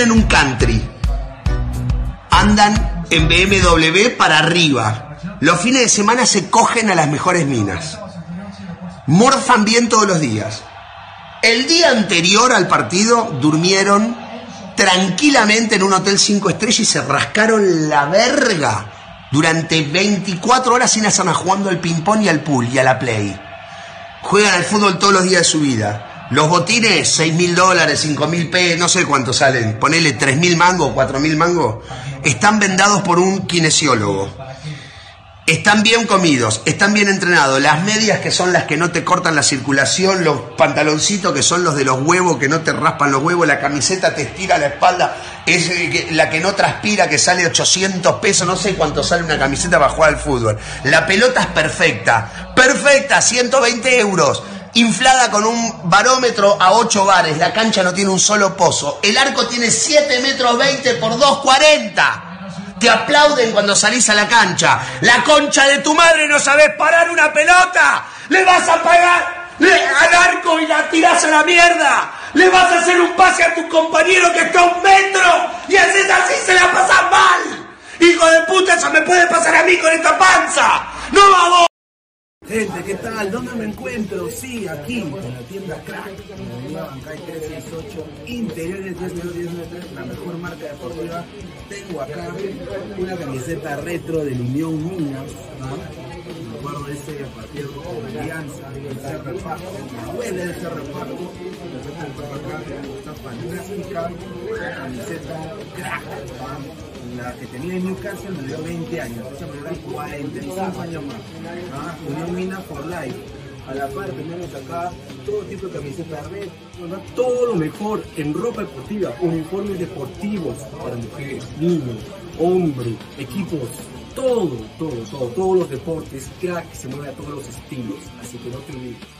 viven en un country, andan en BMW para arriba, los fines de semana se cogen a las mejores minas, morfan bien todos los días. El día anterior al partido durmieron tranquilamente en un hotel 5 estrellas y se rascaron la verga durante 24 horas sin hacer nada jugando al ping-pong y al pool y a la play. Juegan al fútbol todos los días de su vida. Los botines, 6 mil dólares, 5 mil p, no sé cuánto salen. Ponele 3 mil mangos, 4 mil mangos. Están vendados por un kinesiólogo. Están bien comidos, están bien entrenados. Las medias que son las que no te cortan la circulación, los pantaloncitos que son los de los huevos que no te raspan los huevos, la camiseta te estira la espalda, es la que no transpira, que sale 800 pesos, no sé cuánto sale una camiseta para jugar al fútbol. La pelota es perfecta, perfecta, 120 euros inflada con un barómetro a 8 bares. La cancha no tiene un solo pozo. El arco tiene 7 metros 20 por 2,40. Te aplauden cuando salís a la cancha. La concha de tu madre no sabes parar una pelota. Le vas a pagar al arco y la tirás a la mierda. Le vas a hacer un pase a tu compañero que está a un metro y haces así se la pasas mal. Hijo de puta, eso me puede pasar a mí con esta panza. No vamos. Gente, ¿qué tal? ¿Dónde me encuentro? Sí, aquí, en la tienda Crack, en la Bancay 368, interiores 1093, la mejor marca deportiva. Tengo acá una camiseta retro de Unión Minas, ¿no? Me acuerdo de ese partido con Alianza, ese reparto, me duele ese reparto. Entonces, acá, esta fantástica camiseta Crack, ¿no? La que tenía en Newcastle me dio 20 años, esa me dio 45 años más. ¿ah? Unión Mina for Life. A la par tenemos acá todo tipo de camisetas red, ¿no? todo lo mejor en ropa deportiva, uniformes deportivos para mujeres, niños, hombres, equipos, todo, todo, todo, todos los deportes, crack se mueve a todos los estilos, así que no te olvides.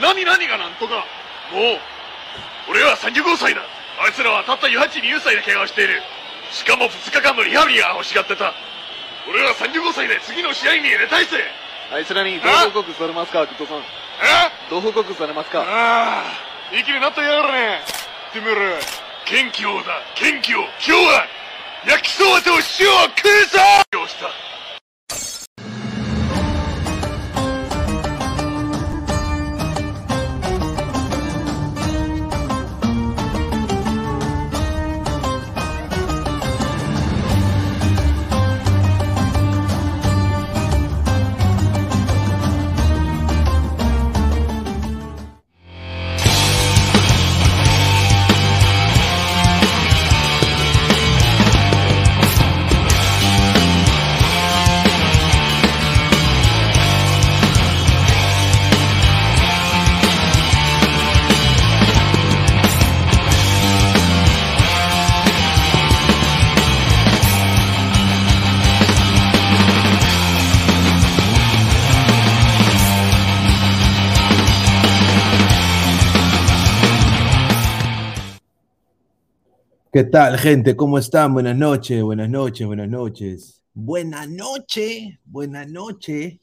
何何がなんとかもう俺は35歳だあいつらはたった42歳で怪我をしているしかも2日間のリハビリが欲しがってた俺は35歳で次の試合に入れたいぜあいつらにどう報告されますか、グッドさん。え？どう報告されますか？ああ、いい気になったやがるね。てめえら、元気をだ、元気を。今日は、焼きそばと塩を食うぞよした。¿Qué tal, gente? ¿Cómo están? Buenas noches, buenas noches, buenas noches. Buenas noches, buenas noches.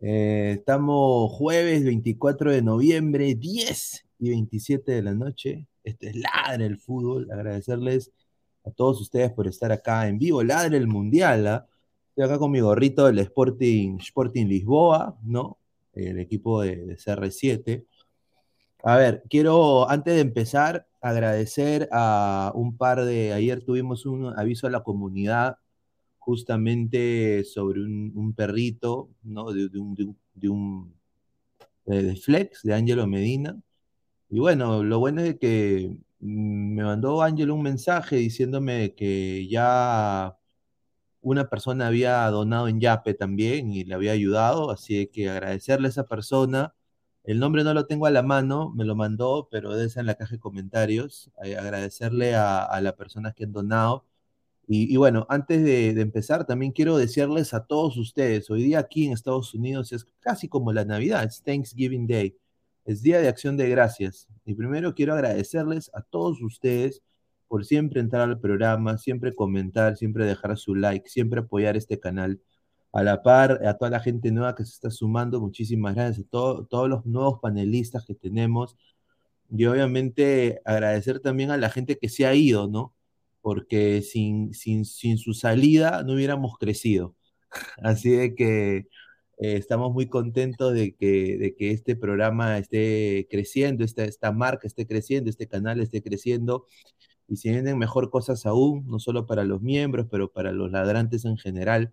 Eh, estamos jueves 24 de noviembre, 10 y 27 de la noche. Este es Ladre el Fútbol. Agradecerles a todos ustedes por estar acá en vivo. Ladre el Mundial. ¿ah? Estoy acá con mi gorrito del Sporting, Sporting Lisboa, ¿no? El equipo de, de CR7. A ver, quiero, antes de empezar, agradecer a un par de, ayer tuvimos un aviso a la comunidad justamente sobre un, perrito, ¿no? De, un, de de un- de- de Flex, de Ángelo Medina. Y bueno, lo bueno es que mm, me mandó Ángelo un mensaje diciéndome que ya una persona había donado en Yape también y le había ayudado, así que agradecerle a esa persona El nombre no lo tengo a la mano, me lo mandó, pero debe en la caja de comentarios. Eh, agradecerle a, a las personas que han donado. Y, y bueno, antes de, de empezar, también quiero decirles a todos ustedes, hoy día aquí en Estados Unidos es casi como la Navidad, es Thanksgiving Day, es Día de Acción de Gracias. Y primero quiero agradecerles a todos ustedes por siempre entrar al programa, siempre comentar, siempre dejar su like, siempre apoyar este canal. A la par, a toda la gente nueva que se está sumando, muchísimas gracias a todo- todos los nuevos panelistas que tenemos. Y obviamente agradecer también a la gente que se ha ido, ¿no? Porque sin, sin, sin su salida no hubiéramos crecido. Así de que eh, estamos muy contentos de que, de que este programa esté creciendo, esta, esta marca esté creciendo, este canal esté creciendo. Y si vienen mejor cosas aún, no solo para los miembros, pero para los ladrantes en general.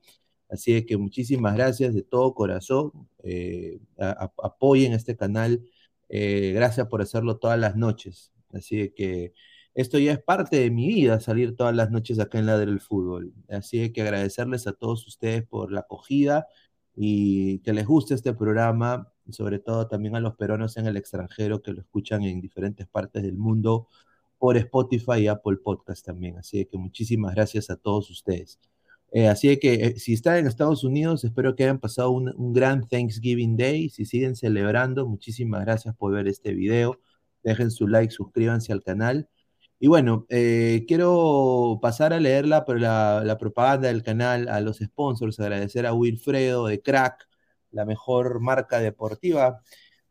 Así de que muchísimas gracias de todo corazón. eh, apoyen este canal. eh, gracias por hacerlo todas las noches. Así que esto ya es parte de mi vida, salir todas las noches acá en Ladre el Fútbol. Así que agradecerles a todos ustedes por la acogida y que les guste este programa, sobre todo también a los peruanos en el extranjero que lo escuchan en diferentes partes del mundo por Spotify y Apple Podcast también. Así que muchísimas gracias a todos ustedes. Eh, así que eh, si están en Estados Unidos, espero que hayan pasado un, gran Thanksgiving Day. Si siguen celebrando, muchísimas gracias por ver este video. Dejen su like, suscríbanse al canal. Y bueno, eh, quiero pasar a leer la, la, propaganda del canal, a los sponsors, agradecer a Wilfredo de Crack, la mejor marca deportiva,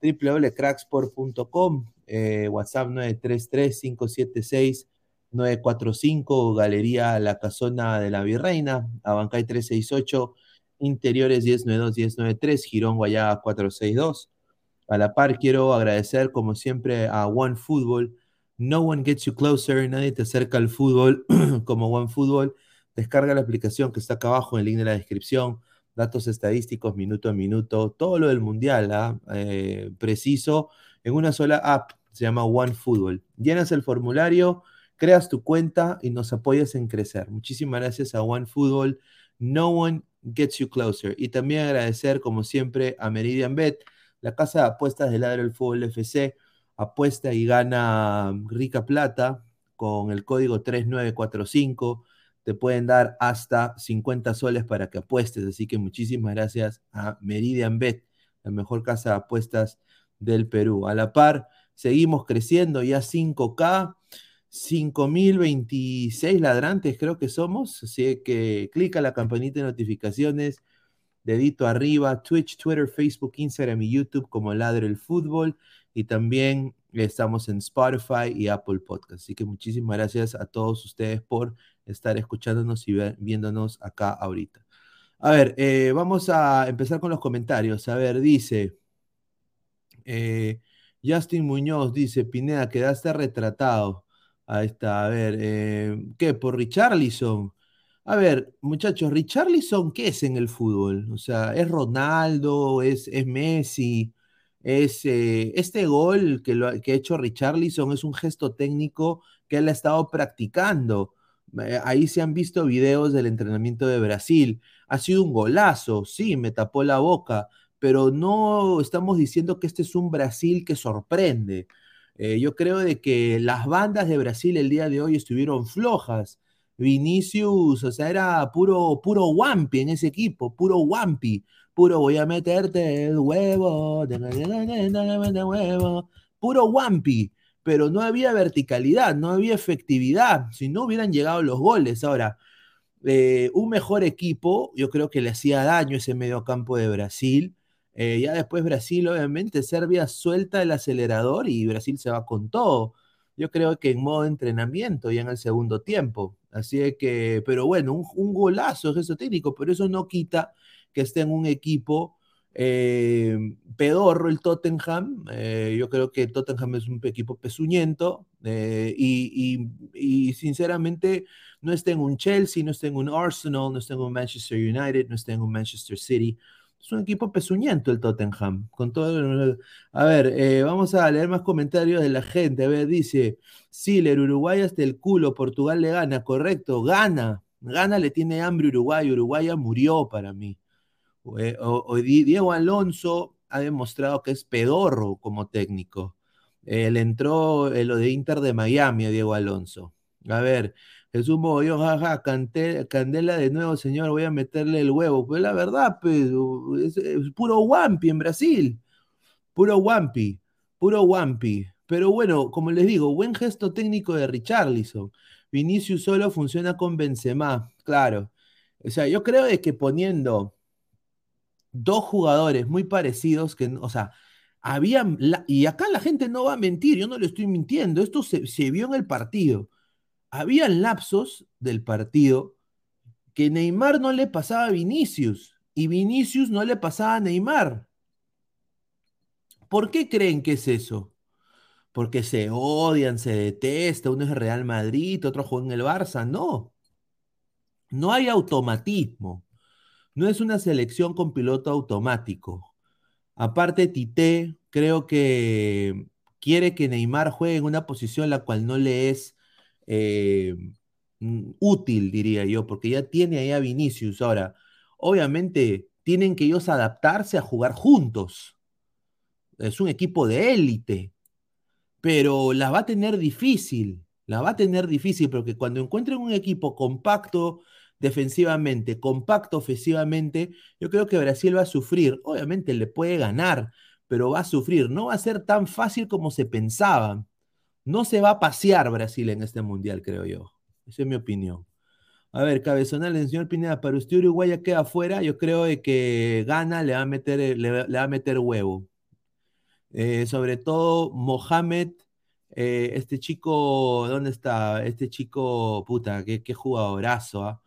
www.cracksport.com, eh, WhatsApp 933 576 945, Galería La Casona de la Virreina, Abancay 368, Interiores 1092 1093, Girón Guayá 462. A la par quiero agradecer como siempre a One Football. No one gets you closer, nadie te acerca al fútbol como One Football. Descarga la aplicación que está acá abajo en el link de la descripción. Datos estadísticos minuto a minuto, todo lo del mundial, ¿ah? eh, preciso, en una sola app, se llama One Football. Llenas el formulario, creas tu cuenta y nos apoyas en crecer. Muchísimas gracias a One Football. No one gets you closer. Y también agradecer, como siempre, a Meridian Bet, la casa de apuestas del Ladro del Fútbol FC. Apuesta y gana rica plata con el código 3945 te pueden dar hasta 50 soles para que apuestes. Así que muchísimas gracias a Meridian Bet, la mejor casa de apuestas del Perú. A la par, seguimos creciendo ya 5K, 5026 ladrantes creo que somos. Así que clica la campanita de notificaciones, dedito arriba, Twitch, Twitter, Facebook, Instagram y YouTube como Ladre el Fútbol. Y también estamos en Spotify y Apple Podcast. Así que muchísimas gracias a todos ustedes por estar escuchándonos y viéndonos acá ahorita. A ver, eh, vamos a empezar con los comentarios. A ver, dice eh, Justin Muñoz, dice, Pineda, quedaste retratado. Ahí está, a ver, eh, ¿qué? ¿Por Richarlison? A ver, muchachos, ¿Richarlison qué es en el fútbol? O sea, ¿es Ronaldo? ¿Es, es Messi? Es, eh, este gol que, lo, que ha hecho Richarlison es un gesto técnico que él ha estado practicando. Ahí se han visto videos del entrenamiento de Brasil. Ha sido un golazo, sí, me tapó la boca, pero no estamos diciendo que este es un Brasil que sorprende. Eh, yo creo de que las bandas de Brasil el día de hoy estuvieron flojas. Vinicius, o sea, era puro, puro Wampi en ese equipo, puro Wampi, puro voy a meterte el huevo, huevo, puro Wampi pero no había verticalidad, no había efectividad, si no hubieran llegado los goles. Ahora, eh, un mejor equipo, yo creo que le hacía daño ese mediocampo de Brasil. Eh, ya después Brasil, obviamente, Serbia suelta el acelerador y Brasil se va con todo. Yo creo que en modo de entrenamiento, ya en el segundo tiempo. Así que, pero bueno, un, un golazo es eso técnico, pero eso no quita que esté en un equipo eh, pedorro el Tottenham. Eh, yo creo que Tottenham es un equipo pezuñento eh, y, y, y, sinceramente no está en un Chelsea, no está en un Arsenal, no está en un Manchester United, no está en un Manchester City. Es un equipo pezuñento el Tottenham. Con todo, a ver, vamos a leer más comentarios de la gente. A ver, dice, Siler, Uruguay hasta el culo, Portugal le gana, correcto, gana. Gana, le tiene hambre Uruguay, Uruguay murió para mí. Diego Alonso, ha demostrado que es pedorro como técnico. Él entró en lo de Inter de Miami a Diego Alonso. A ver, Jesús Mogollón, jaja, Candela de nuevo, señor, voy a meterle el huevo. Pues la verdad, pues, es, puro Wampi en Brasil. Puro Wampi, puro Wampi. Pero bueno, como les digo, buen gesto técnico de Richarlison. Vinicius solo funciona con Benzema, claro. O sea, yo creo de que poniendo dos jugadores muy parecidos, que, o sea, habían, y acá la gente no va a mentir, yo no le estoy mintiendo, esto se vio en el partido. Habían lapsos del partido que Neymar no le pasaba a Vinicius y Vinicius no le pasaba a Neymar. ¿Por qué creen que es eso? Porque se odian, se detestan, uno es Real Madrid, otro juega en el Barça, no. No hay automatismo. No es una selección con piloto automático. Aparte, Tite creo que quiere que Neymar juegue en una posición la cual no le es eh, mm, útil, diría yo, porque ya tiene ahí a Vinicius. Ahora, obviamente, tienen que ellos adaptarse a jugar juntos. Es un equipo de élite, pero la va a tener difícil. La va a tener difícil porque cuando encuentren un equipo compacto, defensivamente, compacto ofensivamente, yo creo que Brasil va a sufrir. Obviamente le puede ganar, pero va a sufrir. No va a ser tan fácil como se pensaba. No se va a pasear Brasil en este mundial, creo yo. Esa es mi opinión. A ver, cabezonal, el señor Pineda, para usted Uruguay queda afuera. Yo creo que gana, le va a meter, le, va a meter huevo. Eh, sobre todo Mohamed, eh, este chico, ¿dónde está? Este chico, puta, qué, qué jugadorazo, ¿ah?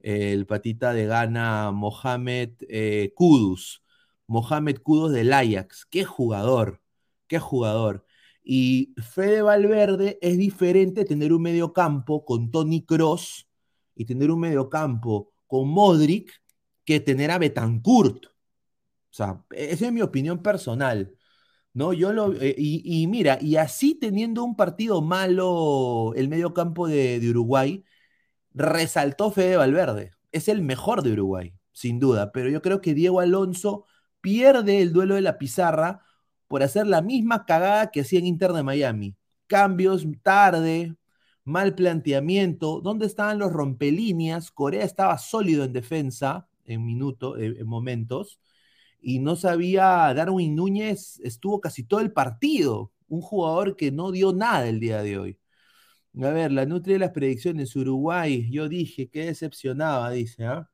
el patita de Ghana, Mohamed eh, Kudus. Mohamed Kudus del Ajax. Qué jugador, qué jugador. Y Fede Valverde es diferente tener un medio campo con Tony Cross y tener un medio campo con Modric que tener a Betancourt. O sea, esa es mi opinión personal. ¿no? Yo lo, eh, y, mira, y así teniendo un partido malo el medio campo de, de Uruguay, resaltó Fede Valverde. Es el mejor de Uruguay, sin duda, pero yo creo que Diego Alonso pierde el duelo de la pizarra por hacer la misma cagada que hacía en Inter de Miami. Cambios tarde, mal planteamiento. ¿Dónde estaban los rompelíneas? Corea estaba sólido en defensa en minutos, en momentos, y no sabía. Darwin Núñez estuvo casi todo el partido. Un jugador que no dio nada el día de hoy. A ver, la nutria de las predicciones, Uruguay, yo dije que decepcionaba, dice, ¿ah?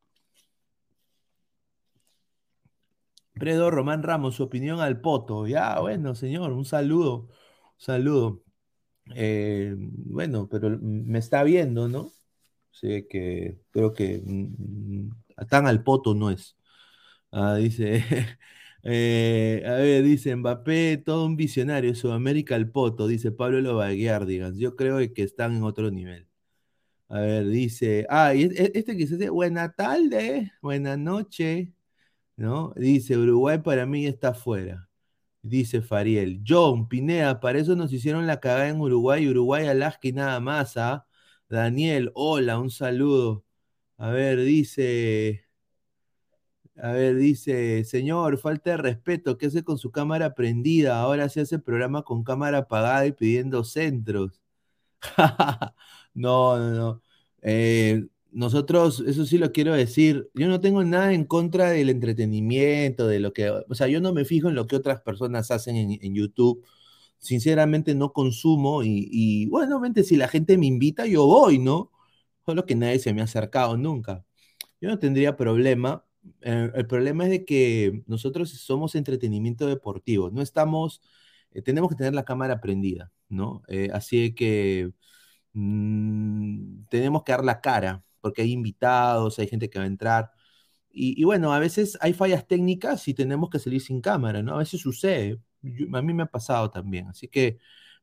Predo Román Ramos, su opinión al poto. Ya, bueno, señor, un saludo, un saludo. Eh, bueno, pero me está viendo, ¿no? Sé que creo que mm, tan al poto no es. Ah, dice, Eh, a ver, dice Mbappé, todo un visionario, Sudamérica al poto, dice Pablo Lovaguiardigans. Yo creo que están en otro nivel. A ver, dice, ah, y este que se buena tarde, buena noche, ¿no? Dice, Uruguay para mí está fuera. Dice Fariel, John Pinea, para eso nos hicieron la cagada en Uruguay, Uruguay, Alaska y nada más, ¿ah? Daniel, hola, un saludo. A ver, dice, a ver, dice, señor, falta de respeto, ¿qué hace con su cámara prendida? Ahora se hace programa con cámara apagada y pidiendo centros. no, no, no. Eh, nosotros, eso sí lo quiero decir, yo no tengo nada en contra del entretenimiento, de lo que, o sea, yo no me fijo en lo que otras personas hacen en, YouTube. Sinceramente no consumo y, bueno, obviamente si la gente me invita, yo voy, ¿no? Solo que nadie se me ha acercado nunca. Yo no tendría problema eh, el problema es de que nosotros somos entretenimiento deportivo, no estamos, eh, tenemos que tener la cámara prendida, ¿no? Eh, así que mm, tenemos que dar la cara, porque hay invitados, hay gente que va a entrar. Y, bueno, a veces hay fallas técnicas y tenemos que salir sin cámara, ¿no? A veces sucede, a mí me ha pasado también, así que,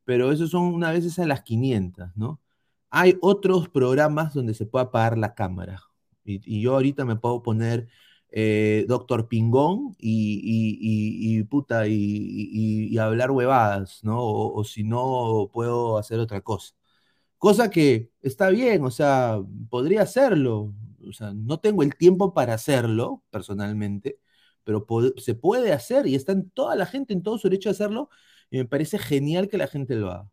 pero eso son una vez a las 500, ¿no? Hay otros programas donde se puede apagar la cámara. y yo ahorita me puedo poner eh, Doctor Pingón y, puta, y, hablar huevadas, ¿no? O, si no, puedo hacer otra cosa. Cosa que está bien, o sea, podría hacerlo. O sea, no tengo el tiempo para hacerlo, personalmente, pero se puede hacer y está en toda la gente en todo su derecho a hacerlo y me parece genial que la gente lo haga.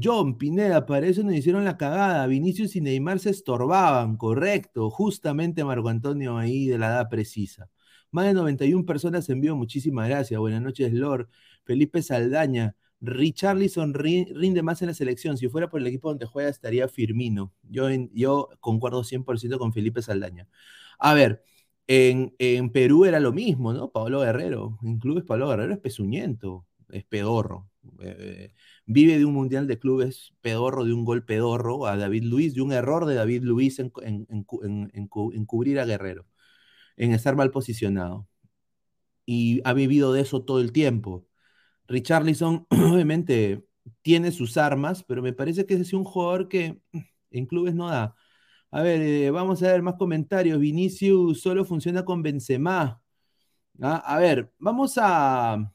John, Pineda, para eso nos hicieron la cagada. Vinicius y Neymar se estorbaban, correcto. Justamente Marco Antonio ahí de la edad precisa. Más de 91 personas en muchísimas gracias. Buenas noches, Lord. Felipe Saldaña. Richarlison ri- rinde más en la selección. Si fuera por el equipo donde juega, estaría Firmino. Yo, yo concuerdo 100% con Felipe Saldaña. A ver, en, en Perú era lo mismo, ¿no? Pablo Guerrero. En clubes, Pablo Guerrero es pezuñento, es pedorro. Eh, vive de un mundial de clubes pedorro, de un gol pedorro a David Luis, de un error de David Luis en, en- en cubrir a Guerrero, en estar mal posicionado. Y ha vivido de eso todo el tiempo. Richarlison, obviamente, tiene sus armas, pero me parece que es un jugador que en clubes no da. A ver, eh, vamos a ver más comentarios. Vinicius solo funciona con Benzema. Ah, a ver, vamos a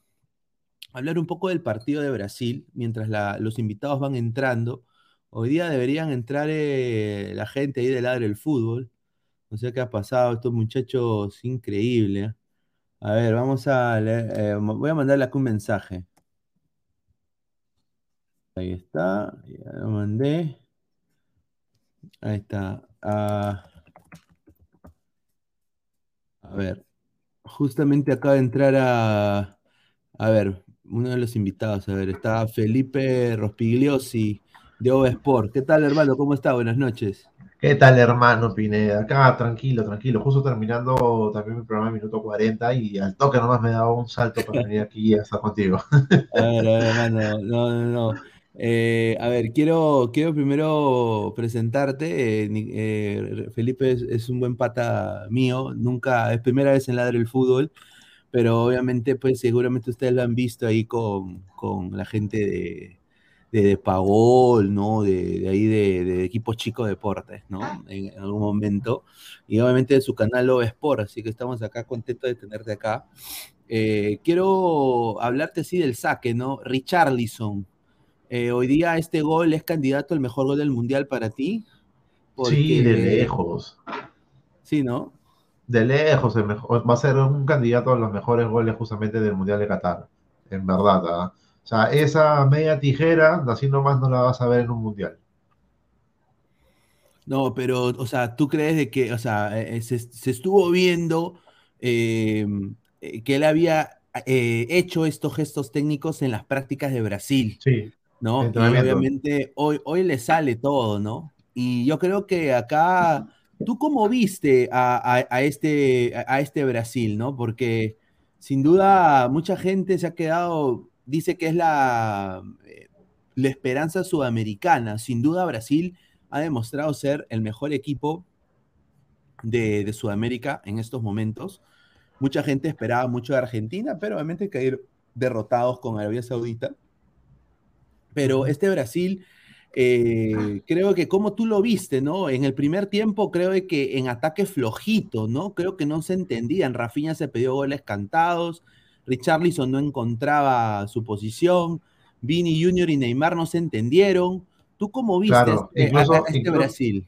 hablar un poco del partido de Brasil mientras los invitados van entrando. Hoy día deberían entrar eh, la gente ahí del lado del fútbol. No sé qué ha pasado, estos muchachos, increíble. ¿eh? A ver, vamos a leer, eh, voy a mandarle acá un mensaje. Ahí está, ya lo mandé. Ahí está. Ah, a ver, justamente acaba de entrar a, a ver, uno de los invitados, a ver, está Felipe Rospigliosi de OVA Sport. ¿Qué tal, hermano? ¿Cómo está? Buenas noches. ¿Qué tal, hermano Pineda? Acá, tranquilo, tranquilo. Justo terminando también mi programa minuto 40 y al toque nomás me daba un salto para venir aquí a estar contigo. A ver, a ver, hermano, no, no, no. Eh, a ver, quiero, quiero primero presentarte. eh, eh, Felipe es, es un buen pata mío, nunca, es primera vez en Ladre el Fútbol, pero obviamente, pues seguramente ustedes lo han visto ahí con, con la gente de, de, de Pagol, ¿no? De, de ahí de, de equipos chicos deportes, ¿no? En, en algún momento. Y obviamente de su canal Love Sport, así que estamos acá contentos de tenerte acá. Eh, quiero hablarte así del saque, ¿no? Richarlison. Eh, hoy día este gol es candidato al mejor gol del mundial para ti. Sí, de Porque- lejos. Sí, ¿no? De lejos, el mejor, va a ser un candidato a los mejores goles justamente del Mundial de Qatar. En verdad, ¿ah? O sea, esa media tijera, así nomás no la vas a ver en un Mundial. No, pero, o sea, ¿tú crees de que, o sea, eh, se, se estuvo viendo eh, eh, que él había eh, hecho estos gestos técnicos en las prácticas de Brasil, Sí, ¿no? Y obviamente hoy, hoy le sale todo, ¿no? Y yo creo que acá, ¿tú cómo viste a, a- a este, a este Brasil, ¿no? Porque sin duda mucha gente se ha quedado, dice que es la, eh, la esperanza sudamericana. Sin duda Brasil ha demostrado ser el mejor equipo de, de Sudamérica en estos momentos. Mucha gente esperaba mucho de Argentina, pero obviamente caer derrotados con Arabia Saudita. Pero este Brasil, eh, creo que como tú lo viste, ¿no? En el primer tiempo creo que en ataque flojito, ¿no? Creo que no se entendían. Rafinha se pidió goles cantados, Richarlison no encontraba su posición, Vini Junior y Neymar no se entendieron. ¿Tú cómo viste Claro, este, a- incluso- a este incluso- Brasil?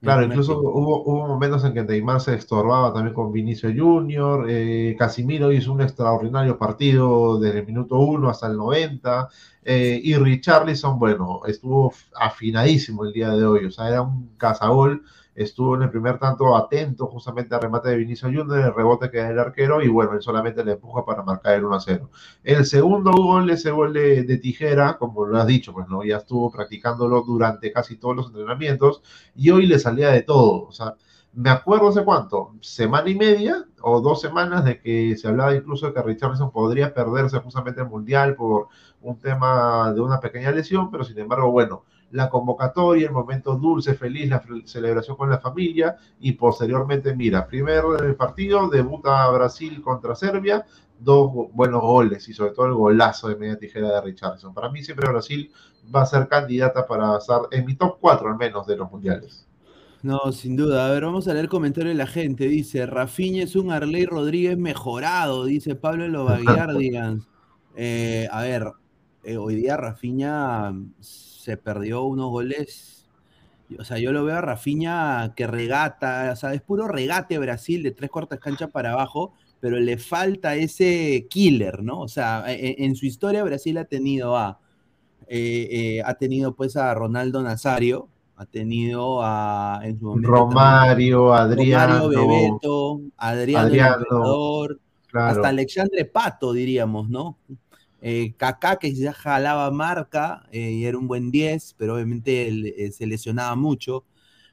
Claro, incluso hubo, hubo momentos en que Neymar se estorbaba también con Vinicio Junior, eh, Casimiro hizo un extraordinario partido desde el minuto 1 hasta el 90, eh, y Richarlison, bueno, estuvo afinadísimo el día de hoy, o sea, era un cazagol, estuvo en el primer tanto atento justamente al remate de Vinicio Junior, el rebote que da el arquero, y bueno, él solamente le empuja para marcar el 1 a 0. El segundo gol, ese gol de, de tijera, como lo has dicho, pues no, ya estuvo practicándolo durante casi todos los entrenamientos, y hoy le salía de todo. O sea, me acuerdo hace cuánto, semana y media o dos semanas de que se hablaba incluso de que Richardson podría perderse justamente el Mundial por un tema de una pequeña lesión, pero sin embargo, bueno, la convocatoria, el momento dulce, feliz, la celebración con la familia y posteriormente, mira, primer eh, partido, debuta Brasil contra Serbia, dos buenos goles y sobre todo el golazo de media tijera de Richardson. Para mí siempre Brasil va a ser candidata para estar en mi top 4 al menos de los mundiales. No, sin duda. A ver, vamos a leer comentarios de la gente. Dice, Rafinha es un Arley Rodríguez mejorado, dice Pablo Lovaguiardigans. Eh, a ver, eh, hoy día Rafinha mm, se perdió unos goles. O sea, yo lo veo a Rafinha que regata, o sea, es puro regate Brasil de tres cuartas canchas para abajo, pero le falta ese killer, ¿no? O sea, e, e, en, su historia Brasil ha tenido a, eh, eh, ha tenido pues a Ronaldo Nazario, ha tenido a en su momento Romario, Adriano, Romario Bebeto, Adriano, Adriano, claro. hasta Alexandre Pato, diríamos, ¿no? Eh, Kaká, que ya jalaba marca eh, y era un buen 10, pero obviamente eh, se lesionaba mucho.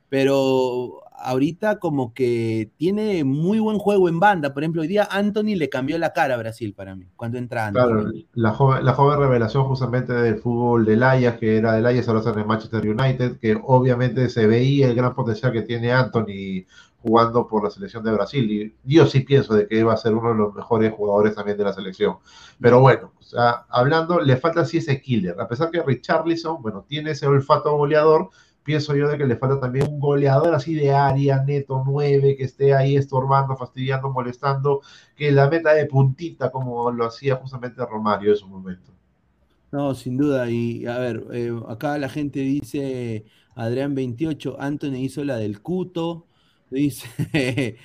Pero ahorita como que tiene muy buen juego en banda. Por ejemplo, hoy día Anthony le cambió la cara a Brasil para mí, cuando entra Anthony. Claro, la joven, la joven revelación justamente del fútbol del Ajax, que era del Ajax, ahora está en el Manchester United, que obviamente se veía el gran potencial que tiene Anthony jugando por la selección de Brasil. Y yo sí pienso de que va a ser uno de los mejores jugadores también de la selección. Pero bueno, o sea, hablando, le falta sí ese killer. A pesar que Richarlison, bueno, tiene ese olfato goleador, pienso yo de que le falta también un goleador así de área, neto, nueve, que esté ahí estorbando, fastidiando, molestando, que la meta de puntita como lo hacía justamente Romario en su momento. No, sin duda. Y a ver, eh, acá la gente dice, Adrián 28, Anthony hizo la del Cuto. Dice eh,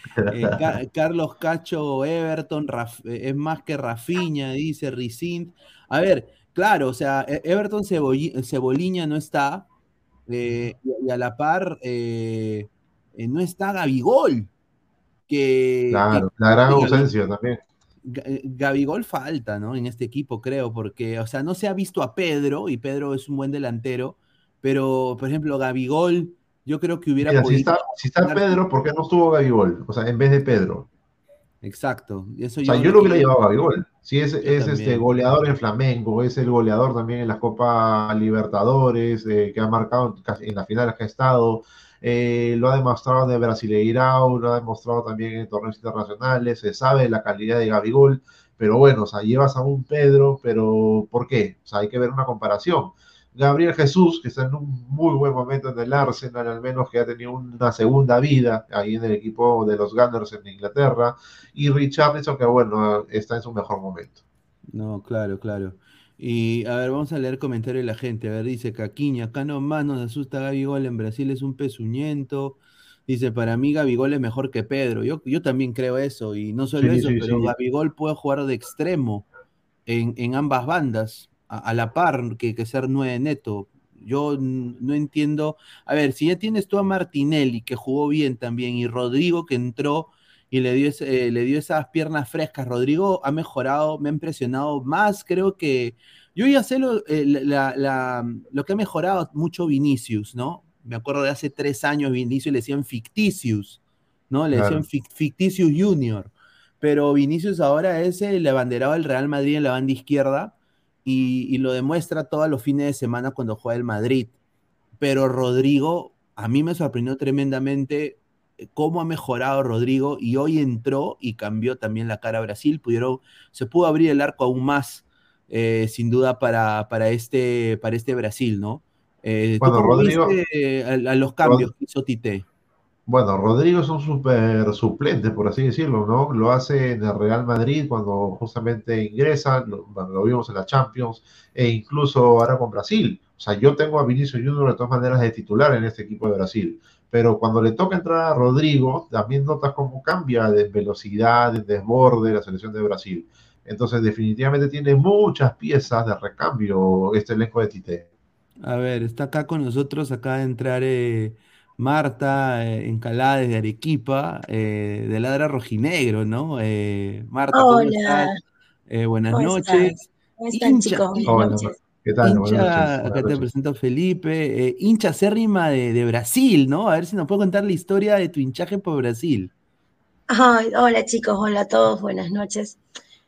Ca- Carlos Cacho Everton, Raf- eh, es más que Rafiña, dice Ricint. A ver, claro, o sea, E- Everton Ceboliña no está, eh, y, a la par eh, no está Gabigol, que, Claro, que- la gran ausencia también. Ga- Gabigol falta, ¿no? En este equipo, creo, porque, o sea, no se ha visto a Pedro, y Pedro es un buen delantero, pero, por ejemplo, Gabigol, yo creo que hubiera Mira, si podido. está, si está Pedro, ¿por qué no estuvo Gabigol? O sea, en vez de Pedro. Exacto. Eso O sea, yo yo lo hubiera llevado a Gabigol. Si es, es este goleador en Flamengo, es el goleador también en la Copa Libertadores, eh, que ha marcado en las finales que ha estado, eh, lo ha demostrado de Brasileirao, lo ha demostrado también en torneos internacionales, se sabe la calidad de Gabigol, pero bueno, o sea, llevas a un Pedro, pero ¿por qué? O sea, hay que ver una comparación. Gabriel Jesús, que está en un muy buen momento en el Arsenal, al menos que ha tenido una segunda vida ahí en el equipo de los Gunners en Inglaterra, y Richarlison, que bueno, está en su mejor momento. No, claro, claro. Y a ver, vamos a leer comentarios de la gente. A ver, dice Caquiña, acá nomás nos asusta Gabigol, en Brasil es un pezuñento. Dice, para mí Gabigol es mejor que Pedro. Yo, yo también creo eso, y no solo Sí, eso, sí, pero sí. Gabigol puede jugar de extremo en, en ambas bandas, a, a la par que, que ser nueve neto. Yo no entiendo. A ver, si ya tienes tú a Martinelli, que jugó bien también, y Rodrigo, que entró y le dio, ese- eh, le dio esas piernas frescas. Rodrigo ha mejorado, me ha impresionado más, creo que yo ya sé lo, eh, la- la- lo que ha mejorado mucho Vinicius, ¿no? Me acuerdo de hace tres años Vinicius le decían ficticius, ¿no? Le Claro. decían Fic- ficticius junior, pero Vinicius ahora es el abanderado del Real Madrid en la banda izquierda y, y lo demuestra todos los fines de semana cuando juega el Madrid. Pero Rodrigo, a mí me sorprendió tremendamente eh, cómo ha mejorado Rodrigo y hoy entró y cambió también la cara a Brasil. Pudieron, se pudo abrir el arco aún más, eh, sin duda, para, para, este, para este Brasil, ¿no? Eh, ¿tú Bueno, cómo Rodrigo- viste a, a los cambios que hizo Tite? Bueno, Rodrigo es un super suplente, por así decirlo, ¿no? Lo hace en el Real Madrid cuando justamente ingresa, lo, vimos en la Champions, e incluso ahora con Brasil. O sea, yo tengo a Vinicius Junior de todas maneras de titular en este equipo de Brasil, pero cuando le toca entrar a Rodrigo, también notas cómo cambia de velocidad, de desborde la selección de Brasil. Entonces, definitivamente tiene muchas piezas de recambio este elenco de Tite. A ver, está acá con nosotros, acaba de entrar eh, Marta eh, Encalada desde Arequipa, eh, de Ladra Rojinegro, ¿no? Eh, Marta, ¿cómo Hola. estás? Eh, buenas ¿Cómo noches. estás? ¿Cómo están, Hincha- chicos? Buenas Hola, noches. ¿qué tal? Buenas Hincha, noches. Buenas acá te noches. presento Felipe, eh, hincha acérrima de, de Brasil, ¿no? A ver si nos puede contar la historia de tu hinchaje por Brasil. Ay, hola chicos, hola a todos, buenas noches.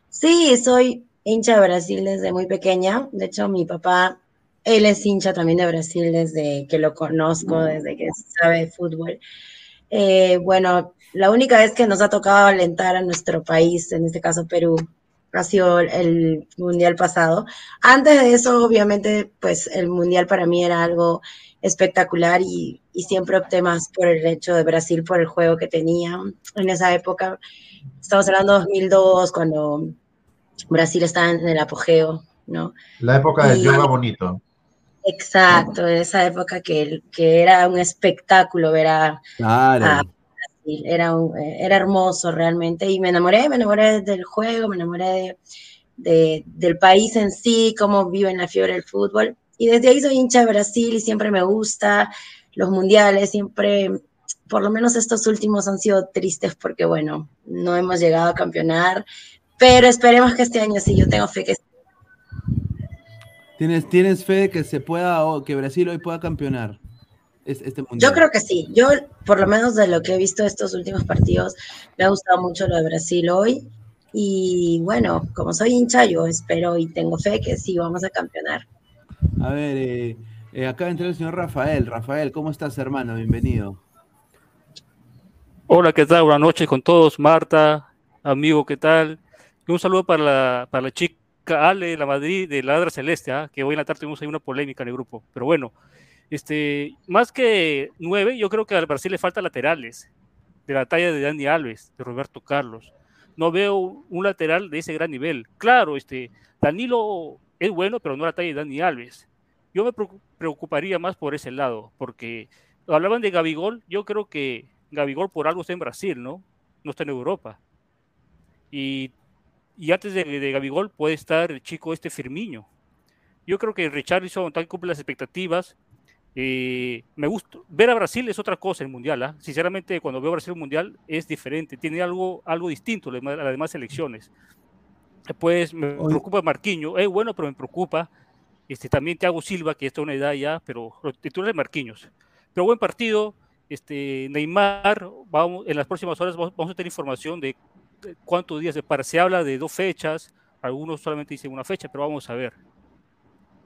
Sí, soy hincha de Brasil desde muy pequeña. De hecho, mi papá, él es hincha también de Brasil desde que lo conozco, desde que sabe de fútbol. Eh, bueno, la única vez que nos ha tocado alentar a nuestro país, en este caso Perú, ha sido el mundial pasado. Antes de eso, obviamente, pues el mundial para mí era algo espectacular y, y siempre opté más por el hecho de Brasil, por el juego que tenía en esa época. Estamos hablando de 2002, cuando Brasil estaba en el apogeo, ¿no? La época del yoga bonito. Exacto, esa época que, que era un espectáculo ver a, Claro. a Brasil. Era, un- eh, era hermoso realmente y me enamoré, me enamoré del juego, me enamoré de, de- del país en sí, cómo viven la fiebre del fútbol. Y desde ahí soy hincha de Brasil y siempre me gusta los mundiales, siempre, por lo menos estos últimos han sido tristes porque, bueno, no hemos llegado a campeonar, pero esperemos que este año sí, yo tengo fe que ¿Tienes, ¿Tienes fe de que se pueda, o que Brasil hoy pueda campeonar? Es- Este mundial. Yo creo que sí. Yo, por lo menos de lo que he visto estos últimos partidos, me ha gustado mucho lo de Brasil hoy. Y bueno, como soy hincha, yo espero y tengo fe que sí vamos a campeonar. A ver, eh, eh, acaba de entrar el señor Rafael. Rafael, ¿cómo estás, hermano? Bienvenido. Hola, ¿qué tal? Buenas noches con todos. Marta, amigo, ¿qué tal? Y un saludo para la, para la chica Ale de la Madrid, de la Celeste, ¿ah? que hoy en la tarde tuvimos ahí una polémica en el grupo. Pero bueno, este, más que nueve, yo creo que al Brasil le falta laterales, de la talla de Dani Alves, de Roberto Carlos. No veo un lateral de ese gran nivel. Claro, este, Danilo es bueno, pero no la talla de Dani Alves. Yo me preocu- preocuparía más por ese lado, porque hablaban de Gabigol, yo creo que Gabigol por algo está en Brasil, ¿no? No está en Europa. Y, y antes de, de Gabigol puede estar el chico este Firmiño. Yo creo que Richarlison tal cumple las expectativas. Eh, me gusta ver a Brasil es otra cosa el mundial. ¿ah? Sinceramente, cuando veo a Brasil en el mundial es diferente, tiene algo, algo distinto a las demás- selecciones. Después me preocupa Marquinhos, es bueno, pero me preocupa. Este, también Thiago Silva, que está a una edad ya, pero lo titular es Marquinhos. Pero buen partido. Este, Neymar, vamos, en las próximas horas vamos, vamos a tener información de cuántos días de para. Se habla de dos fechas, algunos solamente dicen una fecha, pero vamos a ver.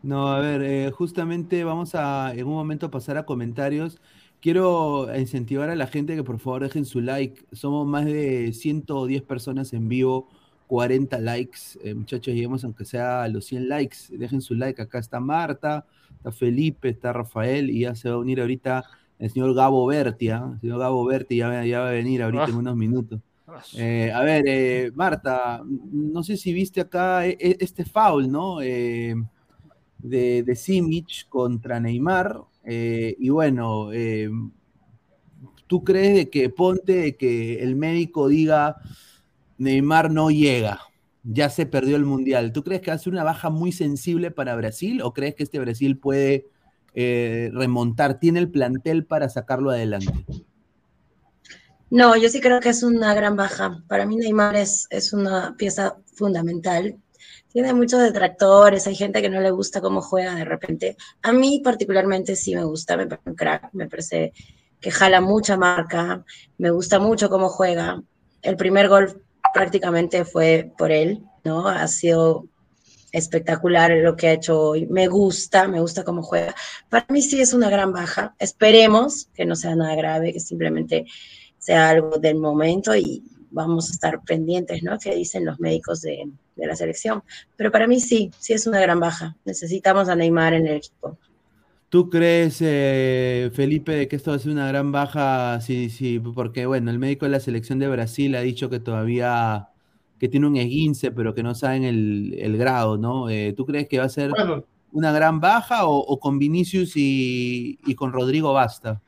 No, a ver, eh, justamente vamos a en un momento pasar a comentarios. Quiero incentivar a la gente que por favor dejen su like. Somos más de 110 personas en vivo, 40 likes. Eh, muchachos, lleguemos aunque sea a los 100 likes. Dejen su like. Acá está Marta, está Felipe, está Rafael y ya se va a unir ahorita el señor Gabo Berti. ¿ah? El señor Gabo Berti ya, va- ya va a venir ahorita en Ah. unos minutos. Eh, a ver, eh, Marta, no sé si viste acá eh, eh, este foul, ¿no? Eh, de, de Simic contra Neymar. y bueno, ¿tú crees de que ponte de que el médico diga Neymar no llega? Ya se perdió el mundial. ¿Tú crees que ser una baja muy sensible para Brasil o crees que este Brasil puede remontar? ¿Tiene el plantel para sacarlo adelante? No, yo sí creo que es una gran baja. Para mí Neymar es, es una pieza fundamental. Tiene muchos detractores, hay gente que no le gusta cómo juega de repente. A mí particularmente sí me gusta, me parece que jala mucha marca, me gusta mucho cómo juega. El primer gol prácticamente fue por él, ¿no? Ha sido espectacular lo que ha hecho hoy. Me gusta, me gusta cómo juega. Para mí sí es una gran baja. Esperemos que no sea nada grave, que simplemente sea algo del momento y vamos a estar pendientes, ¿no? Que dicen los médicos de, de la selección. Pero para mí sí, sí es una gran baja. Necesitamos a Neymar en el equipo. ¿Tú crees, eh, Felipe, que esto va a ser una gran baja? Sí, sí, porque bueno, el médico de la selección de Brasil ha dicho que todavía que tiene un esguince, pero que no saben el, el grado, ¿no? Eh, ¿Tú crees que va a ser Bueno, una gran baja o, o con Vinicius y, y con Rodrigo basta?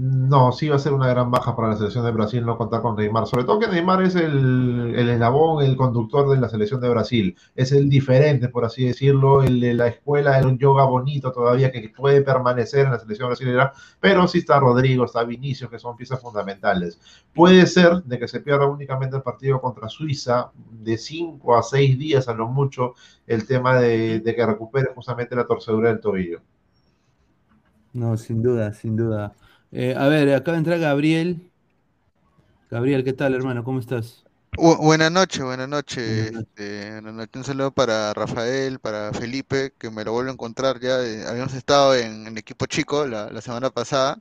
No, sí va a ser una gran baja para la selección de Brasil no contar con Neymar. Sobre todo que Neymar es el, el eslabón, el conductor de la selección de Brasil. Es el diferente, por así decirlo, el de la escuela, el yoga bonito todavía que puede permanecer en la selección brasileña. Pero sí está Rodrigo, está Vinicius, que son piezas fundamentales. Puede ser de que se pierda únicamente el partido contra Suiza de 5 a 6 días a lo mucho el tema de, de que recupere justamente la torcedura del tobillo. No, sin duda, sin duda. Eh, a ver, acaba de entrar Gabriel. Gabriel, ¿qué tal, hermano? ¿Cómo estás? Bu- buenas noches, buenas noches. Buenas noches. este, noches. Un saludo para Rafael, para Felipe, que me lo vuelvo a encontrar ya. eh, habíamos estado en, en equipo chico la, la semana pasada.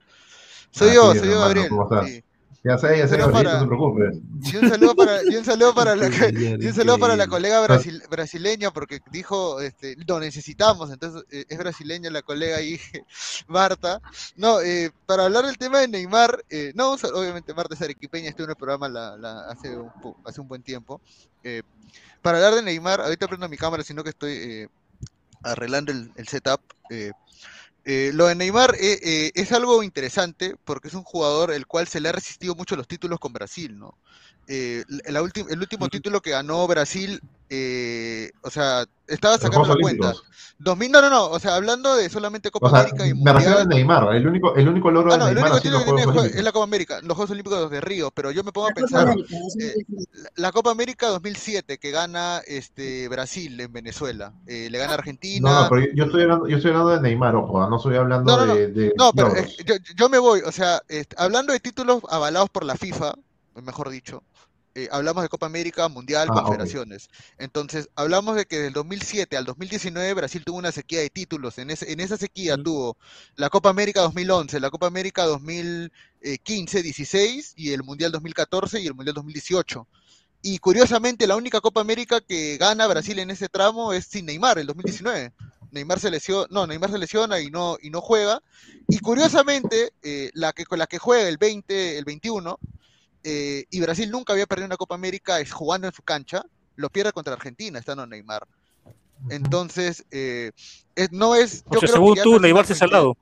Soy Ah, yo, sí, soy yo, hermano, Gabriel. Ya sé, ya sé, no te preocupes. Y un saludo para, y un saludo para la, y un saludo para la colega brasil- brasileña, porque dijo, este, lo necesitamos, entonces eh, es brasileña la colega ahí, Marta. No, eh, para hablar del tema de Neymar, eh, no, obviamente Marta es arequipeña, estuvo en el programa la, la- hace, un, hace un buen tiempo. Para hablar de Neymar, ahorita prendo mi cámara, sino que estoy arreglando el, el setup. Eh, lo de Neymar eh, eh, es algo interesante porque es un jugador el cual se le ha resistido mucho los títulos con Brasil, ¿no? Eh, la el último título que ganó Brasil, eh, o sea, estaba sacando la cuenta. Olímpicos. 2000, no, no, no, o sea, hablando de solamente Copa O sea, América y me refiero a Mundial. Neymar. El único, el único logro Ah, de no, el Neymar único ha sido título los es la Copa América, los Juegos Olímpicos de Río, pero yo me pongo a La Copa pensar, América, eh, 2019. la, Copa América 2007 que gana este Brasil en Venezuela, eh, le gana a No, Argentina. no, pero yo- estoy hablando, yo estoy hablando de Neymar, ojo, no estoy hablando No, no, no. de, de No, pero eh, yo, yo me voy, o sea, hablando de títulos avalados por la FIFA, mejor dicho, eh, hablamos de Copa América, Mundial, Ah. Confederaciones. Entonces, hablamos de que del 2007 al 2019 Brasil tuvo una sequía de títulos. En, ese, en esa sequía tuvo la Copa América 2011, la Copa América 2015, 16 y el Mundial 2014 y el Mundial 2018. Y curiosamente, la única Copa América que gana Brasil en ese tramo es sin Neymar, el 2019. Neymar se lesiona, no, Neymar se lesiona y no, y no juega. Y curiosamente, eh, la que, con la que juega el 20, el 21, eh, y Brasil nunca había perdido una Copa América es jugando en su cancha, lo pierde contra Argentina, estando Neymar. Entonces, eh, es- no es. O yo sea, creo que según ya tú, Neymar se ha salado.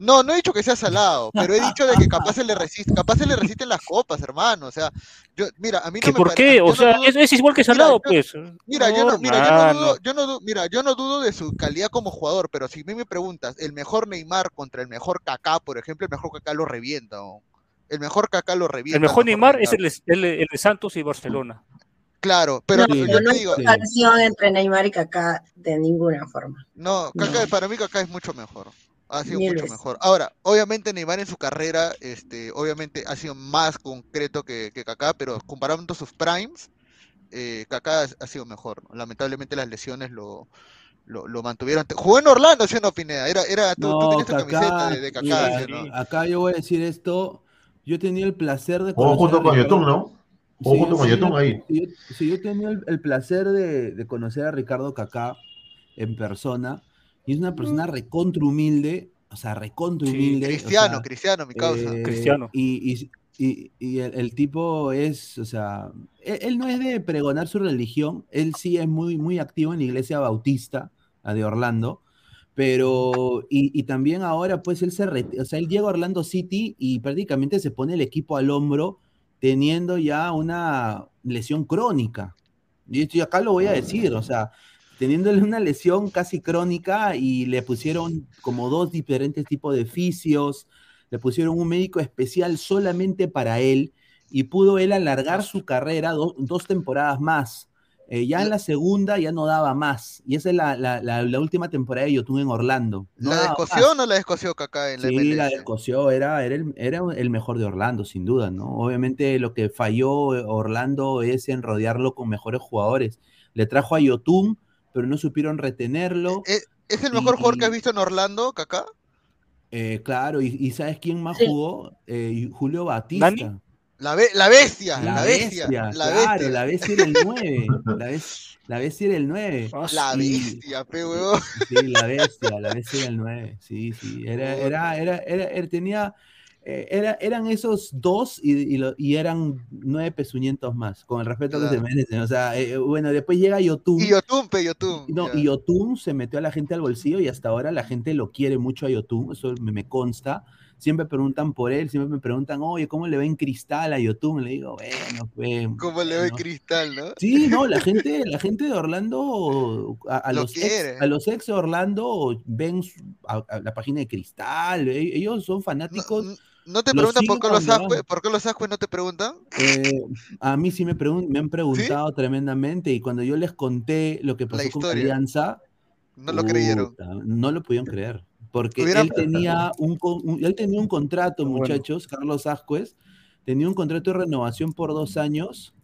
No, no he dicho que sea salado, pero he dicho de que capaz se le resiste, capaz se le resisten las copas, hermano. O sea, yo, mira, a mí no ¿Que me por pare- qué? O no sea, dudo- es, es igual que Mira, salado, yo- pues. Mira, yo no, mira, yo no dudo, yo no du- mira, yo no dudo de su calidad como jugador, pero si a mí me preguntas, el mejor Neymar contra el mejor Kaká, por ejemplo, el mejor Kaká lo revienta. ¿no? El mejor Kaká lo revienta. El mejor Neymar es el, de- el, de- el de Santos y Barcelona. Claro, pero no, yo no digo, comparación entre Neymar y Kaká de ninguna forma. no, Kaká, No. para mí Kaká es mucho mejor. Ha sido Mil mucho veces. mejor. Ahora, obviamente Neymar en su carrera, este, obviamente ha sido más concreto que, que Kaká, pero comparando sus primes, eh, Kaká ha sido mejor. ¿no? Lamentablemente las lesiones lo, lo, lo mantuvieron. Jugó en Orlando, ¿sí no, Pineda? Era, era, tú, tú No, tenías tu camiseta de, de Kaká, mira, ¿sí o no? acá yo voy a decir esto. Yo he tenido el placer de Jugó conocer junto a con Ricardo- Yotun, ¿no? Jugó Sí, junto yo con tenía- Yotun ahí. sí, yo- sí, yo he tenido el, el placer de, de conocer a Ricardo Kaká en persona. Y es una persona recontra humilde, o sea, recontra Sí, humilde. o Cristiano, sea, Cristiano, mi causa. eh, Cristiano. Y, y- y- y el, el tipo es, o sea, él, él no es de pregonar su religión, él sí es muy, muy activo en la iglesia bautista la de Orlando, pero, y, también ahora, pues él se, o sea, él llega a Orlando City y prácticamente se pone el equipo al hombro teniendo ya una lesión crónica. Y acá lo voy a decir, o sea, teniéndole una lesión casi crónica y le pusieron como dos diferentes tipos de fisios, le pusieron un médico especial solamente para él y pudo él alargar su carrera do- dos temporadas más. Eh, ya en la segunda ya no daba más. Y esa es la, la- la- la última temporada de Yotun en Orlando. No ¿La descoció o no la descoció Kaká en la Sí, la descoció, era, era, el, era el mejor de Orlando, sin duda, ¿no? Obviamente lo que falló eh, Orlando es en rodearlo con mejores jugadores. Le trajo a Yotun, pero no supieron retenerlo. ¿Es, es el mejor jugador que has Y- visto en Orlando, Kaká? Eh, claro, y, y ¿sabes quién más Sí. jugó? Eh, Julio Batista. La, be- la bestia, la, La bestia, bestia, la claro, bestia. la bestia era el 9. La, bes- la bestia era el 9. La Y- bestia, pe. Sí, la bestia, la bestia era el 9. Sí, sí. Era, era, era, era, era- tenía, eh, era, eran esos dos y, y, lo- y eran nueve pezuñentos más, con el respeto que se Claro. merecen. O sea, eh, bueno, después llega Yotun. Y Yotun, pe Yotun. No, ya. y Yotun se metió a la gente al bolsillo y hasta ahora la gente lo quiere mucho a Yotun, eso me, me consta. Siempre preguntan por él, siempre me preguntan, oye, ¿cómo le ven cristal a Yotun? Le digo, bueno, pues. Como le ve ¿no? Cristal, ¿no? Sí, no, la gente, la gente de Orlando, a, a Lo los quiere. ex, a los ex de Orlando ven a- a la página de Cristal, e- ellos son fanáticos. ¿No te preguntan por qué los donde Ascue? van. ¿Por qué los no te preguntan? Eh, a mí sí me, me han preguntado tremendamente y cuando yo les conté lo que pasó con. Alianza, No lo creyeron. no lo pudieron creer. Porque él, tenía un, él tenía un contrato, muchachos, Carlos Ascuez, tenía un contrato de renovación por dos años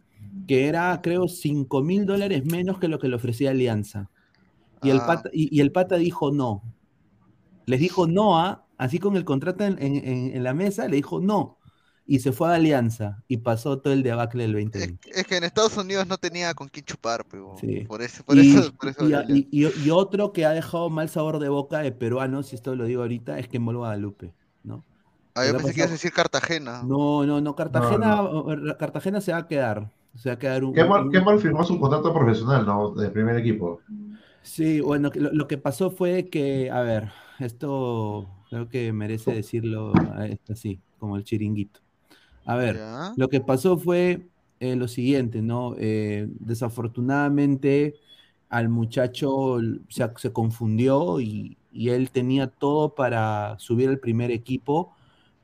que era, creo, 5 mil dólares menos que lo que le ofrecía Alianza. Y, el Ah. pata, y, y el pata dijo no. Les dijo no a, así con el contrato en- en la mesa, le dijo no. Y se fue a Alianza y pasó todo el debacle del 2020. Es que en Estados Unidos no tenía con quién chupar, pe huevón. Sí. Por eso, por y, eso, por eso. y- valió. y- y- y otro que ha dejado mal sabor de boca de peruanos, y esto lo digo ahorita, es que Mol Guadalupe, ¿no? Ah, yo pensé que ibas a decir Cartagena. No, no, no, Cartagena, Cartagena se va a quedar. Se va a quedar un. Qué mal, un- qué mal firmó su contrato profesional, ¿no? De primer equipo. Sí, bueno, que lo, lo que pasó fue que, a ver, esto creo que merece decirlo eh, así, como el chiringuito. A ver, lo que pasó fue eh, lo siguiente, ¿no? Eh, desafortunadamente al muchacho se, se confundió y, y él tenía todo para subir al primer equipo,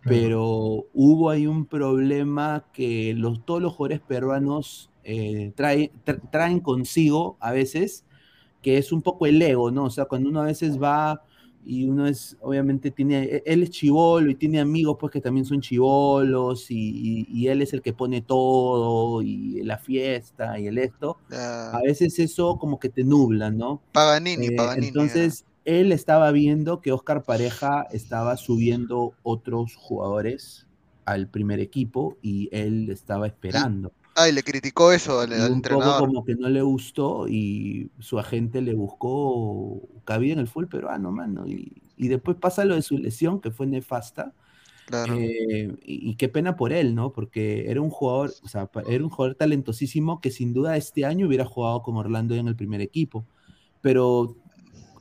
pero hubo ahí un problema que los, todos los jugadores peruanos eh, traen consigo a veces, que es un poco el ego, ¿no? O sea, cuando uno a veces va y uno es, obviamente tiene, e, él es chivolo y tiene amigos pues que también son chivolos y, y, él es el que pone todo y la fiesta y el esto, a veces eso como que te nubla, ¿no? Paganini, Eh, Paganini. Entonces, él estaba viendo que Oscar Pareja estaba subiendo otros jugadores al primer equipo y él estaba esperando. Ay, le criticó eso al, Y al un poco entrenador. como que no le gustó y su agente le buscó cabida en el fútbol peruano, mano. Y, y después pasa lo de su lesión, que fue nefasta. Claro. eh, y, y qué pena por él, ¿no? Porque era un jugador, o sea, era un jugador talentosísimo que sin duda este año hubiera jugado con Orlando en el primer equipo. Pero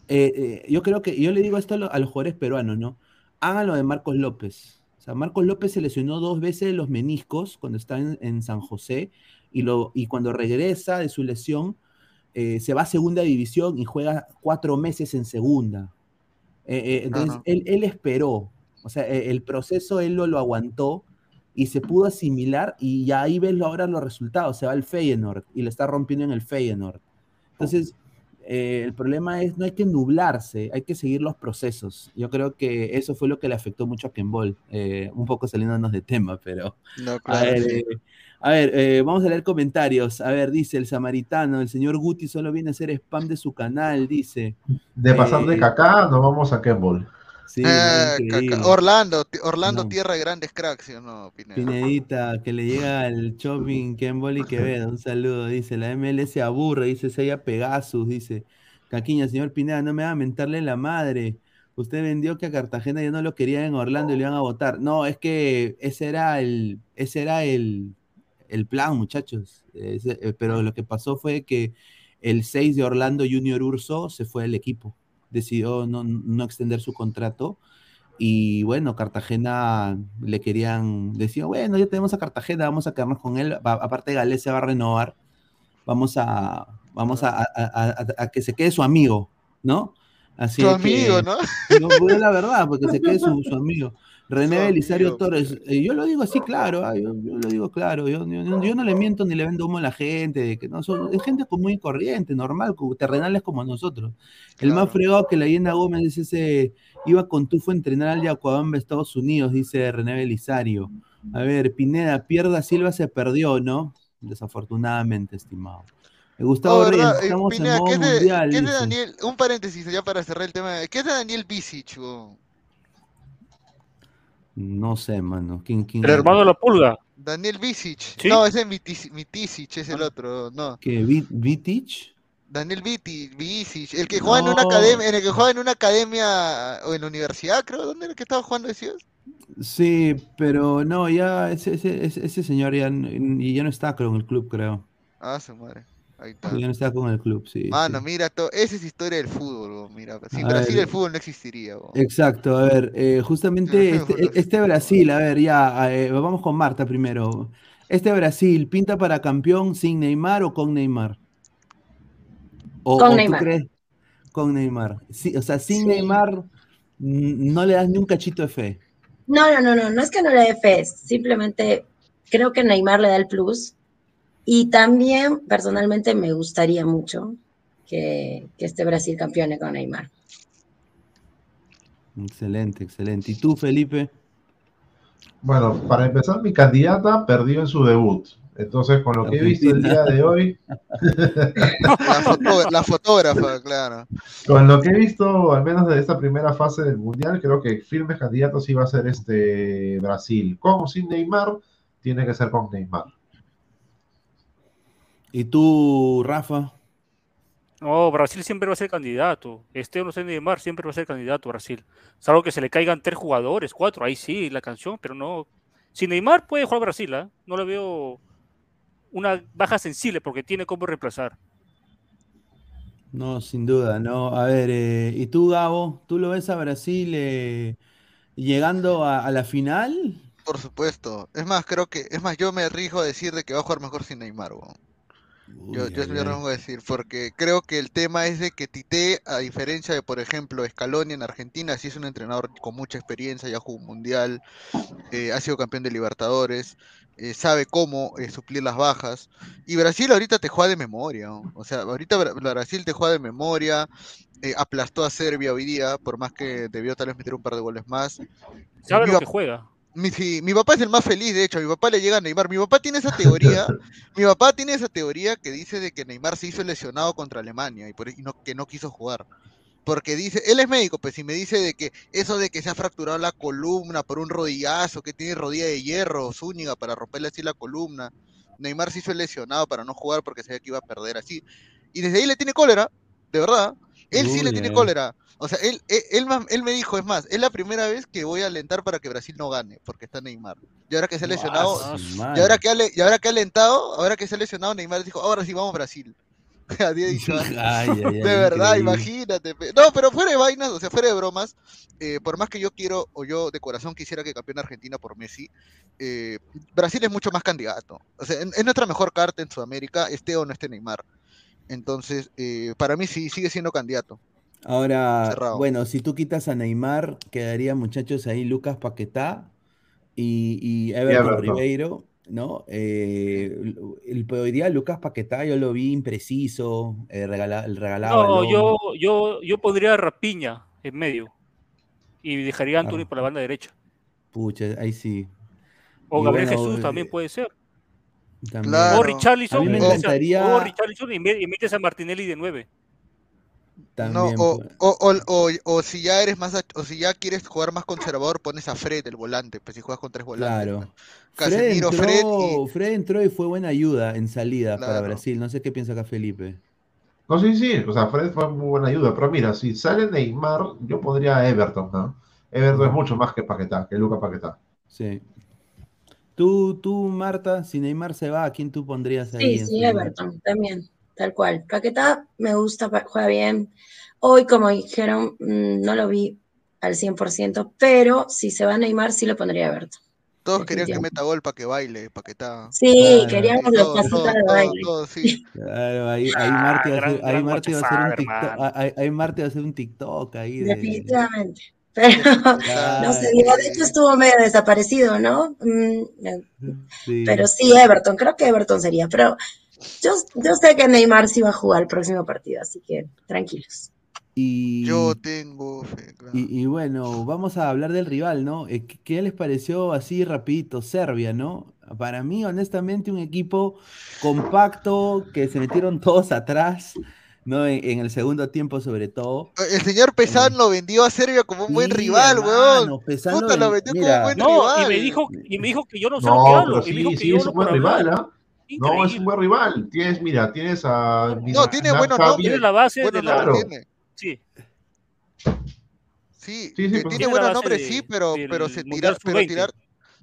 eh, eh, yo creo que, yo le digo esto a, lo- a los jugadores peruanos, ¿no? Hagan lo de Marcos López. Sea, Marcos López se lesionó dos veces los meniscos cuando está en, en San José y, lo, y cuando regresa de su lesión eh, se va a segunda división y juega cuatro meses en segunda. Eh, eh, entonces, él, él esperó, o sea, eh, el proceso él lo, lo aguantó y se pudo asimilar y ya ahí ves ahora los resultados, se va al Feyenoord y le está rompiendo en el Feyenoord. Entonces, eh, el problema es no hay que nublarse, hay que seguir los procesos. Yo creo que eso fue lo que le afectó mucho a Kembol, eh, un poco saliéndonos de tema, pero... No, A claro, ver, eh, a ver, eh, vamos a leer comentarios. A ver, dice el samaritano, el señor Guti solo viene a hacer spam de su canal, dice. De pasar de Kaká, nos vamos a Kemball. Sí, Eh, caca- Orlando, Orlando, No. tierra de grandes cracks, ¿sí o no, Pineda? Pinedita, que le llega al shopping Kembol y Quevedo, un saludo, dice, la MLS aburre, dice Sella Pegasus, dice, Caquiña, señor Pineda, no me va a mentarle la madre, usted vendió que a Cartagena ya no lo querían en Orlando y le iban a votar, no, es que ese era el, ese era el, el plan, muchachos, Ese- eh, pero lo que pasó fue que el 6 de Orlando Junior Urso se fue del equipo, decidió no, no extender su contrato, y bueno, Cartagena le querían, decían, bueno, ya tenemos a Cartagena, vamos a quedarnos con él. Va- aparte, Galés se va a renovar. Vamos a, vamos a, a- a- a- a que se quede su amigo, ¿no? Así que- amigo, ¿no? no, pues, es la verdad, porque se quede su, su amigo. René Belisario Torres, eh, yo lo digo así claro, ah, yo, yo lo digo claro, yo, yo- yo no le miento ni le vendo humo a la gente, que no son, es gente común y corriente, normal, terrenales como nosotros. El más fregado que la Llena Gómez es ese, iba con Tufo a entrenar al Yacuabamba, Estados Unidos, dice René Belisario. A ver, Pineda, pierda Silva se perdió, ¿no? Desafortunadamente, estimado. Eh, Gustavo Reyes, ¿verdad? Eh, estamos Pineda, en ¿qué modo es de, mundial. qué es de. Daniel? Un paréntesis ya para cerrar el tema. ¿Qué es de Daniel Bisic? No sé, mano. ¿Quién, quién El hermano de la pulga. Daniel Bisic. ¿Sí? No, ese es Mitis- Mitisic, es el otro. No. ¿Qué? Vi- ¿Vitic? Daniel Viti, el que juega en una academia, en el que juega en una academia o en la universidad, creo. ¿Dónde era que estaba jugando, decías? Sí, pero no, ya ese, ese, ese- ese señor ya, ya no está con el club, creo. Ah, su madre. Ahí está. Ya no está con el club, sí. Mano, sí. mira, esa es historia del fútbol, mira. Sin A Brasil ver. el fútbol no existiría. Exacto, a ver, eh, justamente este, este Brasil, a ver, ya, eh, vamos con Marta primero. Este Brasil, ¿pinta para campeón sin Neymar o con Neymar? ¿O, Con o tú Neymar. crees? Con Neymar. Sí, o sea, sin Sí. Neymar no le das ni un cachito de fe. No, no, no, no, no es que no le dé fe, simplemente creo que Neymar le da el plus. Y también, personalmente, me gustaría mucho que, que este Brasil campeone con Neymar. Excelente, excelente. ¿Y tú, Felipe? Bueno, para empezar, mi candidata perdió en su debut. Entonces, con lo que he visto el día de hoy, La, fotógrafa, claro. con lo que he visto, al menos de esta primera fase del Mundial, creo que firmes candidatos iba a ser este Brasil. Con o sin Neymar, tiene que ser con Neymar. ¿Y tú, Rafa? No, Brasil siempre va a ser candidato. Este o no sé Neymar siempre va a ser candidato Brasil. Salvo que se le caigan tres jugadores, cuatro, ahí sí, la canción, pero no. Si Neymar puede jugar Brasil, ¿ah? no le veo una baja sensible porque tiene cómo reemplazar. No, sin duda, no. A ver, eh, ¿y tú, Gabo? ¿Tú lo ves a Brasil eh, llegando a, a la final? Por supuesto. Es más, creo que, es más, yo me arriesgo a decir de que va a jugar mejor sin Neymar, weón. Yo, Uy, yo ay. arriesgo a decir, porque creo que el tema es de que Tite, a diferencia de, por ejemplo, Scaloni en Argentina, sí es un entrenador con mucha experiencia, ya jugó un mundial, eh, ha sido campeón de Libertadores, eh, sabe cómo eh, suplir las bajas. Y Brasil ahorita te juega de memoria, ¿no? O sea, ahorita Bra- Brasil te juega de memoria, eh, aplastó a Serbia hoy día, por más que debió tal vez meter un par de goles más. Sabe lo que juega. Mi, sí, mi papá es el más feliz, de hecho, a mi papá le llega a Neymar. Mi papá tiene esa teoría, mi papá tiene esa teoría que dice de que Neymar se hizo lesionado contra Alemania y, por, y no, que no quiso jugar. Porque dice, él es médico, pues, y me dice de que eso de que se ha fracturado la columna por un rodillazo, que tiene rodilla de hierro, Zúñiga, para romperle así la columna. Neymar se hizo lesionado para no jugar porque sabía que iba a perder así. Y desde ahí le tiene cólera, de verdad. Él sí le tiene ay. cólera. O sea, él, él, él, él me dijo, es más, es la primera vez que voy a alentar para que Brasil no gane, porque está Neymar. Y ahora que se ha lesionado, y ahora que ha, y ahora que ha alentado, ahora que se ha lesionado, Neymar dijo, ahora sí vamos Brasil. Antes. Ay, ay, de verdad, increíble. imagínate. No, pero fuera de vainas, o sea, fuera de bromas, eh, por más que yo quiero, o yo de corazón quisiera que campeone Argentina por Messi, eh, Brasil es mucho más candidato. O sea, es es nuestra mejor carta en Sudamérica, esté o no esté Neymar. Entonces, eh, para mí sí sigue siendo candidato. Ahora, Cerrado. bueno, si tú quitas a Neymar, quedaría muchachos ahí Lucas Paquetá y, y Everton. Ribeiro, ¿no? Eh, el, el- hoy día Lucas Paquetá yo lo vi impreciso, eh, regala- regalaba No, yo, yo, yo pondría a Rapiña en medio y dejaría a Anthony Ah. por la banda derecha. Pucha, ahí sí. O Y Gabriel bueno, Jesús eh, también puede ser. También. Claro. O Richarlison, A mí me y metes a- encantaría- o Richarlison y, me- y metes a Martinelli de 9. También, no, o, o, o, o- o si ya eres más, o si ya quieres jugar más conservador, pones a Fred, el volante, pues si juegas con tres volantes. Claro. pues. Fred Casemiro, entró, Fred y Fred entró y fue buena ayuda en salida para Claro. Brasil. No sé qué piensa acá Felipe. No, sí, sí, o sea, Fred fue muy buena ayuda, pero mira, si sale Neymar, yo pondría a Everton, ¿no? Everton es mucho más que Paquetá, que Luca Paquetá. Sí. Tú, tú, Marta, si Neymar se va, ¿a quién tú pondrías ahí? Sí, en sí, su- Everton, también, tal cual. Paquetá me gusta, juega bien. Hoy, como dijeron, mm, no lo vi al 100%, pero si se va a Neymar, sí lo pondría a Everton. todos querían que meta gol para que baile, para que está. Sí, Claro. queríamos los pasitos de baile. todo, sí. Claro, ahí, ahí Ah, Marta va a hacer, un TikTok, ahí, ahí Marta va a hacer un TikTok ahí de. Definitivamente. Pero no se dio, de hecho estuvo medio desaparecido, ¿no? Mm, Sí. Pero sí, Everton, creo que Everton sería. Pero yo, yo sé que Neymar sí va a jugar el próximo partido, así que tranquilos. Y, Yo tengo fe, claro. y, y bueno, vamos a hablar del rival, ¿no? Eh, ¿Qué, les pareció así rapidito? Serbia, ¿no? Para mí, honestamente, un equipo compacto que se metieron todos atrás, ¿no? En, en el segundo tiempo, sobre todo. El señor Pesán lo vendió a Serbia como un buen Sí, rival, hermano, weón. Pesán lo Puta, lo ven- vendió como un buen No, rival. y me dijo, y me dijo que yo no sé lo que No, hablo. y me dijo que sí, yo es hablo un buen por rival, hablar. No, es un buen rival. Tienes, mira, tienes a No, tiene buenos nombres. Tiene la base Buenos de la. Claro. tiene. Sí, Sí, Sí, sí, eh, tiene buenos nombres, de- sí, pero, pero se Mundial tira, pero Sub-20. tirar,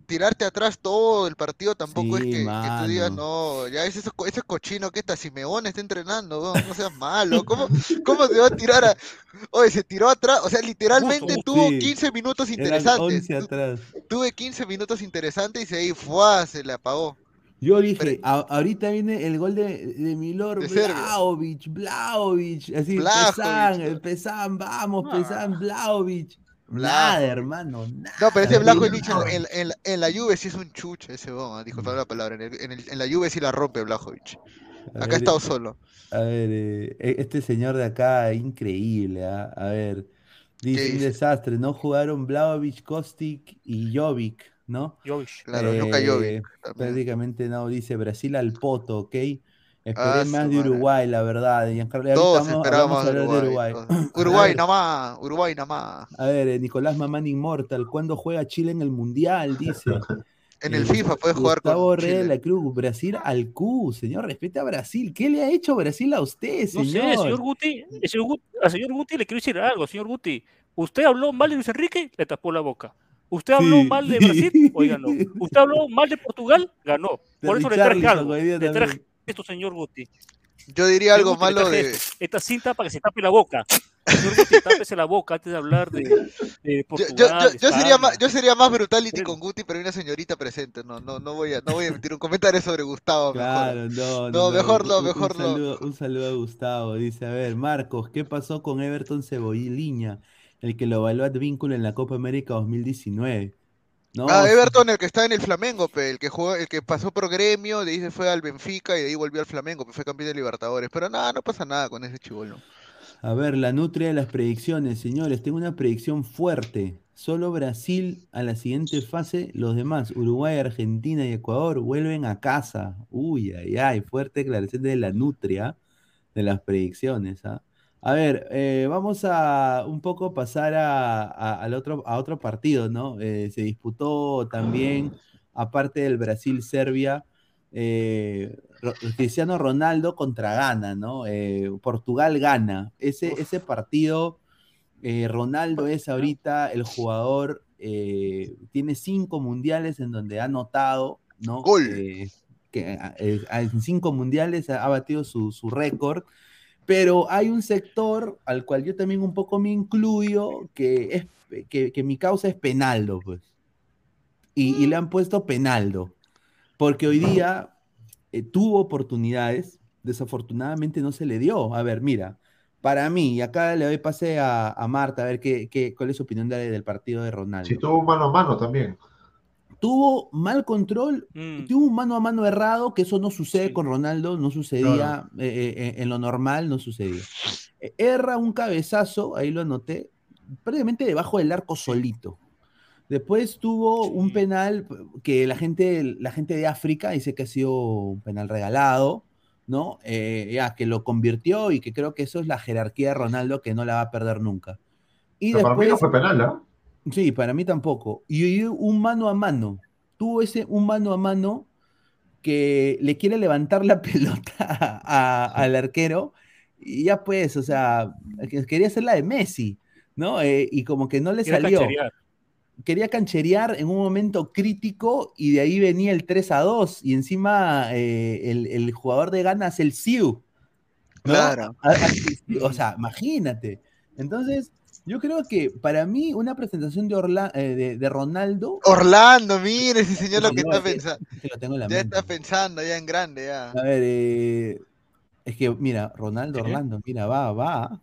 tirarte atrás todo el partido tampoco es que, que tú digas, no, ya es eso, eso es cochino que está Simeone está entrenando, no seas malo, ¿cómo, cómo se va a tirar a, oye, se tiró atrás, o sea, literalmente tuvo sí. 15 minutos interesantes, 11 atrás. tuve 15 minutos interesantes y ahí, ¡fua! se le apagó. Yo dije, Pero- "A- ahorita viene el gol de, de Milor. Blaovic, Blaovic, así, Pesan, Pesan, vamos, Ah. Pesan, Blaovic. Nada, hermano, nada. No, pero ese Blajovic no. en, en, en, la- en la Juve sí es un chuche ese weón, disculpa la palabra, en, el- en, el- en la Juve sí la rompe Blajovic. Acá ha estado solo. A ver, eh, e- este señor de acá, increíble, ¿ah? A ver, dice un desastre, no jugaron Blaovic, Kostic y Jovic, ¿no? Jovic. Claro, Luka Eh, Jovic. prácticamente no, dice Brasil al poto, ¿ok? Esperé Ah, más de madre. Uruguay, la verdad. Giancarlo, ahorita Todos vamos, vamos esperábamos a de Uruguay. Uruguay. A Uruguay ver, nada más, Uruguay nada más. a ver, eh, Nicolás Mamán Inmortal, ¿cuándo juega Chile en el Mundial? Dice. En el Eh, FIFA puedes jugar Gustavo con Rey de Chile. la Cruz, Brasil al Q, señor, respete a Brasil. ¿Qué le ha hecho Brasil a usted, No sé, señor? señor Guti, el señor Guti, al señor Guti le quiero decir algo, señor Guti. Usted habló mal de Luis Enrique, le tapó la boca. Usted habló Sí, mal de. Brasil, hoy ganó. Usted habló mal de Portugal, ganó. De Por eso le traje algo. Le traje esto, señor Guti. Yo diría algo Guti, malo de. esto, Esta cinta para que se tape la boca. Señor Guti, tápese la boca antes de hablar de, Portugal. yo, yo, de yo sería más, yo sería más brutality con Guti, pero hay una señorita presente. No, no, no voy a, no voy a emitir un comentario sobre Gustavo. Claro, mejor. no, No, mejor no, mejor un no. saludo, Un saludo a Gustavo. Dice, a ver, Marcos, ¿qué pasó con Everton Cebolliliña? El que lo evaluó a vínculo en la Copa América 2019. No, Ah, Everton, el que está en el Flamengo, pe, el que jugó, el que pasó por Gremio, de ahí se fue al Benfica y de ahí volvió al Flamengo, que fue campeón de Libertadores. Pero nada, no pasa nada con ese chivolo. A ver, la nutria de las predicciones, señores. Tengo una predicción fuerte. Solo Brasil a la siguiente fase, los demás, Uruguay, Argentina y Ecuador, vuelven a casa. Uy, ay, ay, fuerte declaración de la nutria de las predicciones. ¿ah? A ver, eh, vamos a un poco pasar a, a- al otro, a otro partido, ¿no? Eh, se disputó también, aparte del Brasil-Serbia, eh, Cristiano Ronaldo contra Ghana, ¿no? Portugal gana. Ese, ese partido, Ronaldo es ahorita el jugador, tiene cinco mundiales en donde ha anotado, ¿no? Que eh, en cinco mundiales ha, ha batido su, su récord. Pero hay un sector al cual yo también un poco me incluyo, que, es, que, mi causa es Penaldo, pues. Y, y le han puesto Penaldo. Porque hoy día eh, tuvo oportunidades, desafortunadamente no se le dio. A ver, mira, para mí, y acá le doy pase a, a Marta, a ver qué, qué- cuál es su opinión de- del partido de Ronaldo. Si tuvo mano a mano también. Tuvo mal control, Mm. tuvo un mano a mano errado, que eso no sucede con Ronaldo, no sucedía eh, eh, en lo normal, no sucedía. Eh, Erra un cabezazo, ahí lo anoté, prácticamente debajo del arco solito. Después tuvo un penal que la gente, la gente de África dice que ha sido un penal regalado, ¿no? Eh, ya, que lo convirtió y que creo que eso es la jerarquía de Ronaldo que no la va a perder nunca. Y Pero para mí no fue penal, ¿ah? Sí, para mí tampoco. Y un mano a mano. Tuvo ese un mano a mano que le quiere levantar la pelota a- al arquero y ya pues, o sea, que- quería hacer la de Messi, ¿no? Eh, y como que no le Quería salió. cancherear. Quería cancherear en un momento crítico y de ahí venía el 3 a 2 y encima eh, el, el jugador de Ghana es el Siu. ¿no? Claro. O sea, imagínate. Entonces, yo creo que para mí una presentación de, Orla- eh, de, de Ronaldo. Orlando, mire ese señor lo que No, está es que- pensando. es que Ya mente. está pensando ya en grande, ya. A ver, eh, es que mira, Ronaldo, Sí. Orlando, mira, va, va.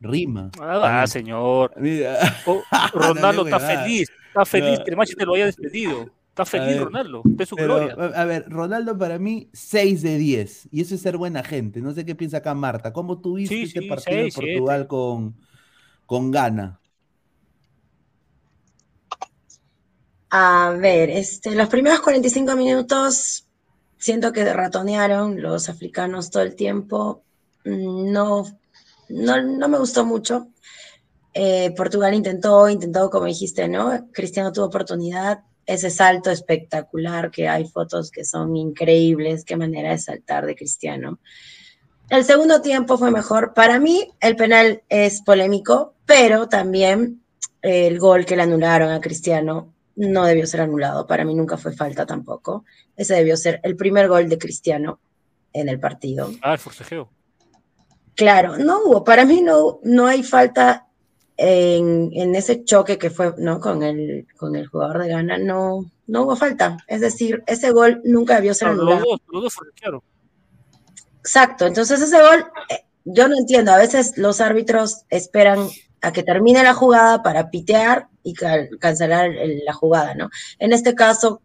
Rima. Ah, señor. Mira. Oh, Ronaldo está huevada. feliz, está feliz No. que el Manchester lo haya despedido. Está feliz ver, Ronaldo, de su pero, gloria. a ver, Ronaldo para mí 6 de 10. Y eso es ser buena gente. No sé qué piensa acá Marta. ¿Cómo tuviste Sí, este sí, partido de. Portugal con, con Ghana? A ver, este, los primeros 45 minutos siento que ratonearon los africanos todo el tiempo. Mm, No, no, no me gustó mucho. Eh, Portugal intentó, intentó, como dijiste, ¿no? Cristiano tuvo oportunidad, ese salto espectacular, que hay fotos que son increíbles, qué manera de saltar de Cristiano. El segundo tiempo fue mejor. Para mí, el penal es polémico, pero también el gol que le anularon a Cristiano no debió ser anulado. Para mí nunca fue falta tampoco. Ese debió ser el primer gol de Cristiano en el partido. Ah, el forcejeo. Claro, no hubo. Para mí no, no hay falta en, en ese choque que fue ¿no? con, el, con el jugador de Ghana. No, no hubo falta. Es decir, ese gol nunca debió ser No, los anulado. dos, los dos. Exacto, entonces ese gol, eh, yo no entiendo, a veces los árbitros esperan a que termine la jugada para pitear y ca- cancelar el- la jugada, ¿no? En este caso,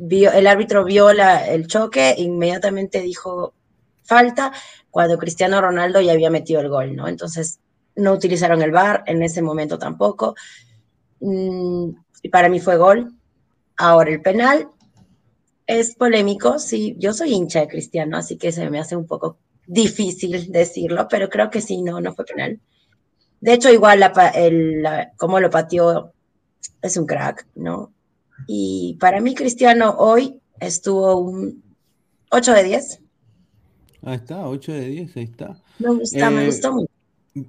el árbitro vio la- el choque, inmediatamente dijo falta, cuando Cristiano Ronaldo ya había metido el gol, ¿no? Entonces, no utilizaron el VAR en ese momento tampoco. Mm, y para mí fue gol. Ahora, el penal, es polémico, sí, yo soy hincha de Cristiano, así que se me hace un poco difícil decirlo, pero creo que sí, no, no fue penal. De hecho, igual la, el, la- cómo lo pateó es un crack, ¿no? Y para mí Cristiano hoy estuvo un 8 de 10. Ahí está, 8 de 10, ahí está. Me gusta, me Eh, gustó mucho.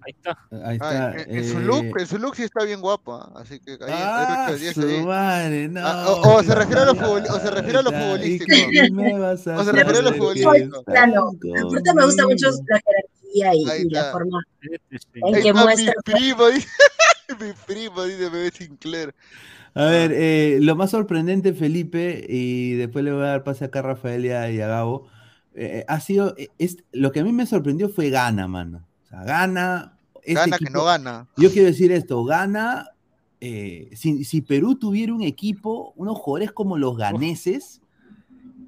Ahí está. Ahí Ah, en, en su eh, look, en su look sí está bien guapa, así que ahí Ah, hay 10 su ahí. madre, no. Ah, o, o se refiere a lo futbol- o se refiere a lo Ahí está. futbolístico. ¿Y qué me vas a O se refiere a lo hacer futbolístico. que Claro, aparte me gusta mucho la jerarquía y, la forma en Ahí que muestra. mi primo, dice, mi primo, dice Bebé Sinclair. A ver, eh, lo más sorprendente, Felipe, y después le voy a dar pase acá a Rafael y a, y a Gabo, eh, ha sido, es, lo que a mí me sorprendió fue Gana, mano. O sea, Gana. este Gana que equipo- no gana. Yo quiero decir esto, Gana, eh, si, si Perú tuviera un equipo, unos jugadores como los ganeses,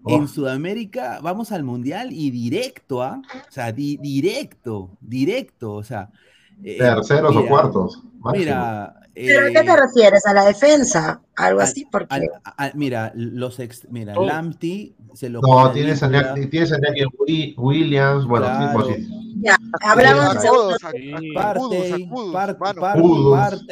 en Sudamérica vamos al Mundial y directo, ¿ah? O sea, di- directo, directo, o sea. eh, Terceros o cuartos, máximo. Mira, ¿Pero a qué eh, te refieres? ¿A la defensa? Algo al- así, porque. al- al- mira, los ex, mira. Lamptey se lo No, tienes a tienes Williams, bueno, Claro. sí, pues sí. Ya, hablamos a, a Sí. Kudus,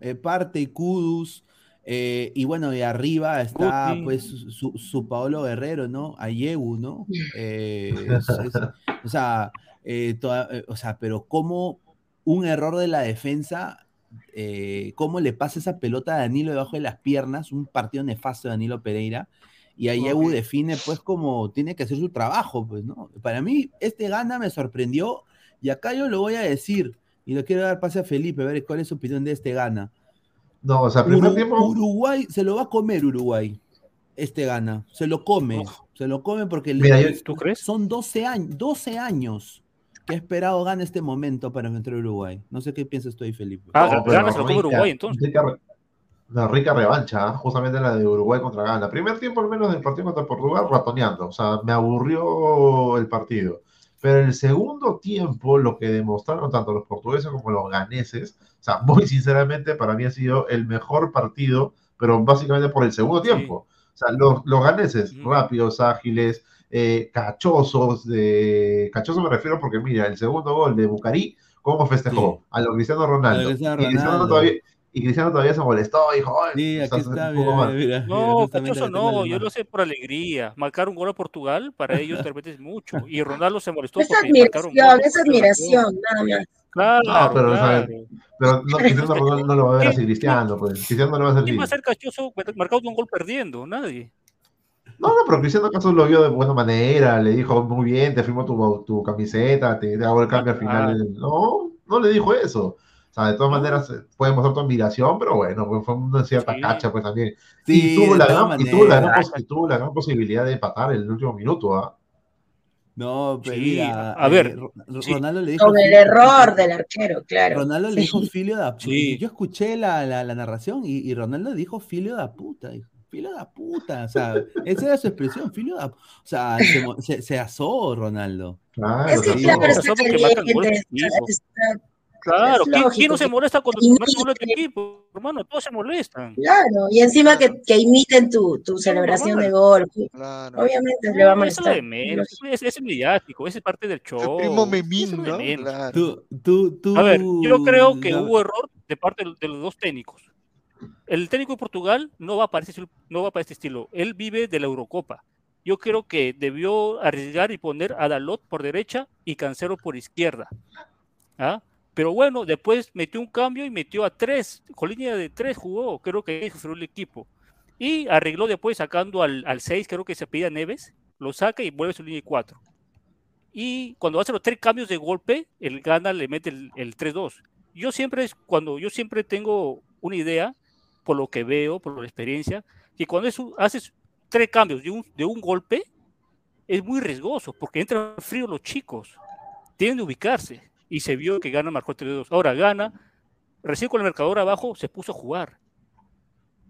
eh, Partey, Kudus, eh, y bueno, y arriba está Guti. pues su, su Paolo Guerrero, ¿no? Ayewu, ¿no? Eh, es- es- o sea, eh, toda- eh, o sea, pero como un error de la defensa, eh, cómo le pasa esa pelota a Danilo debajo de las piernas, un partido nefasto de Danilo Pereira, y Ayewu Ok. define pues como tiene que hacer su trabajo, pues, ¿no? Para mí, este gana me sorprendió, y acá yo lo voy a decir, y le quiero dar pase a Felipe, a ver cuál es su opinión de este gana. No, o sea, primer Uru- tiempo. Uruguay se lo va a comer Uruguay. Este gana, se lo come, se lo come porque le- yo- ¿Tú crees? son 12 años, 12 años que ha esperado gana este momento para enfrentar a Uruguay. No sé qué piensas tú ahí, Felipe. Ah, No, Gana pero se lo come Uruguay, entonces. rica Una rica revancha, ¿ah? justamente la de Uruguay contra Ghana. Primer tiempo, al menos del partido contra Portugal, ratoneando. O sea, me aburrió el partido. Pero el segundo tiempo, lo que demostraron tanto los portugueses como los ganeses, o sea, muy sinceramente, para mí ha sido el mejor partido, pero básicamente por el segundo Sí. tiempo. O sea, los, los ganeses, Ujú. rápidos, ágiles, eh, cachosos, de... cachoso me refiero porque, mira, el segundo gol de Bucarí, ¿cómo festejó? Sí. A lo Cristiano Ronaldo. lo Cristiano Y Cristiano todavía, y Cristiano todavía se molestó, dijo, "Ay, Sí, aquí estás un está, poco mira, mal". mira, mira, No, Cachoso no, yo lo sé por alegría. Marcar un gol a Portugal, para ellos de repente es mucho. Y Ronaldo se molestó Es admiración, gol. es admiración, nada más. Claro, No, pero, no, Cristiano Ronaldo no lo va a ver así Cristiano, pues. Cristiano no lo va a hacer ¿Quién va a ser cachoso marcando un gol perdiendo? Nadie. No, no, pero Cristiano acaso lo vio de buena manera, le dijo, muy bien, te firmo tu, tu camiseta, te, te hago el cambio al final. No, no le dijo eso. O sea, de todas maneras, eh, puede mostrar tu admiración, pero bueno, pues fue una cierta Sí. cacha, pues también. Sí, y, tuvo la gran, y, tuvo la gran, maneras. pos- y tuvo la gran posibilidad de empatar en el último minuto, ¿ah? No, pero Sí, mira, a ver, eh, Ro- sí. Ronaldo le dijo Con el error del arquero, claro. Ronaldo le dijo Sí. filio da Sí. Yo escuché la, la, la narración y, y Ronaldo dijo filio da puta. dijo, Filio da puta. O sea, esa era su expresión, filio da O sea, se, se, se asó Ronaldo. Claro, Es que claro, Pero está eso porque marcan caliente, goles está, fijos. está- Claro, Es ¿quién, no se molesta cuando marcan gol a tu equipo? Hermano, todos se molestan. claro, y encima que, que imiten tu, tu celebración de gol. Claro. Obviamente le va a molestar. de menos, es, es mediático, ese es parte del El show. primo eso Memín, de ¿no? Claro. Tú, tú, tú, A ver, yo creo que hubo error de parte de los dos técnicos. El técnico de Portugal no va para este, no va para este estilo. Él vive de la Eurocopa. Yo creo que debió arriesgar y poner a Dalot por derecha y Cancelo por izquierda. ¿Ah? Pero bueno, después metió un cambio y metió a tres, con línea de tres jugó, creo que sufrió el equipo. Y arregló después sacando al, al 6, creo que se pedía Neves, lo saca y vuelve a su línea de 4. Y cuando hace los tres cambios de golpe, el gana le mete el, el 3-2. Yo siempre, cuando yo siempre tengo una idea, por lo que veo, por la experiencia, que cuando haces tres cambios de un, golpe, es muy riesgoso, porque entran frío los chicos, tienen de ubicarse, y se vio que Gana marcó el 3-2. Ahora Gana, recién con el marcador abajo, se puso a jugar.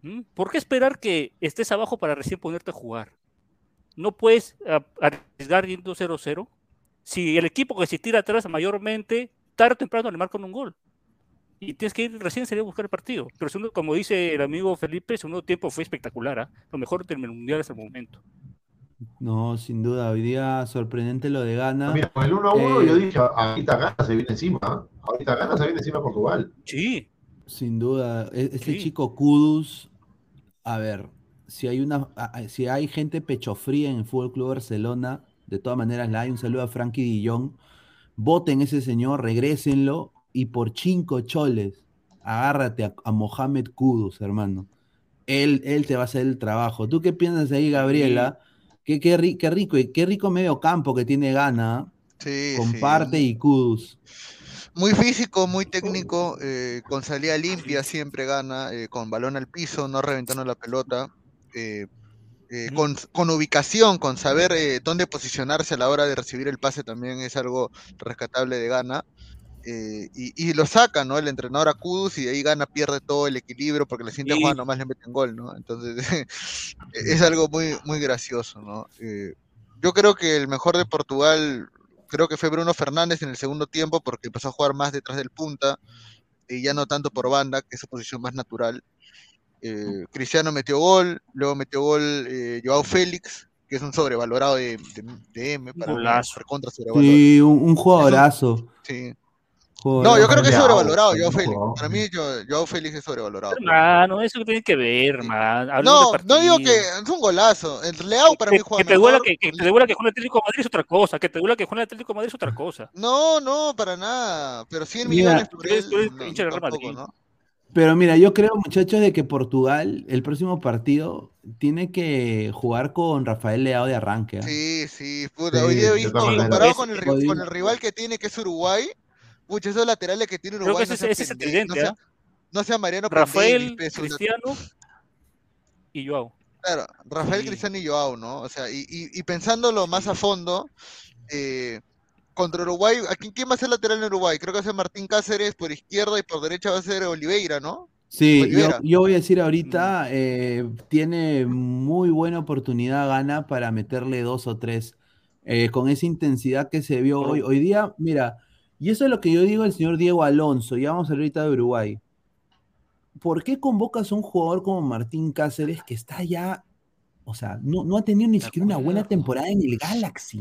¿Mm? ¿Por qué esperar que estés abajo para recién ponerte a jugar? No puedes arriesgar yendo 0-0. Si el equipo que se tira atrás mayormente, tarde o temprano le marcan un gol. Y tienes que ir recién salir a buscar el partido. Pero segundo, como dice el amigo Felipe, el segundo tiempo fue espectacular. ¿ah? Lo mejor del mundial hasta el momento. No, sin duda, hoy día sorprendente lo de Gana. Mira, con el 1 a 1 Eh, yo dije, ahorita gana se viene encima. ¿ah? Ahorita gana se viene encima a Portugal. Sí, Sin duda, e- este Sí. chico Kudus, a ver, si hay una, si hay gente pecho fría en el Fútbol Club Barcelona, de todas maneras la hay. Un saludo a Frankie Dillon, voten ese señor, regrésenlo y por cinco choles, agárrate a, a Mohamed Kudus, hermano. Él, él te va a hacer el trabajo. ¿Tú qué piensas ahí, Gabriela? Qué, qué, ri- qué rico, qué rico medio campo que tiene Gana. Sí, Comparte y Kudus. Muy físico, muy técnico, eh, con salida limpia siempre gana, eh, con balón al piso, no reventando la pelota, eh, eh, con, con ubicación, con saber eh, dónde posicionarse a la hora de recibir el pase también es algo rescatable de gana. Eh, y, y lo saca, ¿no? El entrenador a Kudus y de ahí gana, pierde todo el equilibrio porque le siente Sí. Juan nomás le meten gol, ¿no? Entonces es algo muy, muy gracioso, ¿no? Eh, yo creo que el mejor de Portugal, creo que fue Bruno Fernández en el segundo tiempo porque empezó a jugar más detrás del punta y ya no tanto por banda, que es su posición más natural. Eh, Cristiano metió gol, luego metió gol eh, Joao Félix, que es un sobrevalorado de, de, de M, para Golazo. recontra sobrevalorado. Sí, un, un jugadorazo. Sí. No, yo creo que es sobrevalorado, Joao Félix. Para mí, Joao, Félix es sobrevalorado. Hermano, eso que tiene que ver, man. Hablando No, no digo que es un golazo. El Leao para que, mí juega que te duela mejor. que, que te duela que juega el Atlético de Madrid es otra cosa, que te duela que juega el Atlético de Madrid es otra cosa. No, no, para nada. Pero 100 Mira, millones por tú eres- él, no, hincha del Real tampoco, Madrid. ¿no? Pero mira, yo creo, muchachos, de que Portugal, el próximo partido, tiene que jugar con Rafael Leao de arranque. ¿ah? Sí, sí, puta. Sí, Hoy día he visto, comparado con el, con el rival que tiene, que es Uruguay, pucha, esos laterales que tiene Creo Uruguay que no ese, sea ese es el pende- tridente, no sea, ¿ah? no sea Mariano Rafael, Cristiano y Joao. Claro, Rafael, Sí. Cristiano y Joao, ¿no? O sea, y, y, y pensándolo más a fondo, eh, contra Uruguay, ¿a quién, quién va a ser lateral en Uruguay? Creo que va a ser Martín Cáceres por izquierda y por derecha va a ser Oliveira, ¿no? Sí, yo, yo voy a decir ahorita, eh, tiene muy buena oportunidad Gana para meterle dos o tres eh, con esa intensidad que se vio hoy. Hoy día, mira, y eso es lo que yo digo al señor Diego Alonso, ya vamos a hablar ahorita de Uruguay. ¿Por qué convocas a un jugador como Martín Cáceres que está ya, o sea, no, no ha tenido ni siquiera una buena temporada en el Galaxy?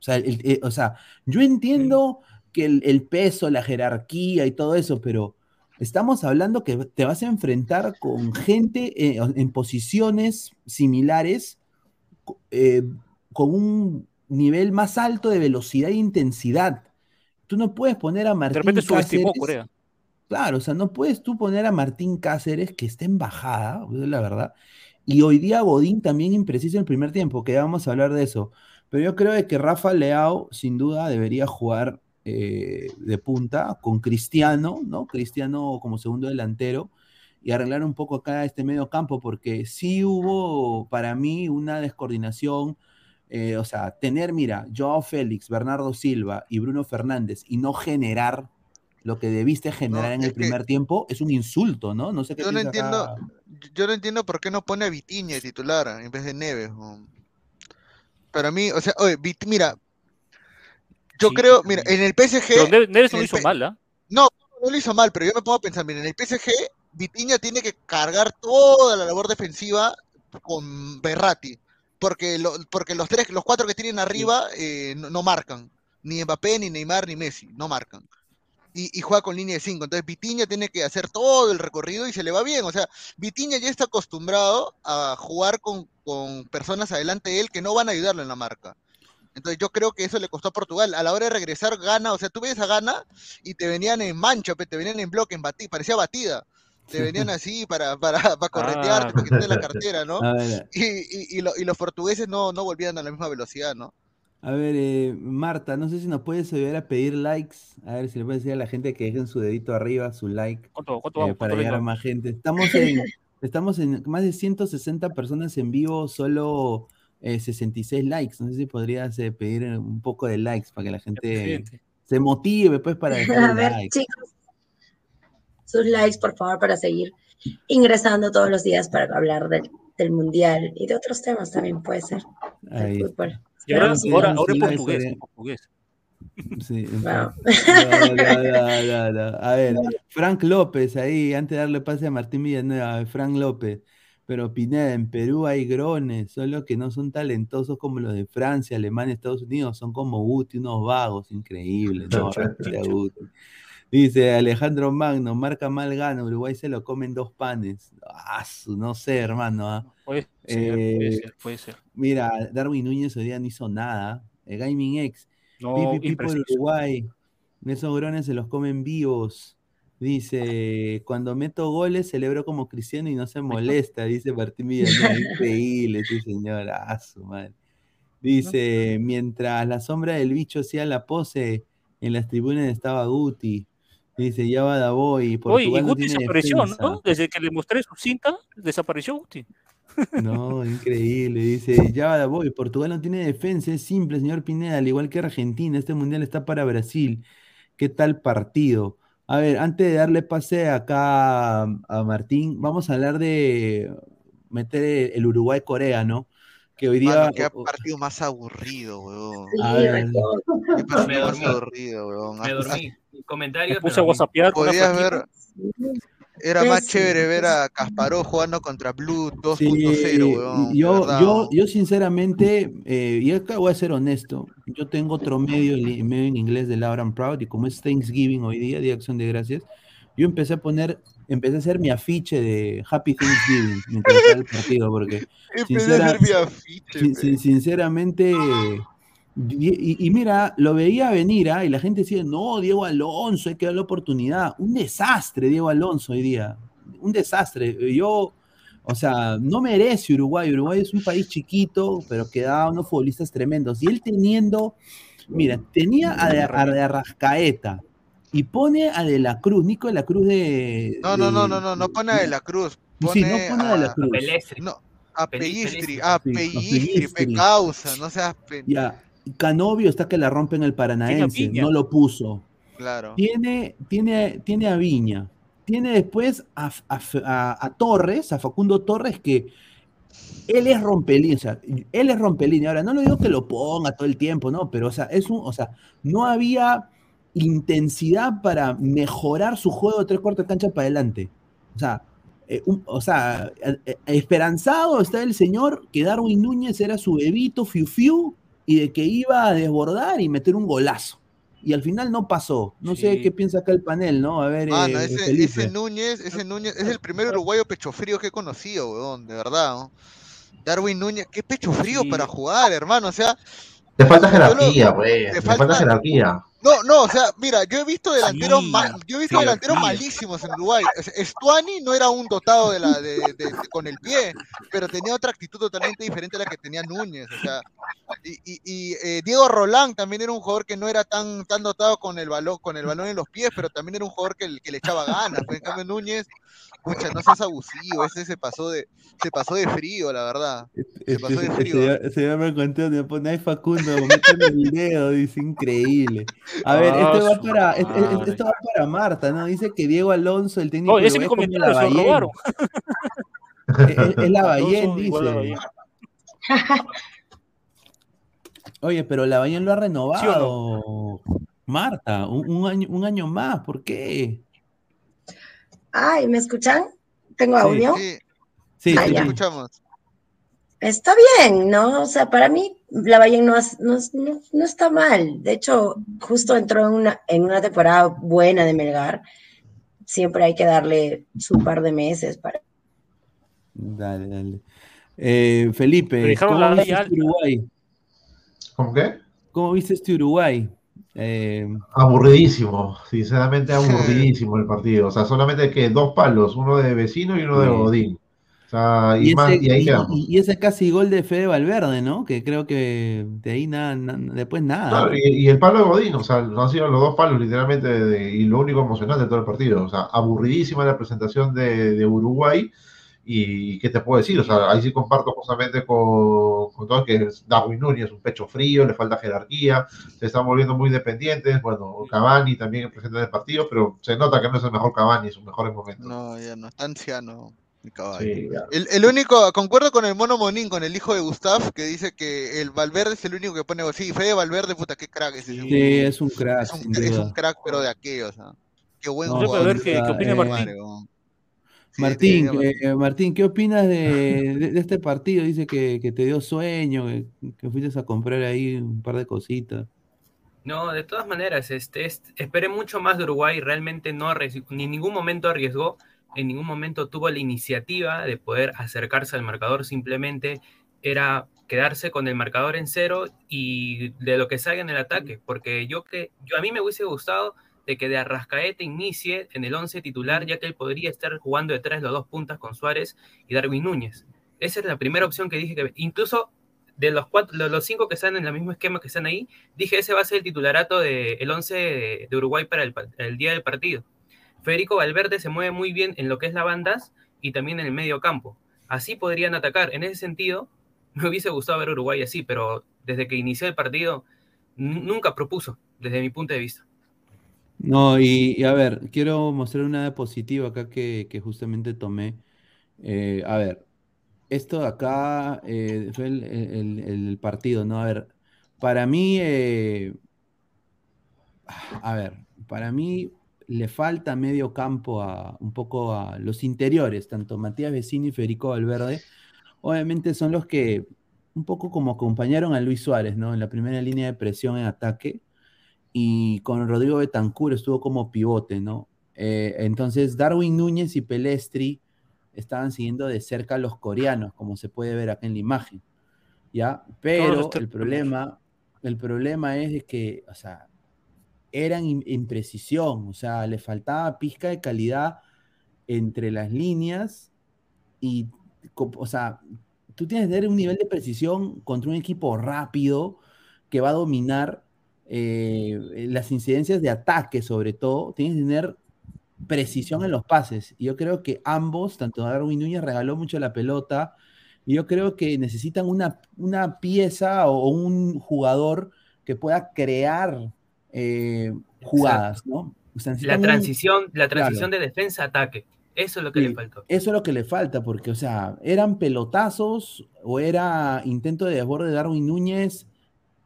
O sea, el- eh, o sea yo entiendo que el, el peso, la jerarquía y todo eso, pero estamos hablando que te vas a enfrentar con gente eh, en posiciones similares, eh, con un nivel más alto de velocidad e intensidad. Tú no puedes poner a De Martín repente subestimó Cáceres. Corea. Claro, o sea, no puedes tú poner a Martín Cáceres, que está en bajada, es la verdad. Y hoy día Godín también impreciso en el primer tiempo, que ya vamos a hablar de eso. Pero yo creo de que Rafa Leao, sin duda, debería jugar eh, de punta con Cristiano, ¿no? Cristiano como segundo delantero y arreglar un poco acá este medio campo, porque sí hubo para mí una descoordinación. Eh, o sea, tener, mira, Joao Félix, Bernardo Silva y Bruno Fernández y no generar lo que debiste generar en el que- primer tiempo es un insulto, ¿no? No sé qué Yo no entiendo, acá. yo no entiendo por qué no pone a Vitiña de titular en vez de Neves. weón. Para mí, o sea, oye, Vit- mira, yo Sí, creo, mira, en el PSG, Pero Ne- Neves no lo hizo P- mal, ¿ah? No, no lo hizo mal, pero yo me pongo a pensar, mira, en el PSG, Vitiña tiene que cargar toda la labor defensiva con Berratti, porque, lo- porque los tres, los cuatro que tienen arriba eh, no, no marcan, ni Mbappé, ni Neymar, ni Messi, no marcan. Y, y juega con línea de cinco, entonces Vitiña tiene que hacer todo el recorrido y se le va bien, o sea, Vitiña ya está acostumbrado a jugar con, con personas adelante de él que no van a ayudarlo en la marca. Entonces yo creo que eso le costó a Portugal. A la hora de regresar, gana, o sea, tú ves a gana y te venían en mancha, te venían en bloque, en bati, parecía batida. Te venían así para, para, para corretearte, Ah. para quitarte la cartera, ¿no? A ver, Y, y, y, lo- y los portugueses no, no volvían a la misma velocidad, ¿no? a ver, eh, Marta, no sé si nos puedes ayudar a pedir likes. A ver si le puedes decir a la gente que dejen su dedito arriba, su like, ¿Cuánto, cuánto eh, vamos? para ¿Cuánto llegar a más gente. Estamos en, estamos en más de 160 personas en vivo, solo eh, 66 likes. No sé si podrías eh, pedir eh, un poco de likes para que la gente se motive, pues, para dejar A ver, like. chicos, sus likes, por favor, para seguir ingresando todos los días para hablar del, del mundial y de otros temas también puede ser. Ahí del está. fútbol. Y ahora, en portugués, sí. en portugués. Sí, en Wow. fin. No, no, no, no, no. A ver, Frank López ahí, antes de darle pase a Martín Villanueva, Frank López. Pero Pineda, en Perú hay grones, solo que no son talentosos como los de Francia, Alemania, Estados Unidos, son como Guti, unos vagos, increíbles. No, Guti. Dice Alejandro Magno, marca mal gana, Uruguay se lo comen dos panes. Ah, su- no sé, hermano. ah. Puede ser, puede Eh, ser, puede ser. Mira, Darwin Núñez hoy día no hizo nada. El Gaming X. No, Pi, pi, pi por. Uruguay. Esos grones se los comen vivos. Dice, cuando meto goles celebro como cristiano y no se molesta, dice Martín Villanueva. Increíble, sí, señor. Ah, su madre. Dice, mientras la sombra del bicho hacía la pose, en las tribunas estaba Guti. Dice, ya va Davoy. Oye, y Portugal no Guti tiene desapareció, defensa. ¿no? Desde que le mostré su cinta, desapareció Guti. No, increíble. Dice, ya voy. Portugal no tiene defensa, es simple, señor Pineda, al igual que Argentina. Este mundial está para Brasil. ¿Qué tal partido? A ver, antes de darle pase acá a, Martín, vamos a hablar de meter el, Uruguay-Corea, ¿no? Que hoy día. Mano, qué partido más aburrido, weón. A ver, Qué partido más aburrido, weón. Me dormí. Comentarios. Me puse a whatsappear Podías flaquita. ver, era más chévere ver a Kasparov jugando contra Blue 2.0, Sí, weón. yo, yo, yo sinceramente, eh, y acá voy a ser honesto, yo tengo otro medio, en- medio en inglés de and Proud, y como es Thanksgiving hoy día, Día de Acción de Gracias, yo empecé a poner, empecé a hacer mi afiche de Happy Thanksgiving mientras estaba el partido, porque Empecé a sincera- hacer mi afiche, sin- sin- sinceramente, y, y- y mira, lo veía venir, ¿ah? y la gente decía, no, Diego Alonso, hay que dar la oportunidad. Un desastre, Diego Alonso, hoy día. Un desastre. Yo, o sea, no merece Uruguay. Uruguay es un país chiquito, pero que da unos futbolistas tremendos. Y él teniendo, mira, tenía a de, a de Arrascaeta y pone a De la Cruz, Nico de la Cruz de. No, no, de- no, no, no, no pone a De la Cruz. Sí, no pone a De la Cruz. Pelestri. No, a Pelistri. a Sí, a Pellistri, pe causa, no seas pe... Canovio está que la rompe en el Paranaense, no lo puso. Claro. Tiene, tiene, tiene a Viña. Tiene después a, a- a- a Torres, a Facundo Torres, que él es rompelín, o sea, él es rompelín. Ahora, no lo digo que lo ponga todo el tiempo, ¿no? Pero, o sea, es un, o sea, no había intensidad para mejorar su juego de tres cuartos de cancha para adelante. O sea, eh, un- o sea, eh, eh, esperanzado está el señor que Darwin Núñez era su bebito, fiu fiu, y de que iba a desbordar y meter un golazo. Y al final no pasó. No sé qué piensa acá el panel, ¿no? A ver, Mano, eh, ese, ese Núñez, ese Núñez es el primer uruguayo pecho frío que he conocido, weón, de verdad. ¿no? Darwin Núñez, qué pecho frío Sí. para jugar, hermano. O sea, Le falta jerarquía, Le falta falta- jerarquía. No, no, o sea, mira, yo he visto delanteros, Sí, ma- yo he visto sí, delanteros sí. malísimos en Uruguay. Estuani no era un dotado de la, de, de- de- con el pie, pero tenía otra actitud totalmente diferente a la que tenía Núñez. O sea, y, y- y, eh, Diego Rolán también era un jugador que no era tan, tan dotado con el balón, con el balón en los pies, pero también era un jugador que, que le echaba ganas. Pues, en cambio Núñez, pucha, no seas abusivo, ese se pasó de, se pasó de frío, la verdad. Se pasó de frío. Se, se llama Conteo, me pone ahí Facundo, méteme el video, dice increíble. A ver, Ah, este va para, este- esto va para Marta, ¿no? Dice que Diego Alonso, el técnico No, de ese es mi comentario, se lo Lavallén. robaron. Es, es- es Lavallén, Alonso igual a dice. Oye, pero Lavallén lo ha ¿Sí o renovado. Marta, un, un año, un año más, ¿por qué? Ay, ¿me escuchan? ¿Tengo audio? Sí, Sí, Ah, sí, te escuchamos. Está bien, ¿no? O sea, para mí no, es- no, es- no, no está mal. De hecho, justo entró en una, en una temporada buena de Melgar. Siempre hay que darle su par de meses para... Dale, dale. Eh, Felipe, ¿cómo la viste este. Uruguay? ¿Cómo qué? ¿Cómo viste este Uruguay? Eh, Aburridísimo, sinceramente aburridísimo el partido. O sea, solamente que dos palos, uno de vecino y uno de. Godín. O sea, y, y, más, ese, y ahí y- y- ese casi gol de Fede Valverde, ¿no? Que creo que de ahí nada, na- después nada. ¿no? y, el palo de Godín, o sea, han sido los dos palos literalmente, de- y lo único emocionante de todo el partido. O sea, aburridísima la presentación de, de Uruguay. Y qué te puedo decir, o sea, ahí sí comparto justamente con, con todo que es Darwin Núñez, un pecho frío, le falta jerarquía, se están volviendo muy dependientes. Bueno, Cavani también presente en el partido, pero se nota que no es el mejor Cavani en sus mejores momentos. No, ya no, está anciano el caballo. Sí. El, el único, concuerdo con el mono Monín, con el hijo de Gustav, que dice que el Valverde es el único que pone, sí, Fede Valverde, puta, qué crack ese. Sí, es un crack, es un, es un crack, pero de aquellos, ¿ah? Qué buen No, jugador. ver qué, qué opina eh, Martín. Madre, Sí, Martín, sí, eh, Martín, ¿qué opinas de, de- de este partido? Dice que, que te dio sueño, que, que fuiste a comprar ahí un par de cositas. No, de todas maneras, este, es- esperé mucho más de Uruguay, realmente no ni en ningún momento arriesgó, en ningún momento tuvo la iniciativa de poder acercarse al marcador, simplemente era quedarse con el marcador en cero y de lo que salga en el ataque, porque yo que yo a mí me hubiese gustado de que de Arrascaeta inicie en el 11 titular, ya que él podría estar jugando detrás de los dos puntas con Suárez y Darwin Núñez. Esa es la primera opción que dije que incluso de los cuatro, los cinco que están en el mismo esquema que están ahí, dije ese va a ser el titularato del de, 11 de, de, Uruguay para el, el, día del partido. Federico Valverde se mueve muy bien en lo que es la bandas y también en el medio campo. Así podrían atacar. En ese sentido, me hubiese gustado ver Uruguay así, pero desde que inició el partido nunca propuso, desde mi punto de vista. No, y, a ver, quiero mostrar una diapositiva acá que, que justamente tomé. Eh, a ver, esto de acá eh, fue el, partido, ¿no? A ver, para mí, eh, a ver, para mí le falta medio campo a un poco a los interiores, tanto Matías Vecino y Federico Valverde. Obviamente son los que un poco como acompañaron a Luis Suárez, ¿no? En la primera línea de presión en ataque. Y con Rodrigo Betancur estuvo como pivote, ¿no? Eh, entonces, Darwin Núñez y Pelestri estaban siguiendo de cerca a los coreanos, como se puede ver acá en la imagen. ¿Ya? Pero el problema, el problema es que, o sea, eran imprecisión, o sea, le faltaba pizca de calidad entre las líneas y, o sea, tú tienes que tener un nivel de precisión contra un equipo rápido que va a dominar eh, las incidencias de ataque, sobre todo, tienes que tener precisión en los pases. Y yo creo que ambos, tanto Darwin Núñez regaló mucho la pelota, y yo creo que necesitan una, una pieza o, un jugador que pueda crear eh, jugadas, ¿no? O sea, la transición, un... la transición claro. de defensa-ataque. Eso es lo que sí, le faltó. Eso es lo que le falta, porque, o sea, eran pelotazos o era intento de desborde de Darwin Núñez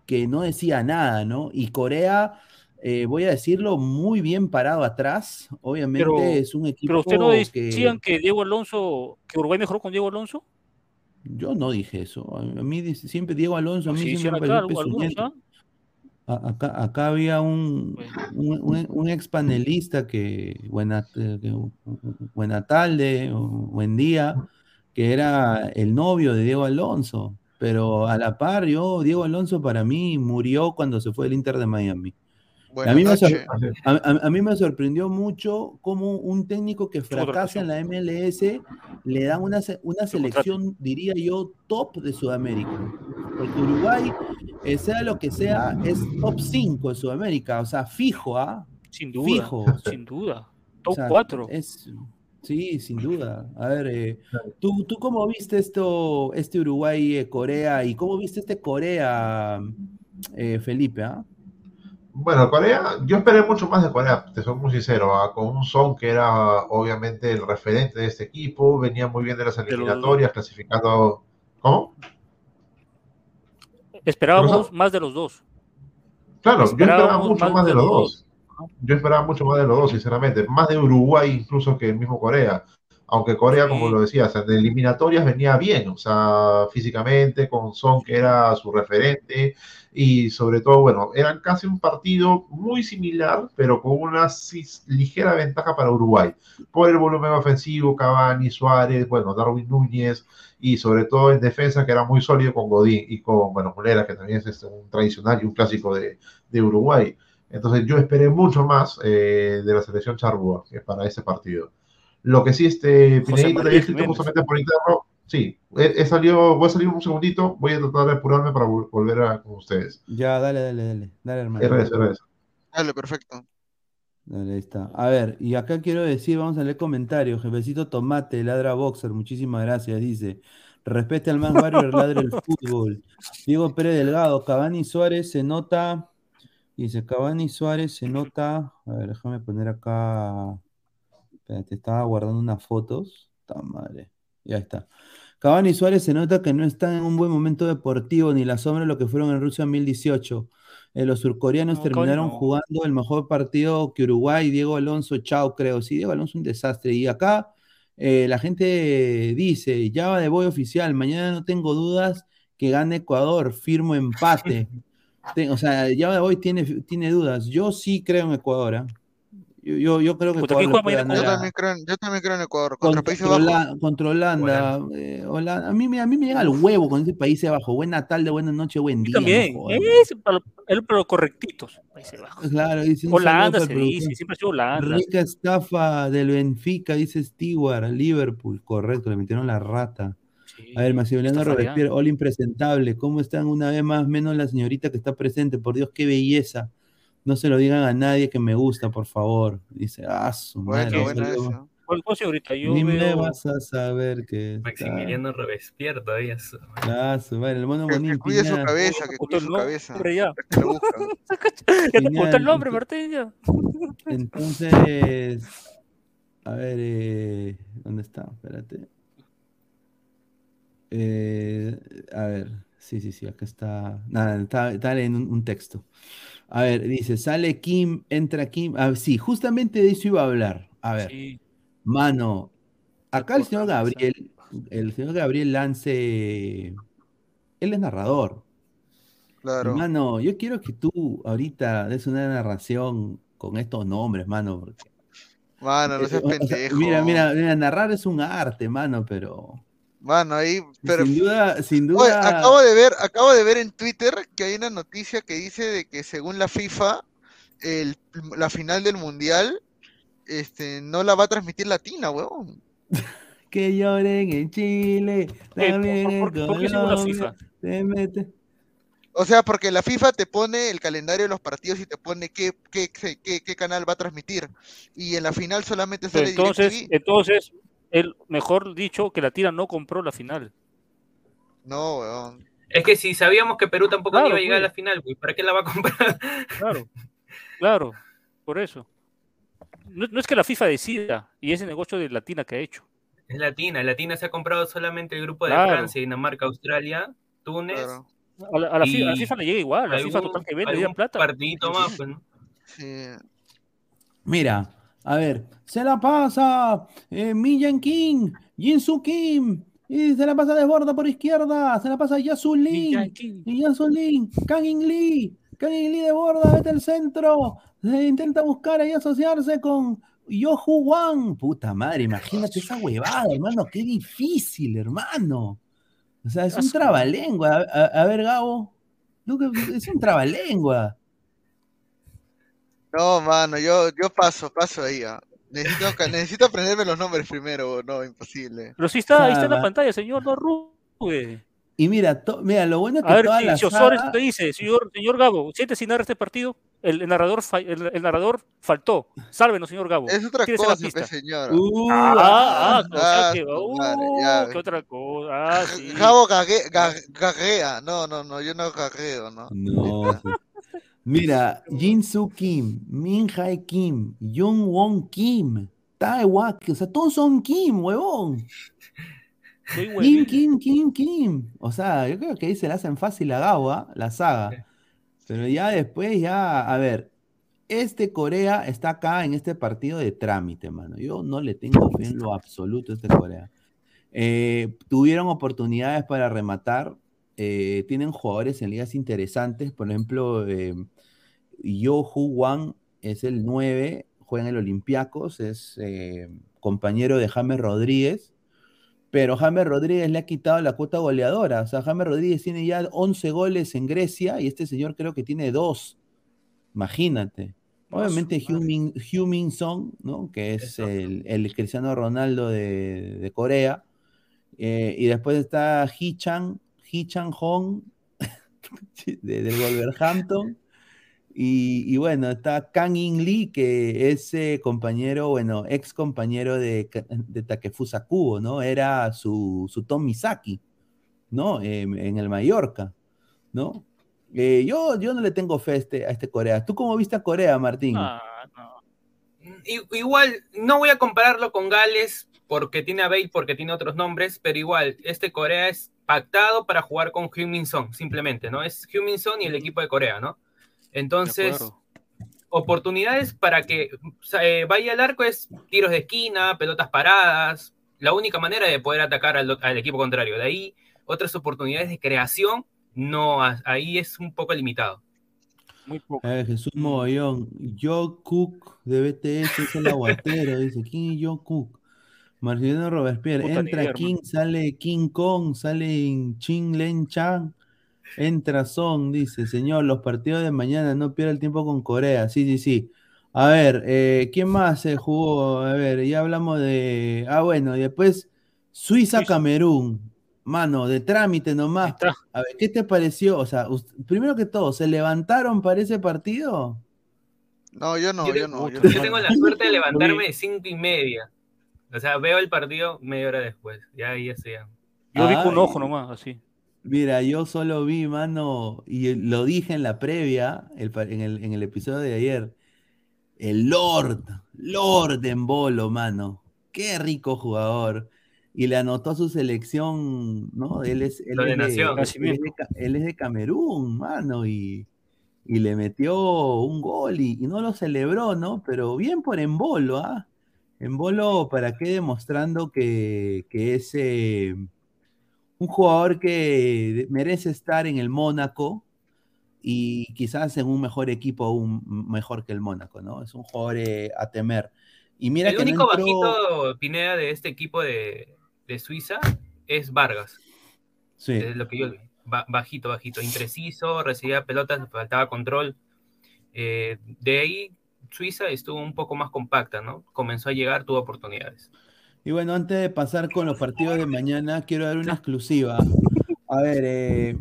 que no decía nada, ¿no? Y Corea, eh, voy a decirlo, muy bien parado atrás. Obviamente pero, es un equipo. Pero usted no decían que... que Diego Alonso, que Uruguay mejoró con Diego Alonso. Yo no dije eso. A mí siempre Diego Alonso, a mí sí, siempre. Acá, acá, había un, un, un, un, ex panelista que, buena, que, buena tarde, buen día, que era el novio de Diego Alonso. Pero a la par, yo, Diego Alonso para mí murió cuando se fue del Inter de Miami. A mí, a, a, a mí, me sorprendió mucho cómo un técnico que fracasa en la MLS le dan una, una selección, diría yo, top de Sudamérica. Porque Uruguay, eh, sea lo que sea, es top 5 de Sudamérica. O sea, fijo, ¿ah? Sin duda. Fijo. Sin duda. Top o sea, 4. Es, sí, sin duda. A ver, eh, ¿tú, ¿tú cómo viste esto, este Uruguay-Corea? ¿Y cómo viste este Corea, eh, Felipe? ¿ah? Bueno, Corea, yo esperé mucho más de Corea, te soy muy sincero, ¿ah? con un Son que era obviamente el referente de este equipo, venía muy bien de las eliminatorias, clasificando... ¿Cómo? Esperábamos más de los dos. Claro, yo esperaba mucho más, más de, de, los dos. Yo esperaba mucho más de los dos, sinceramente, más de Uruguay incluso que el mismo Corea. Aunque Corea, sí. como lo decías, en eliminatorias venía bien, o sea, físicamente, con Son que era su referente, y sobre todo, bueno, eran casi un partido muy similar, pero con una ligera ventaja para Uruguay, por el volumen ofensivo, Cavani, Suárez, bueno, Darwin Núñez, y sobre todo en defensa, que era muy sólido con Godín y con, bueno, Mulera, que también es este, un tradicional y un clásico de, de Uruguay. Entonces yo esperé mucho más eh, de la selección Charrúa para ese partido. Lo que sí, este, Pinedito te había escrito justamente por interno, Sí, he, he, salido, voy a salir un segundito, voy a tratar de apurarme para volver a con ustedes. Ya, dale, dale, dale, dale, hermano. RS, RS. Dale, perfecto. Dale, ahí está. A ver, y acá quiero decir, vamos a leer comentarios. Jefecito Tomate, ladra boxer, muchísimas gracias, dice. Respete al más barrio, ladra el fútbol. Diego Pérez Delgado, Cavani Suárez se nota. Dice, Cavani Suárez se nota. A ver, déjame poner acá. Espérate, estaba guardando unas fotos. Está madre. Ya está. Cavani y Suárez se nota que no están en un buen momento deportivo ni la sombra de lo que fueron en Rusia en 2018. Eh, los surcoreanos no, terminaron jugando el mejor partido que Uruguay. Diego Alonso, chao, creo. Sí, Diego Alonso un desastre. Y acá eh, la gente dice, ya va de boy oficial, mañana no tengo dudas que gane Ecuador, firmo empate. o sea, ya hoy tiene, tiene dudas. Yo sí creo en Ecuador. ¿eh? Yo, yo, yo creo que Puta, Ecuador ¿quién le juega puede mañana Yo también creo, en- yo también creo en Ecuador. Contra contra, Países contra Bajos. Hola- contra Holanda. eh, Holanda. A, mí, me- a mí me llega el huevo con ese Países Bajos. Buena tarde, buena noche, buen día. Yo también. no es para, es para los correctitos. Países Bajos. Claro, dice Holanda se dice, siempre ha sido Holanda. Rica estafa del Benfica, dice Stewart, Liverpool. Correcto, le metieron la rata. A ver, Maximiliano. Robespierre, hola impresentable. ¿Cómo están una vez más? Menos la señorita que está presente. Por Dios, qué belleza. No se lo digan a nadie que me gusta, por favor. Dice, ah, su madre. Bueno, bueno saludo. eso. ¿Cuál cosa ahorita? Yo Ni me veo vas a saber que está. Maximiliano Robespierre todavía. su- Ah, su madre, el mono Que, que cuide su cabeza, que cuide su cabeza. hombre, ya. Que lo buscan. Ya te Genial. apuntó el nombre, Martín. ya. Entonces, a ver, eh, ¿dónde está? Espérate. Eh, a ver, sí, sí, sí, acá está. Nada, está, está leyendo un, un texto. A ver, dice, sale Kim, entra Kim. Ah, sí, justamente de eso iba a hablar. A ver, Sí. mano, acá el señor Gabriel, el señor Gabriel Lance, él es narrador. Claro. Mano, yo quiero que tú ahorita des una narración con estos nombres, mano, porque Mano, no seas o sea, pendejo. mira, mira, mira, narrar es un arte, mano, pero Mano, ahí, pero sin duda, sin Oye, duda, acabo de ver, acabo de ver en Twitter que hay una noticia que dice de que según la FIFA, el, la final del mundial, este, no la va a transmitir Latina, huevón. que lloren en Chile, Eh, también en ¿por- por- por qué según la FIFA? se mete. O sea, porque la FIFA te pone el calendario de los partidos y te pone qué, qué, qué, qué- qué canal va a transmitir. Y en la final solamente sale entonces, DirecTV. entonces, el mejor dicho que la tira no compró la final. No, weón. Es que si sabíamos que Perú tampoco Claro, iba a llegar pues. a la final, güey, ¿para qué la va a comprar? Claro, claro, por eso. No, no es que la FIFA decida, y ese negocio de Latina que ha hecho. Es Latina, Latina se ha comprado solamente el grupo de Claro. Francia, Dinamarca, Australia, Túnez. A la, a la a FIFA le llega igual, la FIFA total que vende, le plata. partidito más, pues, ¿no? Mira, a ver, se la pasa eh, Millan King, Jinsu Kim, y se la pasa de borda por izquierda, se la pasa Yasu Lin, y Yasu Lin, Kang In Lee, Kang In Lee de borda, vete al centro, se intenta buscar ahí asociarse con Yohu Wang. Puta madre, imagínate esa huevada, hermano, qué difícil, hermano. O sea, es un trabalengua. A, a- a ver, Gabo, es un trabalengua. No, mano, yo, yo paso, paso ahí. ah. Necesito, ca- necesito aprenderme los nombres primero, no, imposible. Pero sí está, ahí está en la pantalla, señor, no arrugue. Y mira, to- mira, lo bueno es que A ver, toda si, la si Osores saga- te dice, señor, señor Gabo, siente sin narrar este partido, el, el narrador fa- el, el narrador faltó. Sálvenos, señor Gabo. Es otra Tírese la cosa, pista. pues, señora. Uh, ah, ah, o sea ah, que, su uh, madre, ya qué otra cosa. Ah, sí. Jabo gague- ga- gaguea. No, no, no, yo no gagueo, ¿no? No. Mira, Jin Soo Kim, Min Hae Kim, Jung Won Kim, Tae Wak, o sea, todos son Kim, huevón. Kim. Kim, Kim, Kim. O sea, yo creo que ahí se le hacen fácil a Gao, ¿ah? la saga. Pero ya después, ya, a ver, este Corea está acá en este partido de trámite, mano. Yo no le tengo fe en lo absoluto a este Corea. Eh, tuvieron oportunidades para rematar, eh, tienen jugadores en ligas interesantes, por ejemplo, eh, Yo Hu Wang es el 9, juega en el Olympiacos, es eh, compañero de James Rodríguez, pero James Rodríguez le ha quitado la cuota goleadora, o sea, James Rodríguez tiene ya 11 goles en Grecia y este señor creo que tiene 2, imagínate. Obviamente Heung-Min Heung-Min Son, ¿no? que es el, el Cristiano Ronaldo de, de Corea, eh, y después está Hee-Chan, Hee-Chan Hong, de- del Wolverhampton. Y, y bueno, está Kang In Lee, que es eh, compañero, bueno, ex compañero de, de Takefusa Kubo, ¿no? Era su, su Tom Misaki, ¿no? En el Mallorca, ¿no? Eh, yo, yo no le tengo fe a este, a este Corea. ¿Tú cómo viste a Corea, Martín? Ah, I- Igual, no voy a compararlo con Gales porque tiene a Bale, porque tiene otros nombres, pero igual, este Corea es pactado para jugar con Heung-Min Son, simplemente, ¿no? Es Heung-Min Son y el equipo de Corea, ¿no? Entonces, oportunidades para que eh, vaya al arco es tiros de esquina, pelotas paradas, la única manera de poder atacar al, al equipo contrario. De ahí, otras oportunidades de creación, no, a- ahí es un poco limitado. Muy poco. A ver, Jesús Mogollón. Joe Cook de BTS es el aguatero. Dice, ¿quién es Joe Cook? Marcelino Robespierre. Puta, Entra idea, King, sale King Kong, sale Ching Len Chang. Entra Son, dice, señor, los partidos de mañana no pierda el tiempo con Corea. Sí, sí, sí. A ver, eh, ¿quién más se jugó? A ver, ya hablamos de. Ah, bueno, y después Suiza-Camerún. Mano, de trámite nomás. A ver, ¿qué te pareció? O sea, primero que todo, ¿se levantaron para ese partido? No, yo no, Yo, yo no. yo yo no. tengo la suerte de levantarme de cinco y media. O sea, veo el partido media hora después. Ya ahí ya sea. Yo vi con un ojo nomás, así. Mira, yo solo vi, mano, y lo dije en la previa, el pa- en, el, en el episodio de ayer, el Lord, Lord en bolo, mano. Qué rico jugador. Y le anotó a su selección, ¿no? Él es, él de es nación. él es de él es de Camerún, mano, y, y le metió un gol y, y no lo celebró, ¿no? Pero bien por Embolo, ¿ah? Embolo, ¿para qué? Demostrando que, que es eh, un jugador que merece estar en el Mónaco y quizás en un mejor equipo aún mejor que el Mónaco, ¿no? Es un jugador eh, a temer. Y mira el que no único entró- bajito, Pineda, de este equipo de, de Suiza es Vargas. Sí. Es lo que yo bajito, bajito. Impreciso, recibía pelotas, faltaba control. Eh, de ahí, Suiza estuvo un poco más compacta, ¿no? Comenzó a llegar, tuvo oportunidades. Y bueno, antes de pasar con los partidos de mañana, quiero dar una exclusiva. A ver, eh,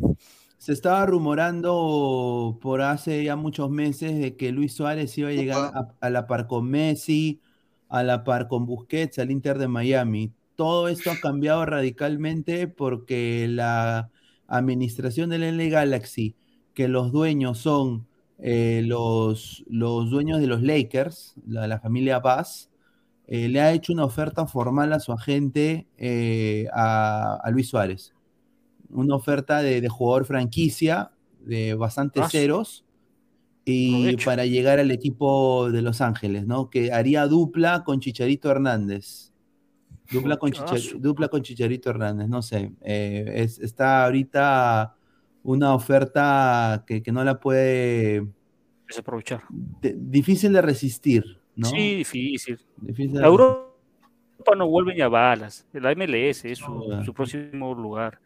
se estaba rumorando por hace ya muchos meses de que Luis Suárez iba a llegar a, a la par con Messi, a la par con Busquets, al Inter de Miami. Todo esto ha cambiado radicalmente porque la administración del LA Galaxy, que los dueños son eh, los, los dueños de los Lakers, la, la familia Bass, eh, le ha hecho una oferta formal a su agente eh, a, a Luis Suárez. Una oferta de, de jugador franquicia de bastantes Ah, ceros y para llegar al equipo de Los Ángeles, ¿no? Que haría dupla con Chicharito Hernández. Dupla con, dupla con Chicharito Hernández, no sé. eh, es- está ahorita una oferta que, que no la puede. Desaprovechar. de- difícil de resistir, ¿no? Sí, difícil. Difícil La Europa no vuelve ni a balas. La MLS es su, próximo lugar.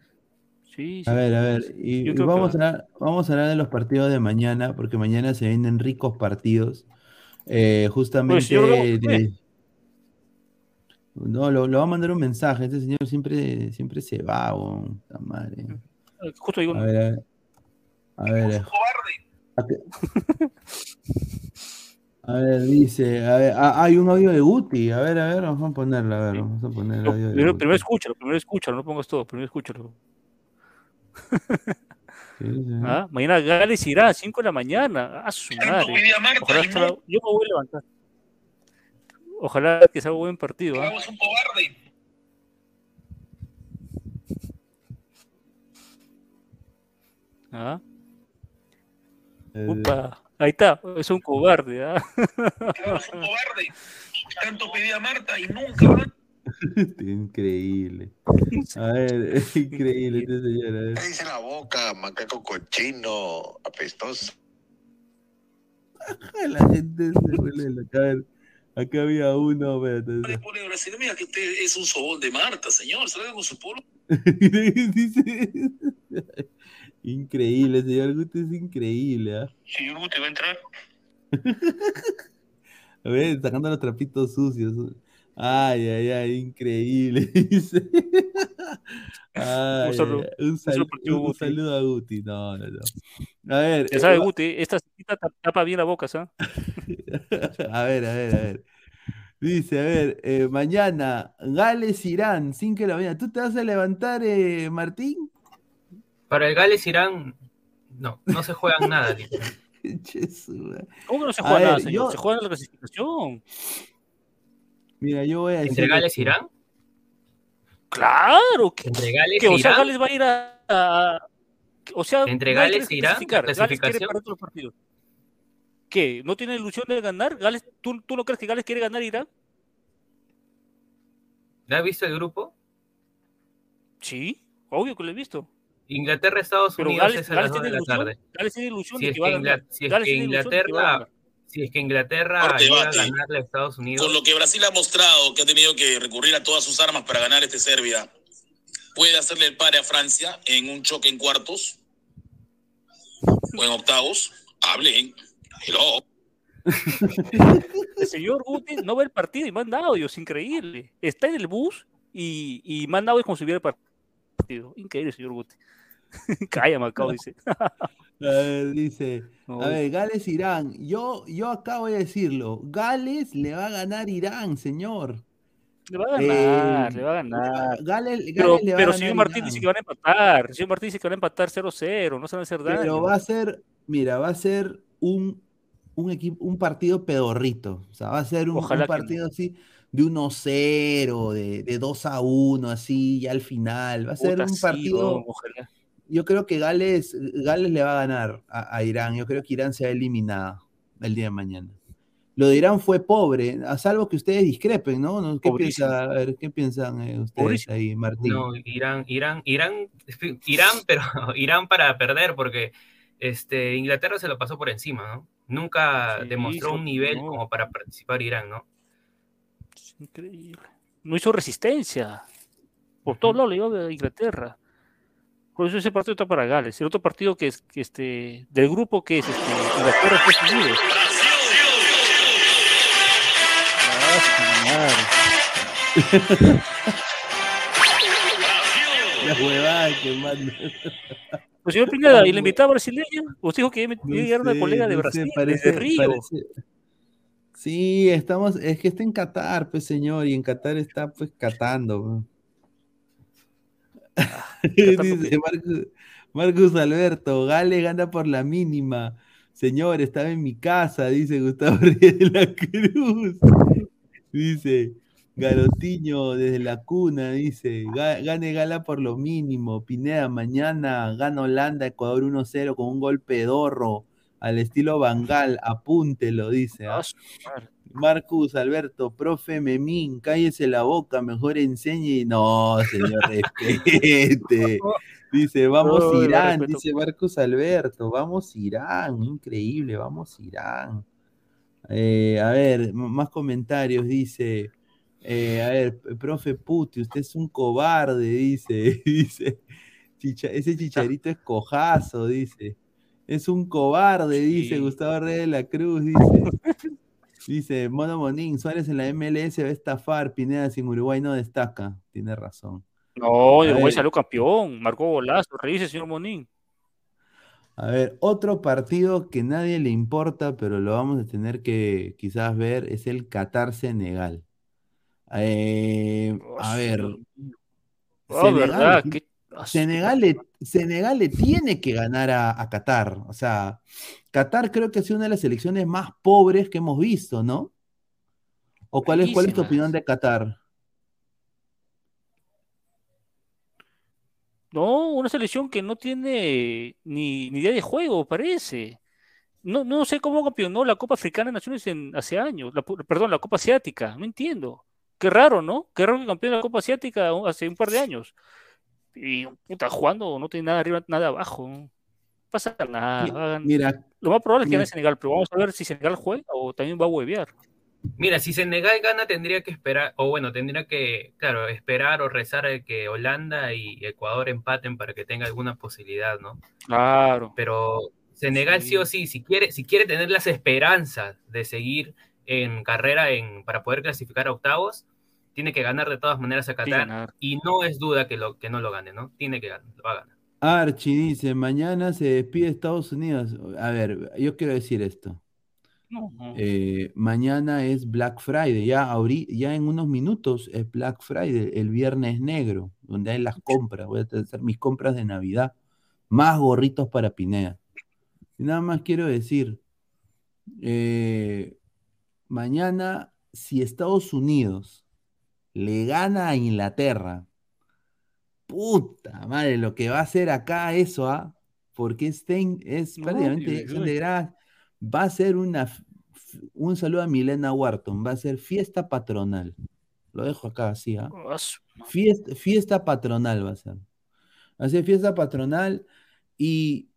Sí, sí. A ver, a ver, y, que vamos, a va. hablar, vamos a hablar de los partidos de mañana, porque mañana se vienen ricos partidos. Eh, justamente. Pues, de- no, lo, lo va a mandar un mensaje. Este señor siempre, siempre se va, puta madre. Justo digo, A ver, a ver. A ver. A ver, dice, a ver, ah, hay un audio de Guti, a ver, a ver, vamos a ponerlo, a ver, vamos a poner el audio de primero, Guti. primero escúchalo, primero escúchalo, no pongas todo, primero escúchalo. Sí, sí. Ah, Mañana Gales irá a 5 de la mañana. A su madre. Ojalá sea- yo me voy a levantar. Ojalá que sea un buen partido. ¿ah? ¿Ah? Eh, Upa, ahí está, es un cobarde. ¿ah? Tanto pedía Marta y nunca. Increíble. A ver, es increíble este señor. a ver. Cállese la boca, macaco cochino, apestoso. La gente se vuelve loca. A ver, acá había uno, espérate. Pone Brasil, mira que usted es un sobón de Marta, señor. Salga con su polo. Dice- Increíble, señor Guti es increíble. ¿ah? Señor Guti va a entrar. A ver, sacando los trapitos sucios. Ay, ay, ay, increíble. dice. Ay, Un saludo- un, un sal- saludo un saludo a Guti. No, no, no. A ver, Ya sabe, eh, Guti, esta cita tapa bien la boca, ¿sabes? a ver, a ver, a ver. Dice, a ver, eh, mañana, Gales Irán, 5 de la mañana. ¿Tú te vas a levantar, eh, Martín? Para el Gales Irán, no, no se juegan nada. ¿Cómo que no se juega nada, ver, señor? yo- Se juega la clasificación. Mira, yo voy a decir. ¿Entre Gales y Irán? Claro. que- ¿Entre Gales que, e o sea? Gales va a ir a. a- o sea, ¿Entre Gales e que Irán? clasificar. Gales quiere ¿Clasificación? los partidos. ¿Qué? ¿No tiene ilusión de ganar? Gales, ¿tú, ¿Tú no crees que Gales quiere ganar Irán? ¿Ya has visto el grupo? Sí, obvio que lo he visto. Inglaterra, Estados Pero Unidos Gales- es a las Gales 2 de tiene la ilusión, tarde. Gales tiene ilusión Si de es que va a ganar. Si es Inglaterra, ganar. si es que Inglaterra llega a ganarle a Estados Unidos, Con lo que Brasil ha mostrado que ha tenido que recurrir a todas sus armas para ganar este Serbia, puede hacerle el pare a Francia en un choque en cuartos o en octavos. Hablen. Hello. El señor Guti no ve el partido y manda audios, increíble. Está en el bus y, y manda audios como si viera el partido. Increíble, señor Guti. Calla, Macao, dice. A ver, dice, a ver, Gales Irán. Yo, yo acá voy a decirlo. Gales le va a ganar Irán, señor. Le va a ganar, Eh, le va a ganar. Gales, Gales Pero, le va pero a señor ganar Martín dice Irán. que van a empatar. Señor Martín dice que van a empatar 0-0. No se van a hacer daño. Pero va a ser, mira, va a ser un, un equipo, un partido pedorrito. O sea, va a ser un, un que partido así de 1-0, de, de 2 a 1, así, ya al final. Va a ser Puta, un sí, partido. weón, ojalá. Yo creo que Gales, Gales le va a ganar a, a Irán. Yo creo que Irán se va eliminado el día de mañana. Lo de Irán fue pobre, a salvo que ustedes discrepen, ¿no? ¿Qué, Pobrísimo. piensa, a ver, ¿qué piensan eh, ustedes Pobrísimo. ahí, Martín? No, Irán, Irán, Irán, Irán, pero Irán para perder, porque este, Inglaterra se lo pasó por encima, ¿no? Nunca Sí, demostró un nivel no. como para participar Irán, ¿no? Increíble. No hizo resistencia. Por todos lados le iba a Inglaterra. Por eso ese partido está para Gales. El otro partido que es que este, del grupo que es este, Inglaterra Estados Unidos. La huevada que manda. Pues señor Pineda, ¿y la invitada brasileña? Usted dijo que iba a No llegar una sé, colega de no sé, Brasil, parece- desde Río. parece- Sí, estamos, es que está en Qatar, pues señor, y en Qatar está pues catando. Dice Marcus, Marcus Alberto, Gale gana por la mínima. Señor, estaba en mi casa, dice Gustavo Reyes de la Cruz. Dice Garotiño desde la cuna, dice, "Ga- gane Gala por lo mínimo. Pineda, mañana gana Holanda, Ecuador 1-0 con un gol pedorro al estilo Bangal, apúntelo, dice. ¿ah? Marcus Alberto, profe Memín, cállese la boca, mejor enseñe. No, señor, respete. Dice, vamos No, Irán, dice Marcus Alberto, vamos Irán, increíble, vamos Irán. Eh, a ver, más comentarios, dice, eh, a ver, profe Puti, usted es un cobarde, dice, dice, Chicha- ese chicharito es cojazo, dice, es un cobarde, dice Gustavo Reyes de la Cruz, dice. Dice, Mono Monín, Suárez en la MLS va a estafar, Pineda sin Uruguay no destaca. Tiene razón. No, Uruguay salió campeón, marcó golazo, revise, señor Monín. A ver, otro partido que nadie le importa, pero lo vamos a tener que quizás ver, es el Qatar-Senegal. Eh, a ver, Ah, verdad, qué- Senegal le, Senegal le tiene que ganar a, a Qatar. O sea, Qatar creo que ha sido una de las selecciones más pobres que hemos visto, ¿no? ¿O cuál es, cuál es tu opinión de Qatar? No, una selección que no tiene ni, ni idea de juego, parece. No, no sé cómo campeonó la Copa Africana de Naciones en, hace años, la perdón, la Copa Asiática, no entiendo. Qué raro, ¿no? Qué raro que campeone la Copa Asiática hace un par de años. Y puta, jugando no tiene nada arriba, nada abajo. No pasa nada. Hagan- Mira, Lo más probable es que gane Senegal, pero vamos a ver si Senegal juega o también va a huevear. Mira, si Senegal gana, tendría que esperar, o bueno, tendría que, claro, esperar o rezar a que Holanda y Ecuador empaten para que tenga alguna posibilidad, ¿no? Claro. Pero Senegal sí, o sí, si quiere, si quiere tener las esperanzas de seguir en carrera en, para poder clasificar a octavos, tiene que ganar de todas maneras a Qatar. Y no es duda que, lo, que no lo gane, ¿no? Tiene que ganar, lo va a ganar. Archie dice, mañana se despide Estados Unidos. A ver, yo quiero decir esto. No, no. Eh, mañana es Black Friday, ya, en unos minutos es Black Friday, el viernes negro, donde hay las compras. Voy a hacer mis compras de Navidad. Más gorritos para Pineda. Y nada más quiero decir, eh, mañana, si Estados Unidos le gana a Inglaterra, puta madre, lo que va a hacer acá eso, ¿ah? Porque este es No, prácticamente gradas. Va a ser una, un saludo a Milena Wharton, va a ser fiesta patronal. Lo dejo acá así, ¿ah? Su- Fiesta, fiesta patronal va a ser. hacer fiesta patronal y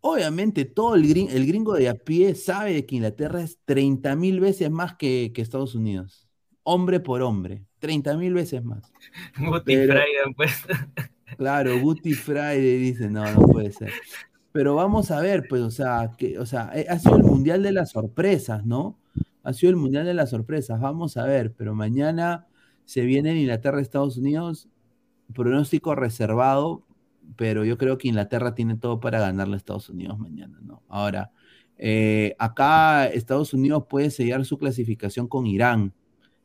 obviamente todo el, gring- el gringo de a pie sabe que Inglaterra es 30 mil veces más que, que Estados Unidos. Hombre por hombre, 30 mil veces más. Guti Pero- Friday, pues. Claro, Guti Friday dice, no, no puede ser. Pero vamos a ver, pues, o sea, que, o sea, eh, ha sido el mundial de las sorpresas, ¿no? Ha sido el mundial de las sorpresas, vamos a ver, pero mañana se viene Inglaterra, Estados Unidos, pronóstico reservado, pero yo creo que Inglaterra tiene todo para ganarle a Estados Unidos mañana, ¿no? Ahora, eh, acá Estados Unidos puede sellar su clasificación con Irán.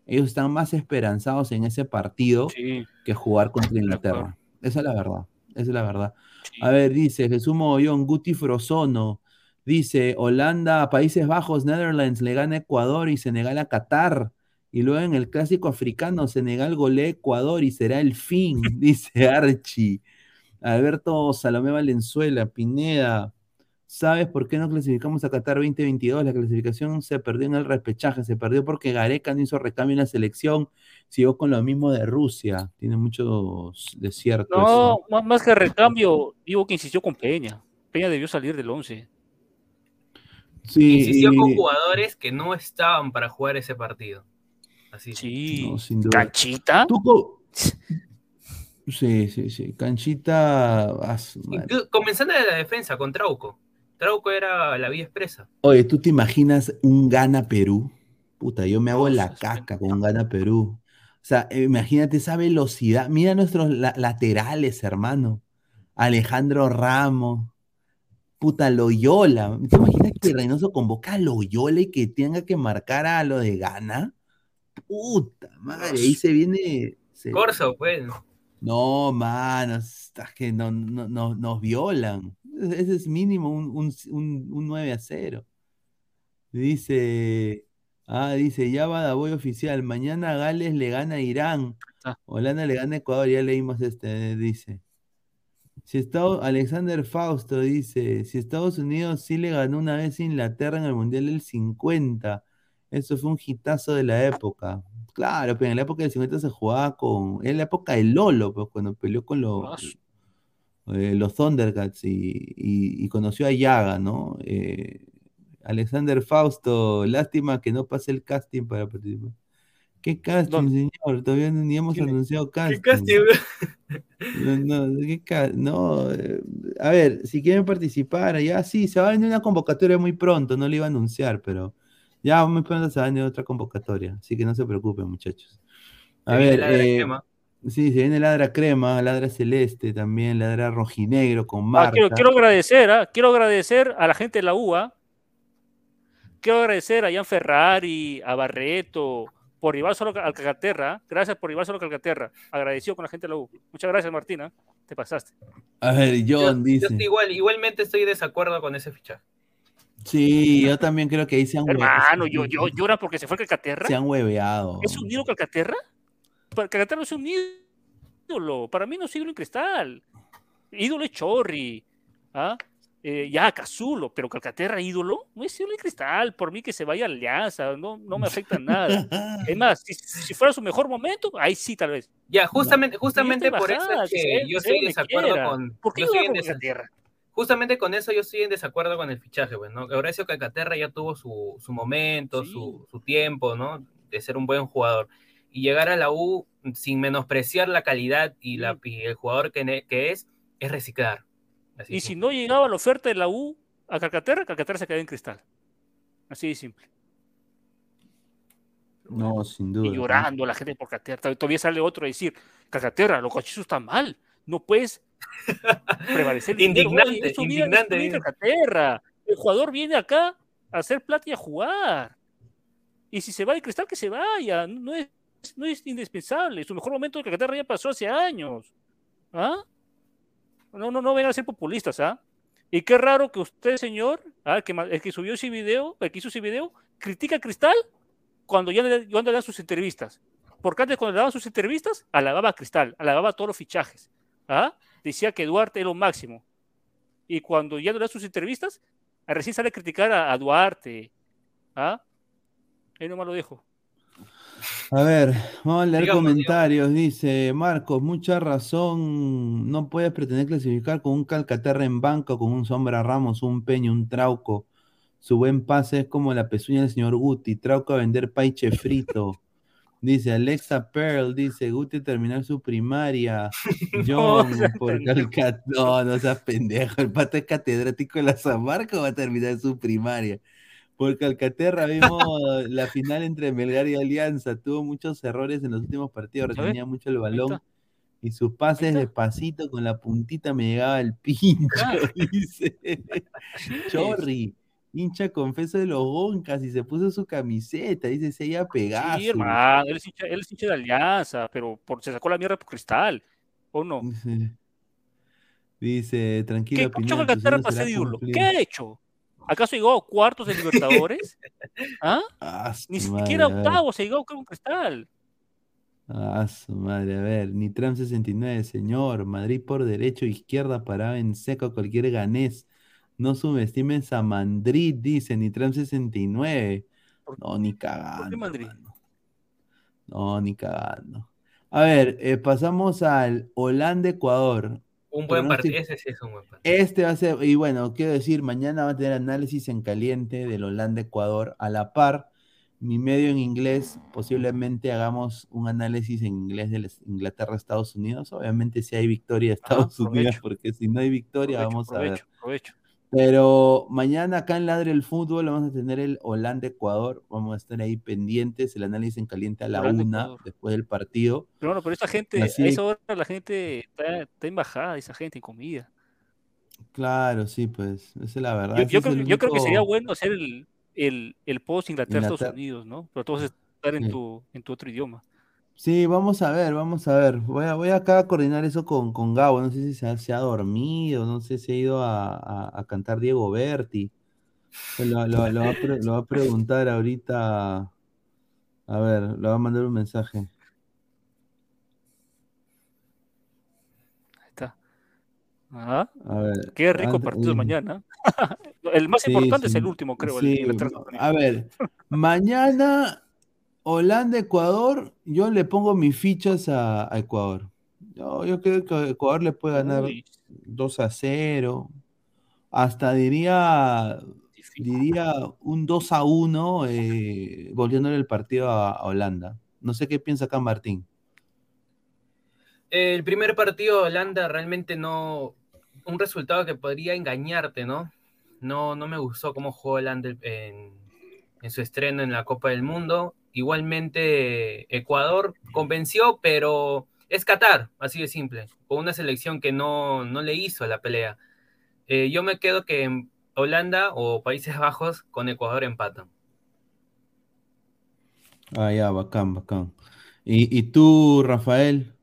Ellos están más esperanzados en ese partido que jugar contra Inglaterra. Esa es la verdad. Esa es la verdad. A ver, dice Jesús Mogollón, Guti Frozono. Dice Holanda, Países Bajos, Netherlands le gana Ecuador y Senegal a Qatar. Y luego en el clásico africano, Senegal golea Ecuador y será el fin, dice Archie. Alberto Salomé Valenzuela, Pineda. ¿Sabes por qué no clasificamos a Qatar 2022? La clasificación se perdió en el repechaje, se perdió porque Gareca no hizo recambio en la selección, siguió con lo mismo de Rusia. Tiene muchos desiertos. No, más, más que recambio, digo que insistió con Peña. Peña debió salir del 11. Sí, Insistió con jugadores que no estaban para jugar ese partido. Así. Sí. No, sin duda. ¿Canchita? Tú Sí, sí, sí. Canchita. ah, Comenzando de la defensa con Trauco. Trauco era la vía expresa. Oye, ¿tú te imaginas un Gana Perú? Puta, yo me hago la caca con un Gana Perú. O sea, eh, imagínate esa velocidad. Mira nuestros la- laterales, hermano. Alejandro Ramos. Puta, Loyola. ¿Te imaginas que Reynoso convoca a Loyola y que tenga que marcar a lo de Gana? Puta madre, ahí se viene. se- Corso, pues. No, mano, que no, no- no- nos violan. Ese es mínimo un, un, un- un 9 a 0. Dice, ah, dice, ya va voy oficial. Mañana Gales le gana a Irán. Holanda le gana a Ecuador. Ya leímos este, dice. Si Estados, Alexander Fausto dice, si Estados Unidos sí le ganó una vez a Inglaterra en el Mundial del 50, eso fue un hitazo de la época. Claro, pero en la época del 50 se jugaba con, en la época de Lolo, pues cuando peleó con los, eh, los Thundercats y, y- y conoció a Yaga, ¿no? Eh, Alexander Fausto, lástima que no pase el casting para participar. ¿Qué casting, señor? Todavía ni hemos anunciado casting. No, no, ¿qué ca- no, eh, a ver, si quieren participar, ya sí, se va a venir una convocatoria muy pronto, no le iba a anunciar, pero ya muy pronto se va a venir otra convocatoria, así que no se preocupen, muchachos. A Se viene ver, Crema. Sí, se viene ladra crema, ladra celeste también, ladra rojinegro con Ah, Marta. quiero, quiero agradecer, ah, quiero agradecer a la gente de la UA. Quiero agradecer a Jan Ferrari, a Barreto, por llevar solo al Calcaterra. Gracias por llevar solo al Calcaterra. Agradecido con la gente de la U. Muchas gracias, Martina. Te pasaste. A ver, Yo, John yo dice. igual, igualmente estoy de desacuerdo con ese fichaje. Sí, yo también creo que ahí se han, Hermano, yo, yo llora porque se fue al Calcaterra. se han hueveado. ¿Es un ídolo Calcaterra? Para Calcaterra no es un ídolo. Para mí no es ídolo en cristal. Ídolo es Chorri. ¿ah? Eh, ya, Cazulo. Pero Calcaterra, ídolo, no es ídolo en cristal. Por mí que se vaya a Alianza. No, no me afecta nada. Es más, si, si fuera su mejor momento, ahí sí, tal vez. Ya, justamente, justamente por eso es que yo estoy en desacuerdo quiera. con. ¿Por qué yo estoy en Calcaterra? Justamente con eso yo estoy en desacuerdo con el fichaje, pues, ¿no? Horacio Calcaterra ya tuvo su, su momento, su, su tiempo, ¿no? De ser un buen jugador. Y llegar a la U sin menospreciar la calidad y, la, y el jugador que, es, es reciclar. Así Y si no llegaba la oferta de la U a Calcaterra, Calcaterra se quedaba en cristal. Así de simple. No, sin duda. Y llorando la gente por Calcaterra. Todavía sale otro a decir, Calcaterra, lo cochizo está mal. No puedes prevalecer. Oye, Indignante, eso indignante. Calcaterra. El jugador viene acá a hacer plata y a jugar. Y si se va de cristal, que se vaya. No es, no es indispensable. Su mejor momento de Calcaterra ya pasó hace años. ¿Ah? No, no, no vengan a ser populistas, ¿ah? Y qué raro que usted, señor, ah, el, que, el que subió ese video, el que hizo ese video, critica a Cristal cuando ya le, cuando le dan sus entrevistas. Porque antes cuando le daban sus entrevistas, alababa a Cristal, alababa todos los fichajes. ¿ah? Decía que Duarte era lo máximo. Y cuando ya le dan sus entrevistas, a recién sale a criticar a, a Duarte. ¿ah? Ahí nomás lo dejo. A ver, vamos a leer Digamos, comentarios. Dice Marcos, mucha razón. No puedes pretender clasificar con un Calcaterra en banca, con un Sombra Ramos, un Peña, un Trauco. Su buen pase es como la pezuña del señor Guti. Trauco a vender paiche frito. Dice Alexa Pearl, dice Guti terminar su primaria. John, por pendejo. Calcat. No, no seas pendejo. El pata es catedrático de la San Marcos, va a terminar su primaria. Por Calcaterra vimos la final entre Melgar y Alianza. Tuvo muchos errores en los últimos partidos, retenía mucho el balón. Y sus pases despacito con la puntita me llegaba el pincho, Claro. dice. Chorri, hincha confeso de los Goncas y se puso su camiseta, dice se iba Pegasus. Sí, hermano, él es hincha, él es hincha de Alianza, pero por, se sacó la mierda por Cristal, ¿o no? Dice, dice, tranquilo, ¿Qué cumplido. ¿Qué ha hecho? ¿Acaso llegó a cuartos de Libertadores? ¿Ah? Ah, Ni madre, siquiera a octavos se llegó con Cristal. Ah, su madre, a ver, Nitram 69, señor, Madrid por derecho, izquierda, paraba en seco a cualquier ganés. No subestimes a Madrid, dice Nitram 69. No, ni ¿Por qué cagando, Madrid? mano. No, ni cagando. A ver, eh, pasamos al Holanda-Ecuador. Un buen partido, ese sí es un buen partido. Este va a ser, y bueno, quiero decir, mañana va a tener análisis en caliente del Holanda-Ecuador a la par. Mi medio en inglés, posiblemente hagamos un análisis en inglés de Inglaterra-Estados Unidos. Obviamente si hay victoria de Estados Unidos, porque si no hay victoria, Provecho, vamos a ver. provecho. Pero mañana acá en Ladre el Fútbol vamos a tener el Holanda-Ecuador. Vamos a estar ahí pendientes, el análisis en caliente a la una después del partido. Pero bueno, pero esa gente, Así a es. esa hora la gente está, está en bajada, esa gente en comida. Claro, sí, pues, esa es la verdad. Yo, creo, que- yo creo que sería bueno hacer el, el, el post Inglaterra-Estados Inglaterra- Unidos, ¿no? Pero todos estar en Sí. tu, en tu otro idioma. Sí, vamos a ver, vamos a ver. Voy, a, voy acá a coordinar eso con, con Gabo. No sé si se ha, se ha dormido, no sé si ha ido a, a- a cantar Diego Berti. Lo, lo- lo va a pre- lo va a preguntar ahorita. A ver, le va a mandar un mensaje. Ahí está. Ah, A ver, qué rico antes- partido uy. mañana. el más Sí, importante es el último, creo. el Sí, Inglaterra-Estados Unidos. a ver, mañana Holanda-Ecuador, yo le pongo mis fichas a, a Ecuador. Yo, yo creo que Ecuador le puede ganar Uy. 2 a 0. Hasta diría, diría un 2 a 1, eh, volviéndole el partido a, a Holanda. No sé qué piensa acá Martín. El primer partido de Holanda realmente no. Un resultado que podría engañarte, ¿no? No, no me gustó cómo jugó Holanda en, en su estreno en la Copa del Mundo. Igualmente, Ecuador convenció, pero es Qatar, así de simple, con una selección que no, no le hizo la pelea. Eh, yo me quedo que en Holanda o Países Bajos con Ecuador empatan. Ah, ya, bacán, bacán. ¿Y, y tú, Rafael?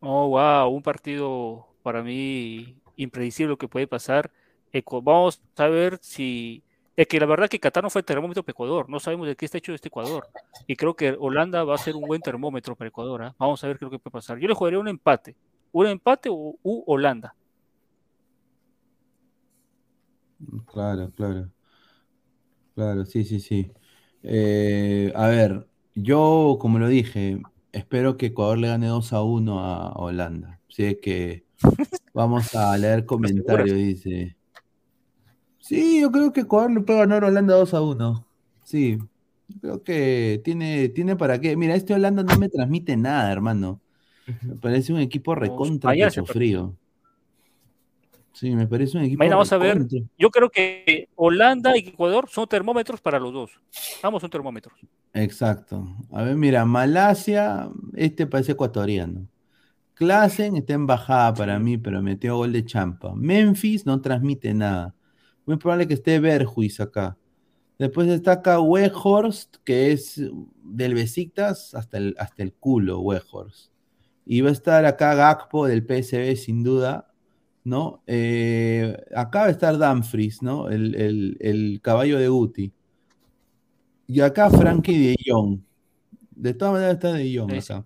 Oh, wow, un partido para mí impredecible lo que puede pasar. Ecu- Vamos a ver si. Es que la verdad que Qatar no fue el termómetro para Ecuador. No sabemos de qué está hecho este Ecuador. Y creo que Holanda va a ser un buen termómetro para Ecuador. ¿ah? Vamos a ver qué es lo que puede pasar. Yo le jugaría un empate. Un empate o u Holanda. Claro, claro. Claro, sí, sí, sí. Eh, a ver, yo, como lo dije, espero que Ecuador le gane 2 a 1 a Holanda. Es que vamos a leer comentarios, dice. Sí, yo creo que Ecuador le puede ganar a Holanda 2 a 1. Sí, creo que tiene, tiene para qué. Mira, este Holanda no me transmite nada, hermano. Me parece un equipo recontra se- frío. Sí, me parece un equipo Mañana vamos a ver. Yo creo que Holanda y Ecuador son termómetros para los dos. Ambos son termómetros. Exacto. A ver, mira, Malasia, este parece ecuatoriano. Klassen está en bajada para mí, pero metió gol de champa. Memphis no transmite nada. Muy probable que esté Berjuis acá. Después está acá Weghorst, que es del Besiktas hasta el, hasta el culo, Weghorst. Y va a estar acá Gakpo del PSV, sin duda, ¿no? Eh, acá va a estar Dumfries, ¿no? El, el- el caballo de Guti. Y acá Frankie de Jong. De todas maneras está de Jong acá.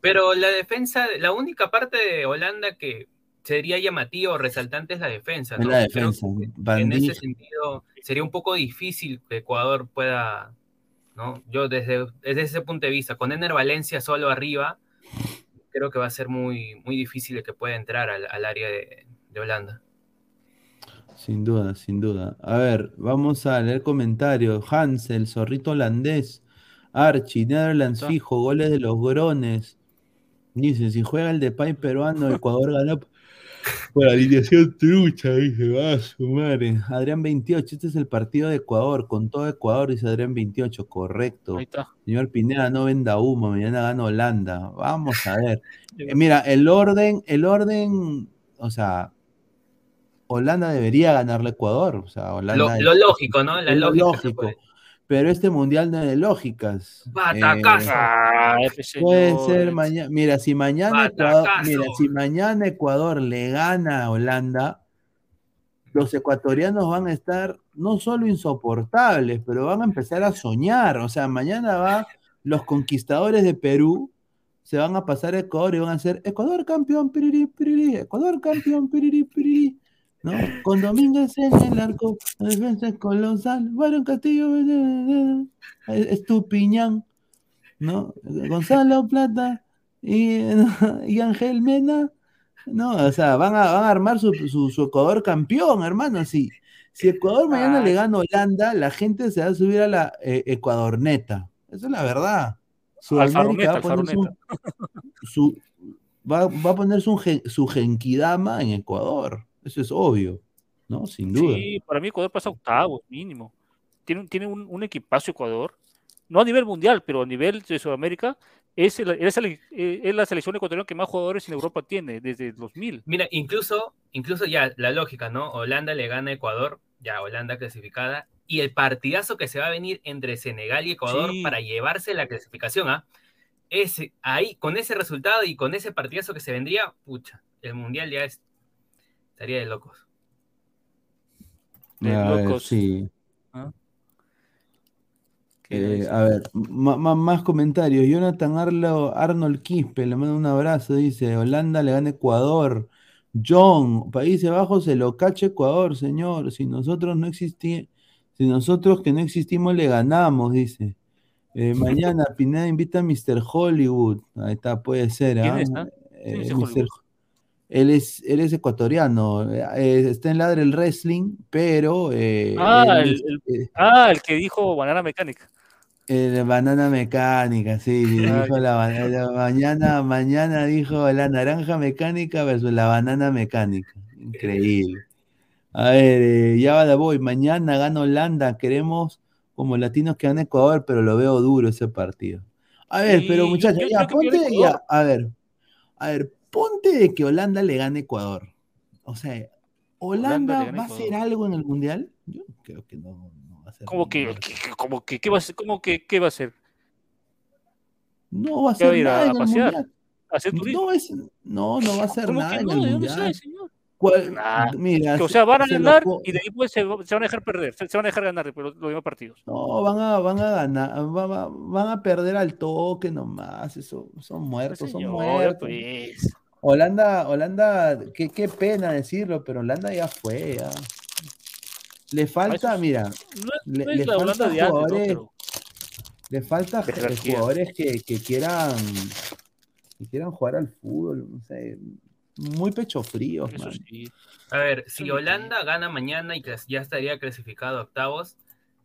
Pero la defensa, la única parte de Holanda que sería llamativo o resaltante es la defensa, Es ¿no? la defensa. en ese sentido sería un poco difícil que Ecuador pueda ¿no? Yo desde, desde ese punto de vista, con Ener Valencia solo arriba, creo que va a ser muy, muy difícil de que pueda entrar al, al área de, de Holanda. Sin duda, sin duda. A ver, vamos a leer comentarios. Hansel, zorrito holandés. Archie, Netherlands Está. fijo, goles de los grones. Dice, si juega el de Pai peruano, Ecuador ganó por alineación trucha, dice, va su madre. Adrián 28, este es el partido de Ecuador, con todo Ecuador, dice Adrián 28, correcto. Ahí está. Señor Pineda, no venda humo, mañana gana Holanda. Vamos a ver. Eh, Mira, el orden, el orden, o sea, Holanda debería ganarle a Ecuador. O sea, Holanda Lo, es- lo lógico, ¿no? La lógica. lógico. Pero este mundial no es de lógicas. Batacazo. Eh, Ah, puede ser mañana. Mira, si mañana Ecuador, mira, si mañana Ecuador le gana a Holanda, los ecuatorianos van a estar no solo insoportables, pero van a empezar a soñar. O sea, mañana va los conquistadores de Perú se van a pasar a Ecuador y van a ser Ecuador campeón, piriri, piriri, Ecuador campeón, piriri, piriri. ¿No? Con Domínguez en el arco, la defensa es colosal, Byron Castillo, Estupiñán, ¿no? Gonzalo Plata y, y Ángel Mena, ¿no? O sea, van a, van a armar su, su- su Ecuador campeón, hermano. Si, si Ecuador mañana le gana a Holanda, la gente se va a subir a la eh, Ecuadorneta. Esa es la verdad. Sudamérica va a Alfarometa, poner su, su- va, va a poner su, gen- su genkidama en Ecuador. Eso es obvio, ¿no? Sin duda. Sí, para mí Ecuador pasa octavos, mínimo. Tiene, un- tiene un, un equipazo Ecuador, no a nivel mundial, pero a nivel de Sudamérica, es, el- es, el- eh, es la selección ecuatoriana que más jugadores en Europa tiene desde el 2000. Mira, incluso, incluso ya la lógica, ¿no? Holanda le gana a Ecuador, ya Holanda clasificada, y el partidazo que se va a venir entre Senegal y Ecuador Sí. para llevarse la clasificación, ¿ah? Ese, ahí, con ese resultado y con ese partidazo que se vendría, pucha, el mundial ya es, estaría de locos. De A ver, locos. sí. ¿Ah? Eh, a ver, más comentarios. Jonathan Arlo, Arnold Quispe le manda un abrazo. Dice: Holanda le gana Ecuador. John, Países Bajos se lo cacha Ecuador, señor. Si nosotros no existí, si nosotros que no existimos le ganamos, dice. Eh, mañana Pineda invita a Mr. Hollywood. Ahí está, puede ser. ¿Quién ¿ah? es, ah? Eh, ¿Quién es ese Mr. Hollywood? Él es, él es ecuatoriano, eh, está en Ladre el Wrestling, pero eh, Ah, él el, es- el- eh, ah, el que dijo banana mecánica. el banana mecánica, sí, Ah, dijo la, la mañana, mañana dijo la naranja mecánica versus la banana mecánica. Increíble. A ver, eh, ya va la voy. Mañana gana Holanda. Queremos como latinos que gane Ecuador, pero lo veo duro ese partido. A ver, Sí, pero muchachos, ya, ponte, ya, a ver, a ver, ponte de que Holanda le gane Ecuador. O sea, Holanda ¿Holanda va a hacer algo en el Mundial? Yo creo que no, no va a hacer ¿Cómo que, que- como que, qué va a hacer? ¿Cómo que, qué va a hacer? No va a ¿Qué va a hacer nada a en el pasear? Mundial. ¿A hacer? No, es, no, no va a hacer ¿Cómo nada que en no? el ¿De dónde Mundial. sabe, señor? ¿Cuál- Nah, Mira, que, o se- sea, van a se ganar y de ahí pues, se, se van a dejar perder, se, se van a dejar ganar pero los demás partidos. No, van a, van a ganar, va- va- van a perder al toque nomás, eso, son muertos, son Señor, muertos. pues. Holanda, Holanda, qué, qué pena decirlo, pero Holanda ya fue, ya. Le falta, mira, No es, le, no le falta de antes, jugadores, Pero le falta eh, jerarquía. jugadores que, que quieran, que quieran jugar al fútbol, no sé, muy pecho frío, sí. A ver, si Holanda gana mañana y ya estaría clasificado a octavos,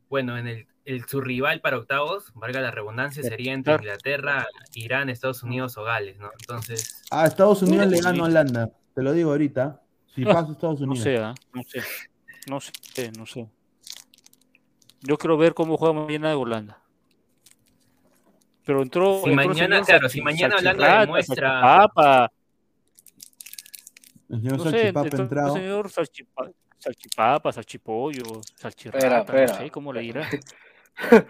bueno, en el, el- su rival para octavos, valga la redundancia, sería entre. Inglaterra, Irán, Estados Unidos o Gales, ¿no? Entonces, A Estados Unidos le gana a Holanda, te lo digo ahorita, si Ah, pasa Estados No Unidos. sé, ¿ah? no sé, no sé, no sé. Yo quiero ver cómo juega mañana Holanda. Pero entró. Si entró mañana, señor claro, si mañana Holanda demuestra- Salchipapa, El señor no sé, Salchipapa el entrado. señor Salchipa- Salchipapa, Salchipollo, Salchirrata, Espera, espera. no sé cómo le dirá.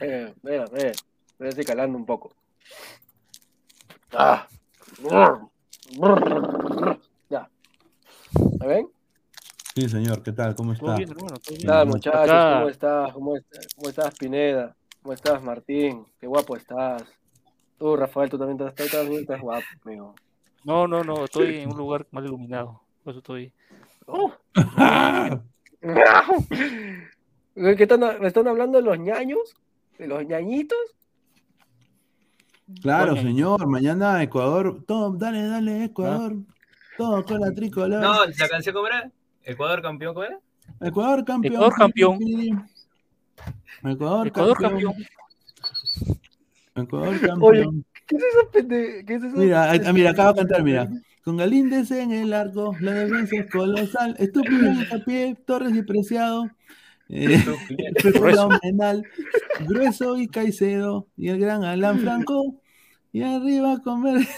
Espera, espera. Me estoy calando un poco. Ah. Ya. ¿Me ven? Sí, señor, ¿qué tal? ¿Cómo está? bien, hermano, todo ¿Qué bien. tal, no, muchachos? acá- ¿Cómo estás? ¿Cómo estás? ¿Cómo estás, Pineda? ¿Cómo estás, Martín? Qué guapo estás. Tú, Rafael, tú también estás, tú también estás guapo, amigo. No, no, no, estoy en un lugar mal iluminado. Por eso estoy. Oh. ¿Qué están, ¿Me están hablando de los ñaños? ¿De los ñañitos? Claro, señor. Mañana Ecuador. Todo, dale, dale, Ecuador. Todo con la tricolor. No, la canción, ¿cómo era? ¿Ecuador campeón, cómo era? Ecuador campeón. Ecuador campeón. Ecuador, Ecuador campeón. Ecuador campeón. Oye, ¿qué es eso, pende... ¿Qué es eso? Mira, mira, acabo de cantar, mira. Con Galíndez en el arco, la defensa es colosal. Estúpido en el pie, Torres y Preciado. Eh, fenomenal. Grueso y Caicedo. Y el gran Alan Franco. Y arriba comer.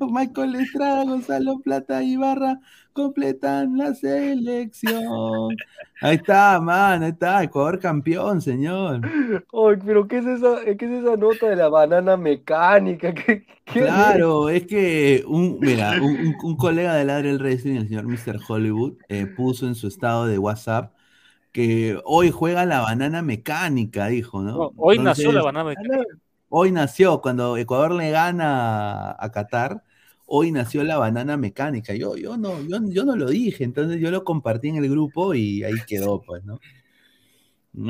Michael Estrada, Gonzalo Plata y Barra completan la selección. Ahí está, man, ahí está, Ecuador campeón, señor. Oye, pero ¿qué es esa, qué es esa nota de la banana mecánica? ¿Qué, qué Claro, es que un, mira, un, un- un colega del Adriel Racing, el señor Mr. Hollywood, eh, puso en su estado de WhatsApp que hoy juega la banana mecánica, dijo, ¿no? No, hoy nació la banana mecánica. Hoy nació, cuando Ecuador le gana a Qatar, hoy nació la banana mecánica. Yo, yo, no, yo, no lo dije, entonces yo lo compartí en el grupo y ahí quedó, pues, ¿no?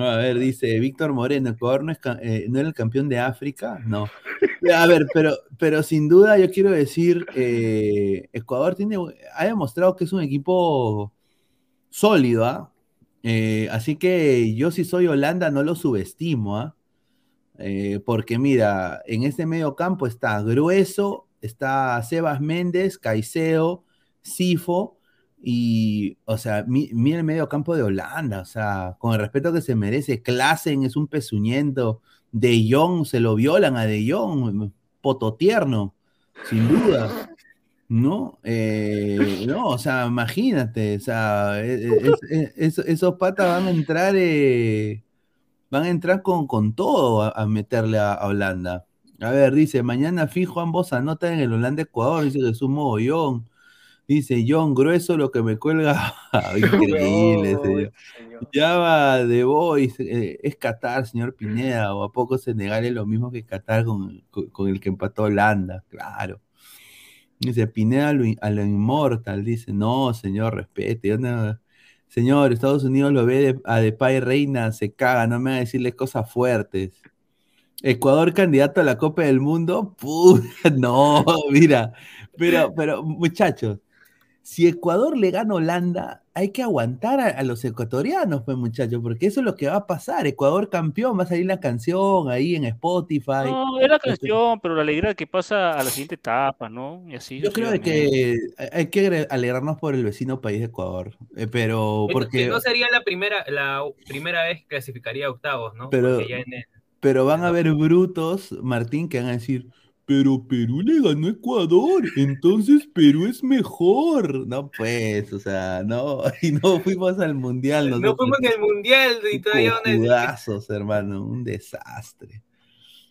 A ver, dice Víctor Moreno, Ecuador no, es eh, no era el campeón de África, no. A ver, pero, pero sin duda yo quiero decir, eh, Ecuador tiene, ha demostrado que es un equipo sólido, ¿ah? Eh, así que yo si soy Holanda no lo subestimo, ¿ah? Eh, porque mira, en este medio campo está Grueso, está Sebas Méndez, Caicedo, Sifo, y, o sea, mi- mira el medio campo de Holanda, o sea, con el respeto que se merece, Klassen es un pezuñento, De Jong se lo violan a De Jong, pototierno, sin duda. ¿No? Eh, no, o sea, imagínate, o sea, e- e- es- es- esos patas van a entrar, eh, van a entrar con, con todo a, meterle a Holanda. A ver, dice, mañana fijo ambos anotan en el Holanda-Ecuador, dice Jesús Mogollón. Dice John Grueso, lo que me cuelga. Increíble, señor. Ya va de Boys, eh, es Qatar, señor Pineda, o a poco Senegal es lo mismo que Qatar con, con- con el que empató Holanda, claro. Dice Pineda a lo, in- a lo inmortal, dice, no, señor, respete. no- Señor, Estados Unidos lo ve de- a Depay Reina, se caga, no me va a decirle cosas fuertes. Ecuador candidato a la Copa del Mundo, puta, no, mira, pero, pero muchachos, si Ecuador le gana a Holanda, hay que aguantar a, a los ecuatorianos, pues muchachos, porque eso es lo que va a pasar. Ecuador campeón, va a salir la canción ahí en Spotify. No, es la Este, canción, pero la alegría de que pasa a la siguiente etapa, ¿no? Y así. Yo creo que hay- que alegrarnos por el vecino país de Ecuador, eh, pero Que- porque que no sería la primera, la primera vez que clasificaría a octavos, ¿no? Pero- Porque ya en el- Pero van a haber brutos, Martín, que van a decir, pero Perú le ganó a Ecuador, entonces Perú es mejor. No, pues, o sea, no, y no fuimos al mundial. no nosotros. fuimos en el mundial y todavía Cojudazos, hermano, un desastre.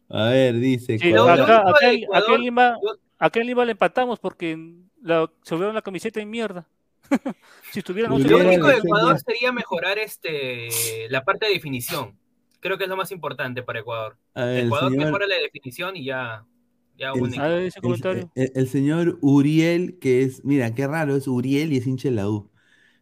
A ver, dice. Sí, acá, acá en- acá en Lima, acá en Lima le empatamos porque la, se volvieron la camiseta en mierda. si estuviera no Lo único de Ecuador sería mejorar este la parte de definición. Creo que es lo más importante para Ecuador. Ver, el Ecuador señor- mejora la definición y ya, ya El, Ah, el- el- el señor Uriel, que es, mira, qué raro, es Uriel y es hincha de la U.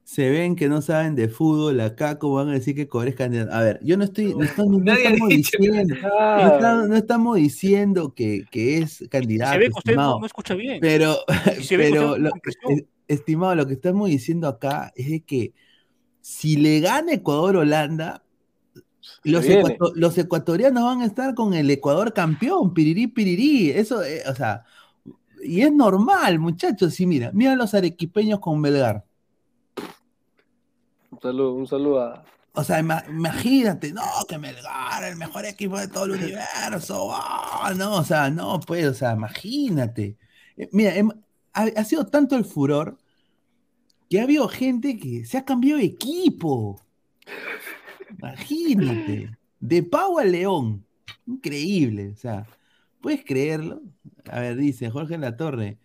Se ven que no saben de fútbol acá, como van a decir que Ecuador es candidato. A ver, yo no estoy, no, estoy- no estamos dicho que- diciendo, no, está- no estamos diciendo que, que es candidato, Se ve que usted no, estimado. no escucha bien. Pero, se ve pero lo- es- estimado, lo que estamos diciendo acá es de que si le gana Ecuador-Holanda, los, viene. ecuato- los ecuatorianos van a estar con el Ecuador campeón, pirirí, pirirí. Eso, eh, o sea, y es normal, muchachos. Sí, mira, mira los arequipeños con Belgar. Un saludo, un saludo a. O sea, ima- imagínate, no, que Melgar, el mejor equipo de todo el universo, ah, no, o sea, no, pues, o sea, imagínate. Eh, Mira, em- ha, ha sido tanto el furor que ha habido gente que se ha cambiado de equipo. Imagínate, de Pau a León, increíble, o sea, ¿puedes creerlo? A ver, dice Jorge Latorre,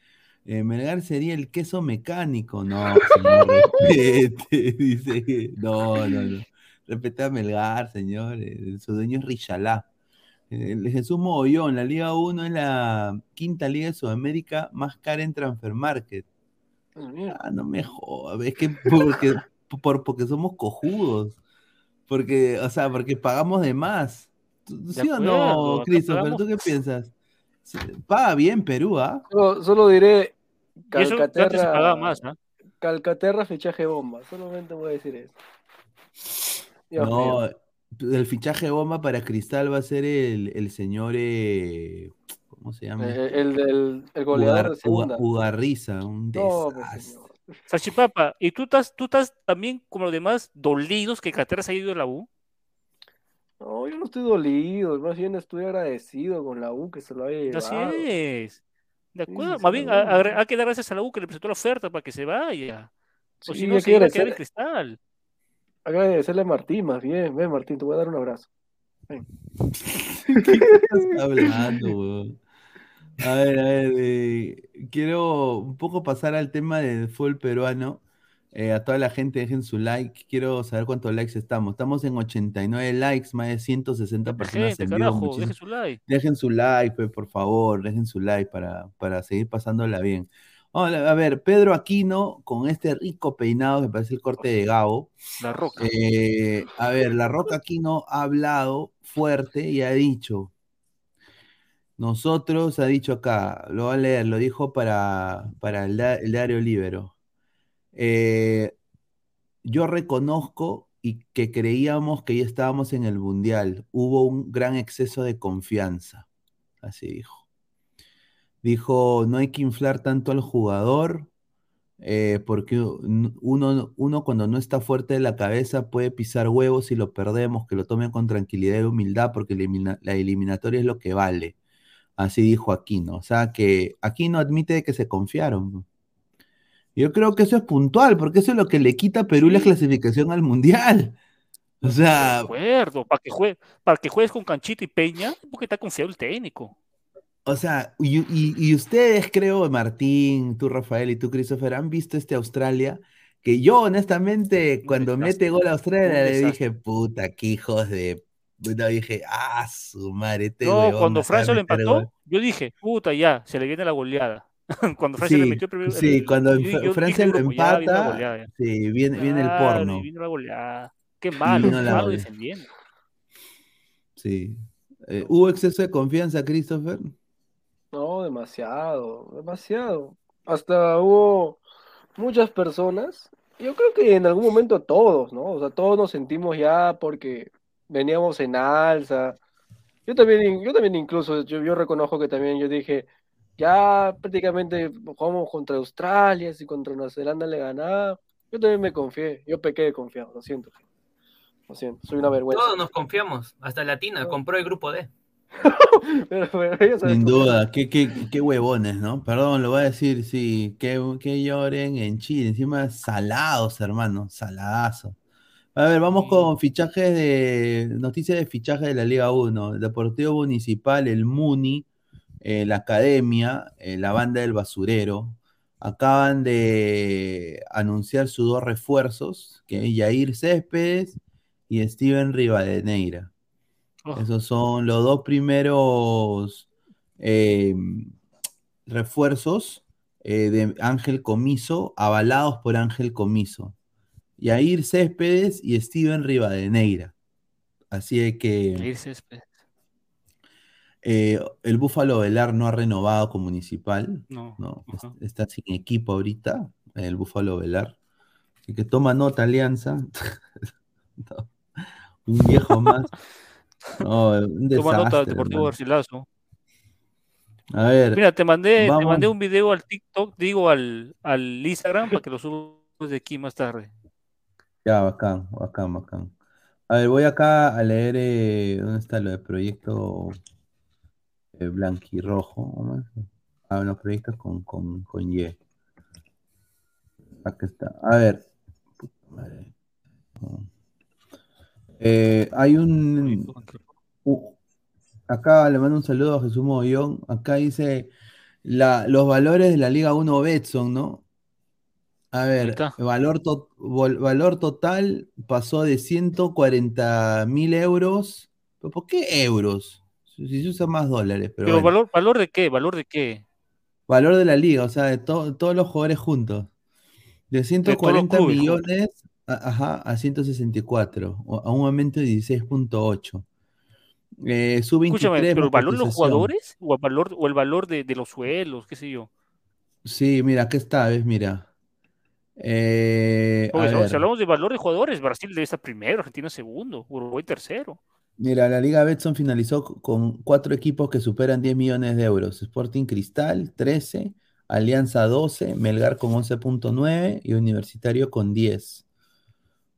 eh, Melgar sería el queso mecánico. No, señor, respete, dice no, no, no. Respeta a Melgar, señor. eh, su dueño es Richalá. El Jesús Mogollón, la Liga 1 es la quinta liga de Sudamérica más cara en Transfer Market. Ah, no me jodas, es que porque, por, porque somos cojudos. Porque, o sea, porque pagamos de más. ¿Tú- ¿Sí o acuerdo, no, Christopher? ¿Tú qué piensas? Paga bien Perú, ¿ah? Solo, solo diré eso Calcaterra, pagaba más, ¿ah? Calcaterra fichaje bomba. Solamente voy a decir eso. Dios No, mío. el fichaje bomba para Cristal va a ser el, el señor, eh, ¿cómo se llama? Eh, el, del el goleador Ugar- de segunda. Uga- Ugarriza, un No, pues, Salchipapa, ¿y tú estás, tú estás también como los demás dolidos que Caterra se ha ido de la U? No, yo no estoy dolido, más bien estoy agradecido con la U que se lo haya llevado. Así es. De acuerdo. sí, Más bien, hay que dar gracias a la U que le presentó la oferta para que se vaya. O Sí, si no, se iba a quedar en agradecerle- cristal. Agradecerle a Martín, más bien. Ven, Martín, te voy a dar un abrazo. Ven. ¿Qué estás hablando, weón? A ver, a ver, eh, quiero un poco pasar al tema del fútbol peruano. Eh, a toda la gente dejen su like. Quiero saber cuántos likes estamos. Estamos en 89 likes, más de 160 personas Gente, en vivo. carajo, Muchísimas- deje su like. Dejen su like, pues, por favor, dejen su like para, para seguir pasándola bien. Hola, a ver, Pedro Aquino con este rico peinado que parece el corte de Gabo. La roca. Eh, a ver, la Roca Aquino ha hablado fuerte y ha dicho, nosotros, ha dicho acá, lo voy a leer, lo dijo para, para el, diario Libero. Eh, yo reconozco y que creíamos que ya estábamos en el Mundial. Hubo un gran exceso de confianza. Así dijo. Dijo, no hay que inflar tanto al jugador, eh, porque un- uno, uno cuando no está fuerte de la cabeza puede pisar huevos y lo perdemos, que lo tomen con tranquilidad y humildad, porque la eliminatoria es lo que vale. Así dijo Aquino. O sea que Aquino admite que se confiaron. Yo creo que eso es puntual, porque eso es lo que le quita a Perú la clasificación al Mundial. O sea, De acuerdo, para que, juegue, para que juegues con Canchito y Peña, porque está confiado el técnico. O sea, y, y- y ustedes, creo, Martín, tú, Rafael y tú, Christopher, han visto este Australia, que yo, honestamente, cuando mete gol a Australia, le dije, puta, qué hijos de... puta", dije, ah, su madre, este No, cuando Francia lo empató, gol". yo dije, puta, ya, se le viene la goleada. cuando Francia le metió el primer. sí, el- cuando yo- yo Francia dije lo ya viene la empata, goleada, ya. sí, viene, viene el porno. vino la goleada. Qué malo, la malo defendiendo. Sí. Eh, ¿hubo exceso de confianza, Christopher? No, demasiado, demasiado. Hasta hubo muchas personas, yo creo que en algún momento todos, ¿no? O sea, todos nos sentimos ya porque veníamos en alza. Yo también, yo también incluso, yo, yo reconozco que también yo dije, ya prácticamente jugamos contra Australia, si contra Nueva Zelanda le ganaba, yo también me confié, yo pequé de confiado, lo siento. Lo siento, soy una vergüenza. Todos nos confiamos. Hasta Latina compró el grupo D. Pero, pero Sin duda, qué, qué, qué huevones, ¿no? Perdón, lo voy a decir, sí, que, que lloren en Chile, encima salados, hermano, saladazo. A ver, vamos con fichajes de, noticias de fichajes de la Liga 1, el Deportivo Municipal, el Muni, eh, la Academia, eh, la Banda del Basurero, acaban de anunciar sus dos refuerzos, que es Yair Céspedes y Steven Rivadeneira. Oh. Esos son los dos primeros eh, refuerzos eh, de Ángel Comiso, avalados por Ángel Comiso. Yair Céspedes y Steven Rivadeneira. Así es que Yair Céspedes. eh, el Búfalo Velar no ha renovado con Municipal. No. Está sin equipo ahorita, el Búfalo Velar. Así que toma nota, Alianza. No, Un viejo más. No, un Toma nota, Deportivo. Garcilaso. A ver. Mira, te mandé, te mandé un video al TikTok, digo al, al Instagram, para que lo subas de aquí más tarde. Ya, bacán, bacán, bacán. A ver, voy acá a leer eh, dónde está lo del proyecto eh, blanquirrojo. ¿cómo es? Ah, los proyectos con, con, con Y. Acá está. A ver. Eh, hay un. acá le mando un saludo a Jesús Mogollón. Acá dice la, los valores de la Liga 1 Betson, ¿no? A ver, valor, to- valor total pasó de 140 mil euros. ¿Pero ¿Por qué euros? Si se usa más dólares, pero Pero bueno. valor, ¿valor de qué? ¿Valor de qué? Valor de la liga, o sea, de to- todos los jugadores juntos. De todos los 140 clubes millones a- ajá, a 164, o- a un aumento de 16.8. Eh, sub Escúchame, 23 pero el valor de los jugadores o el valor, o el valor de, de los suelos, qué sé yo. Sí, mira, aquí está, ¿ves? Mira. Eh, a si- ver, si hablamos de valor de jugadores, Brasil debe estar primero, Argentina segundo, Uruguay tercero. mira, la Liga Betson finalizó con cuatro equipos que superan 10 millones de euros. Sporting Cristal, 13, Alianza 12, Melgar con 11.9 y Universitario con 10.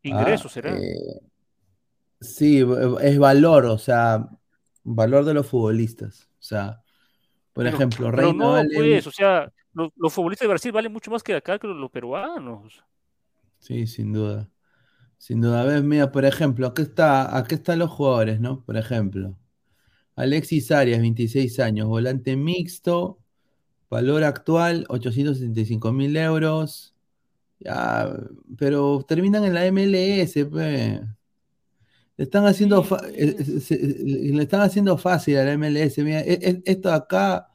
Ah, Ingresos será. eh, sí, es valor, o sea, valor de los futbolistas. O sea, por Pero, ejemplo, pero Reina no, vale pues, o sea, los, los futbolistas de Brasil valen mucho más que acá que los, los peruanos. Sí, sin duda. Sin duda. A ver, mira, por ejemplo, aquí está, aquí están los jugadores, ¿no? Por ejemplo, Alexis Arias, 26 años, volante mixto, valor actual, 875 mil euros. Ya, pero terminan en la MLS, pe. Le están haciendo, se- eh, le están haciendo fácil a la MLS. Mira, e- e- esto acá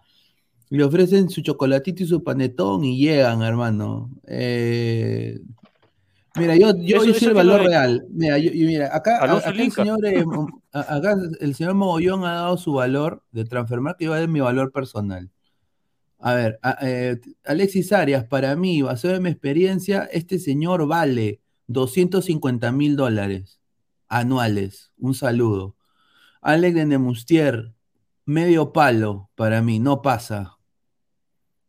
le ofrecen su chocolatito y su panetón y llegan, hermano. Eh, Mira, yo, yo Eso- hice eso el valor real. Mira, yo- mira, acá, el señor, eh, acá el señor Mogollón ha dado su valor de transformar, que voy a dar mi valor personal. A ver, a- eh, Alexis Arias, para mí, basado en mi experiencia, este señor vale 250 mil dólares anuales. Un saludo. Alex de Nemustier, medio palo para mí, no pasa.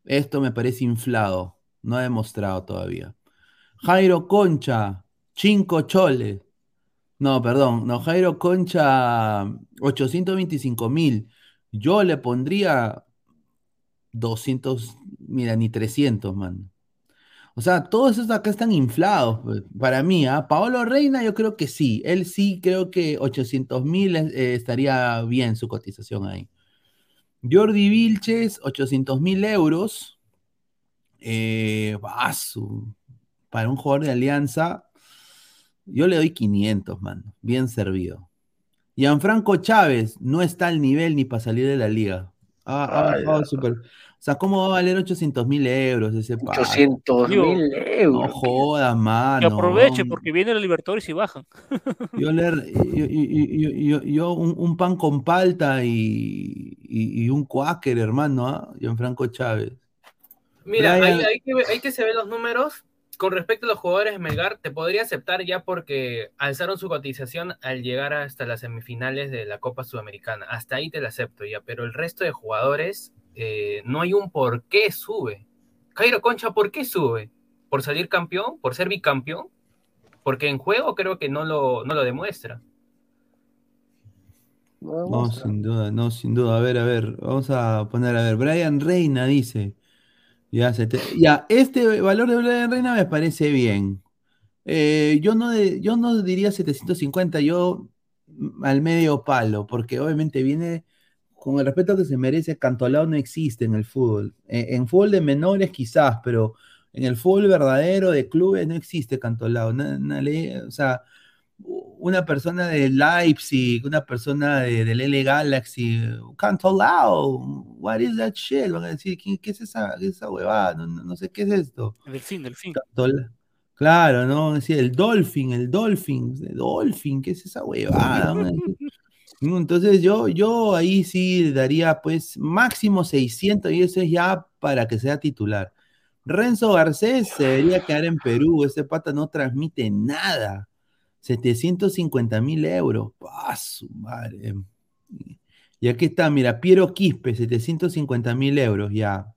Esto me parece inflado, no ha demostrado todavía. Jairo Concha, cinco choles. No, perdón, no, Jairo Concha, 825 mil. Yo le pondría 200, mira, ni 300, man. O sea, todos esos acá están inflados, pues, para mí, ¿ah? Paolo Reina, yo creo que sí. Él sí, creo que 800 mil eh, estaría bien su cotización ahí. Jordi Vilches, 800 mil euros. Eh, para un jugador de Alianza, yo le doy 500, mano. Bien servido. Gianfranco Chávez no está al nivel ni para salir de la liga. Ha, ha Ah, bajado. Sea, ¿cómo va a valer 800 mil euros ese pato? 800 Digo, mil No euros. jodas, Que mano. aproveche porque viene la Libertadores y bajan. Yo, le, yo, yo- yo- yo- yo un, un pan con palta y, y- y un cuáquer, hermano, ¿ah? Gianfranco Chávez. Mira, Brian- hay, hay que, ver- hay que se ver los números. Con respecto a los jugadores de Melgar, te podría aceptar ya porque alzaron su cotización al llegar hasta las semifinales de la Copa Sudamericana. Hasta ahí te la acepto ya, pero el resto de jugadores eh, no hay un por qué sube. Jairo Concha, ¿por qué sube? ¿Por salir campeón? ¿Por ser bicampeón? Porque en juego creo que no lo, no lo demuestra. No, sin duda, no, sin duda. A ver, a ver, vamos a poner, a ver, Brian Reina dice, ya, se te- ya, este valor de Brian Reina me parece bien. Eh, yo no, de- yo no diría 750, yo al medio palo, porque obviamente viene con el respeto que se merece, Cantolao no existe en el fútbol. Eh, en fútbol de menores quizás, pero en el fútbol verdadero de clubes no existe Cantolao. Le- o sea, una persona de Leipzig, una persona de, del L Galaxy, Cantolao, what is that shit? Van a decir, ¿qué, qué es esa, qué es esa huevada? No, no- no sé qué es esto. Delfín, delfín. Cantol- Claro, ¿no? Decía, el Dolphin, el Dolphin, el Dolphin, ¿qué es esa huevada? Entonces yo, yo ahí sí daría pues máximo 600 y eso es ya para que sea titular. Renzo Garcés se debería quedar en Perú, ese pata no transmite nada. 750 mil euros. ¡Ah, madre! Y aquí está, mira, Piero Quispe, 750 mil euros, ya.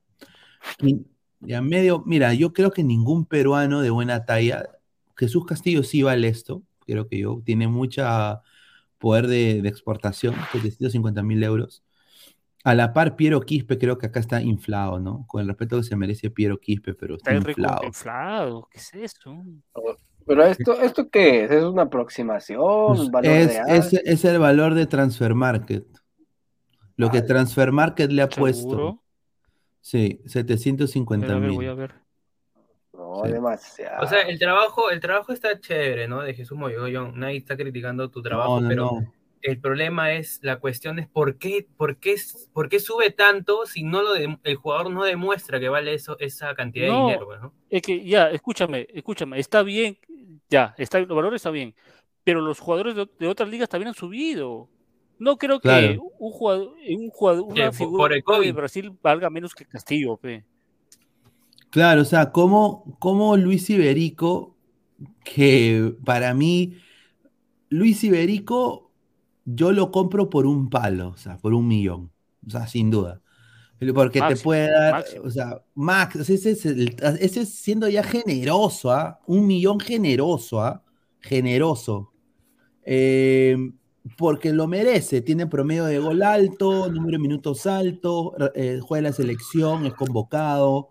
Ya medio, mira, yo creo que ningún peruano de buena talla, Jesús Castillo sí vale esto, creo que yo, tiene mucha poder de, de exportación, 750 mil euros. A la par, Piero Quispe creo que acá está inflado, ¿no? Con el respeto que se merece Piero Quispe, pero está Está inflado. inflado. ¿Qué es eso? Pero esto, ¿esto qué es? ¿Es una aproximación? Pues ¿Valor es, real? es- es el valor de Transfer Market. Lo que Transfer Market le ha puesto. Sí, A ver, 750 a ver, voy mil. a ver. Sí. demasiado. O sea, el trabajo, el trabajo está chévere, ¿no? De Jesús Mogollón. Nadie está criticando tu trabajo, No, no, pero no. el problema es, la cuestión es por qué, por qué, por qué sube tanto si no lo de- el jugador no demuestra que vale eso, esa cantidad de dinero, pues, ¿no? es que ya, escúchame, escúchame, está bien Ya, está, los valores está bien. Pero los jugadores de, de otras ligas también han subido. No creo que Claro. un jugador, un jugador Sí, una por- figura por el de COVID. Brasil valga menos que Castillo, pe. Claro, o sea, como, como Luis Iberico, que para mí, Luis Iberico, yo lo compro por un palo, o sea, por un millón, o sea, sin duda. Porque te puede dar, máximo. o sea, Max, ese es, el- ese es siendo ya generoso, ¿ah? Un millón generoso, ¿ah? Generoso. Eh, porque lo merece, tiene promedio de gol alto, número de minutos alto, eh, juega en la selección, es convocado,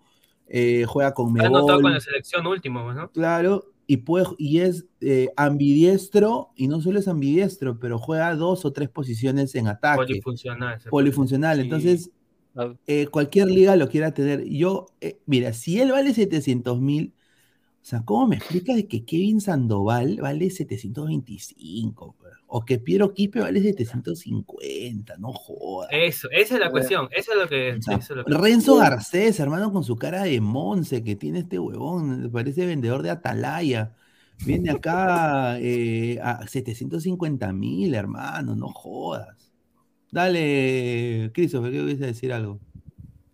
eh, juega con Ha anotado con la selección último, ¿no? claro, y, puede, y es eh, ambidiestro, y no solo es ambidiestro, pero juega dos o tres posiciones en ataque, Polifuncional. puede polifuncional, Sí. entonces eh, cualquier liga lo quiera tener. Yo, eh, mira, si él vale 700 mil, o sea, ¿cómo me explicas de que Kevin Sandoval vale 725? pe? O que Piero Quispe vale 750, no jodas. Eso, esa es la cuestión. Eso es lo que. O sea, eso es lo que- Renzo Garcés, hermano, con su cara de Monse que tiene este huevón, parece vendedor de Atalaya. Viene acá eh, a 750 mil, hermano, no jodas. Dale, Christopher, ¿qué quieres decir algo?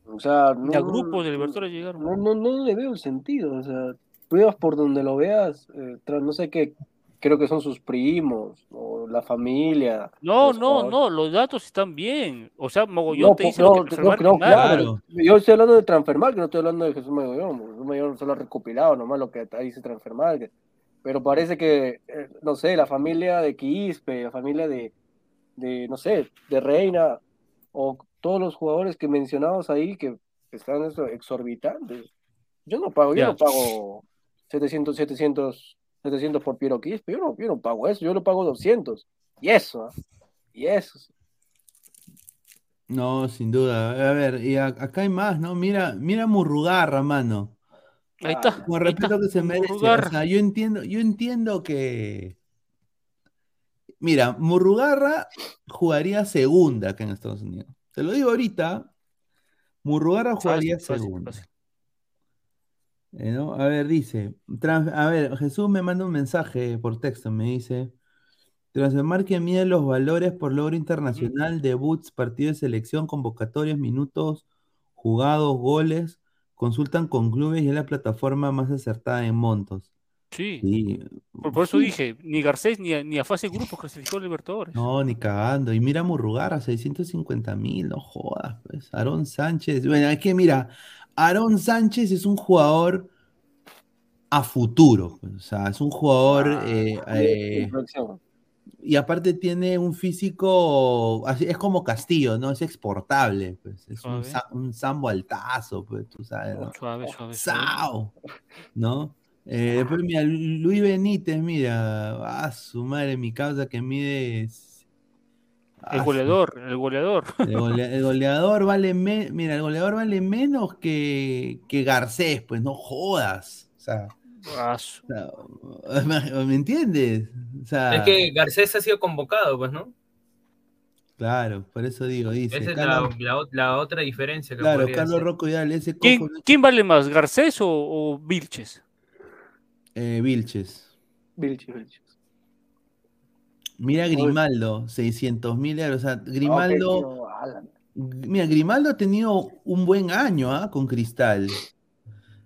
O sea, no, Ya grupos de Libertadores llegaron. no, no, no le veo el sentido. O sea, veas por donde lo veas, eh, no sé qué, creo que son sus primos o la familia. No, no, jugadores. no, los datos están bien. O sea, Mogollón No, te dice lo que no, nada. claro. Yo estoy hablando de Transfermarkt, que no estoy hablando de Jesús Magollón. Jesús Magollón solo ha recopilado nomás lo que ahí dice Transfermarkt. Pero parece que, eh, no sé, la familia de Quispe, la familia de, de, no sé, de Reina, o todos los jugadores que mencionamos ahí que están eso, exorbitantes. Yo no pago, yo no pago 700, 700, 700 por Piero Quispe, yo no, yo no pago eso, yo lo pago 200. Y eso, ¿ah? y eso. No, sin duda. A ver, y a- acá hay más, ¿no? Mira, mira Murrugarra, mano. Ahí está. Con respeto está, que se merece. O Murrugarra. sea, yo entiendo, yo entiendo que. Mira, Murrugarra jugaría segunda acá en Estados Unidos. Te lo digo ahorita. Murrugarra jugaría Fácil, fácil, segunda. fácil. Eh, ¿no? A ver, dice. trans- a ver, Jesús me manda un mensaje por texto. Me dice. Transfermarkt que mide los valores por logro internacional, debuts, partidos de selección, convocatorias, minutos, jugados, goles. Consultan con clubes y es la plataforma más acertada en montos. Sí. Sí. Por, por eso Sí. dije, ni Garcés ni a, ni a fase de grupos clasificó a Libertadores. No, ni cagando. Y mira Murrugarra, 650 mil, no jodas, pues. Aarón Sánchez. Bueno, es que mira, Aarón Sánchez es un jugador a futuro. pues, O sea, es un jugador. eh, eh, Infracción. y aparte tiene un físico. así- es como Castillo, ¿no? Es exportable, pues. Es un, sa- un sambo altazo, pues, tú sabes, ¿no? Suave, suave, suave. ¡Sao! ¿No? Eh, después, mira, Lu- Luis Benítez, mira, a su madre, mi causa que mide. ah, El su- goleador, el goleador. El, golea- el goleador vale me- mira, el goleador vale menos que, que Garcés, pues no jodas. O sea, Ah, su- o sea, ¿me entiendes? O sea, Es que Garcés ha sido convocado, pues, ¿no? claro, por eso digo, dice. Esa es Carlos- la, la otra diferencia que claro, Carlos ser. Rocco Vidal, ese cojo ¿Quién, no- quién vale más, Garcés o, o Vilches? eh, Vilches. Vilches, Vilches. Mira Grimaldo, 600 mil euros. O sea, Grimaldo. Mira, Grimaldo ha tenido un buen año ¿ah? con Cristal.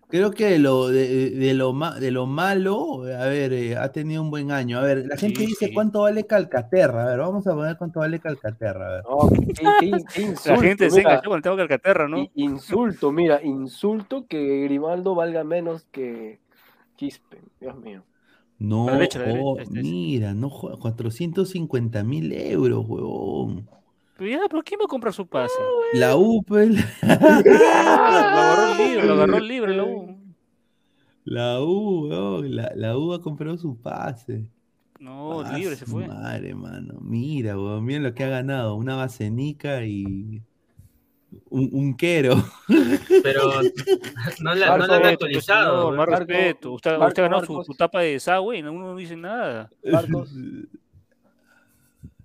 Creo que de lo, de, de lo, ma- de lo malo, a ver, eh, ha tenido un buen año. A ver, la gente Sí, dice sí. cuánto vale Calcaterra. A ver, vamos a poner cuánto vale Calcaterra. A ver. No, qué, qué- qué insulto, La gente se enganchó con el tema Calcaterra, ¿no? insulto, mira, insulto que Grimaldo valga menos que Quispe, Dios mío. No, La derecha, la oh, este mira, no, joda, 450 mil euros, huevón. Pero ya, ¿pero quién va a comprar su pase? La UPEL. Ah, lo agarró libre, lo agarró libre, la U. La U, weón, la, la U ha comprado su pase. No, Ah, libre se fue. Madre, mano. Mira, weón, mira lo que ha ganado. Una basenica y un, un quero. Pero no la, no la han Respeto, actualizado. señor, más Marco- respeto. Usted, Marco usted ha ganado su, tapa de desagüe y uno no dice nada. Barcos,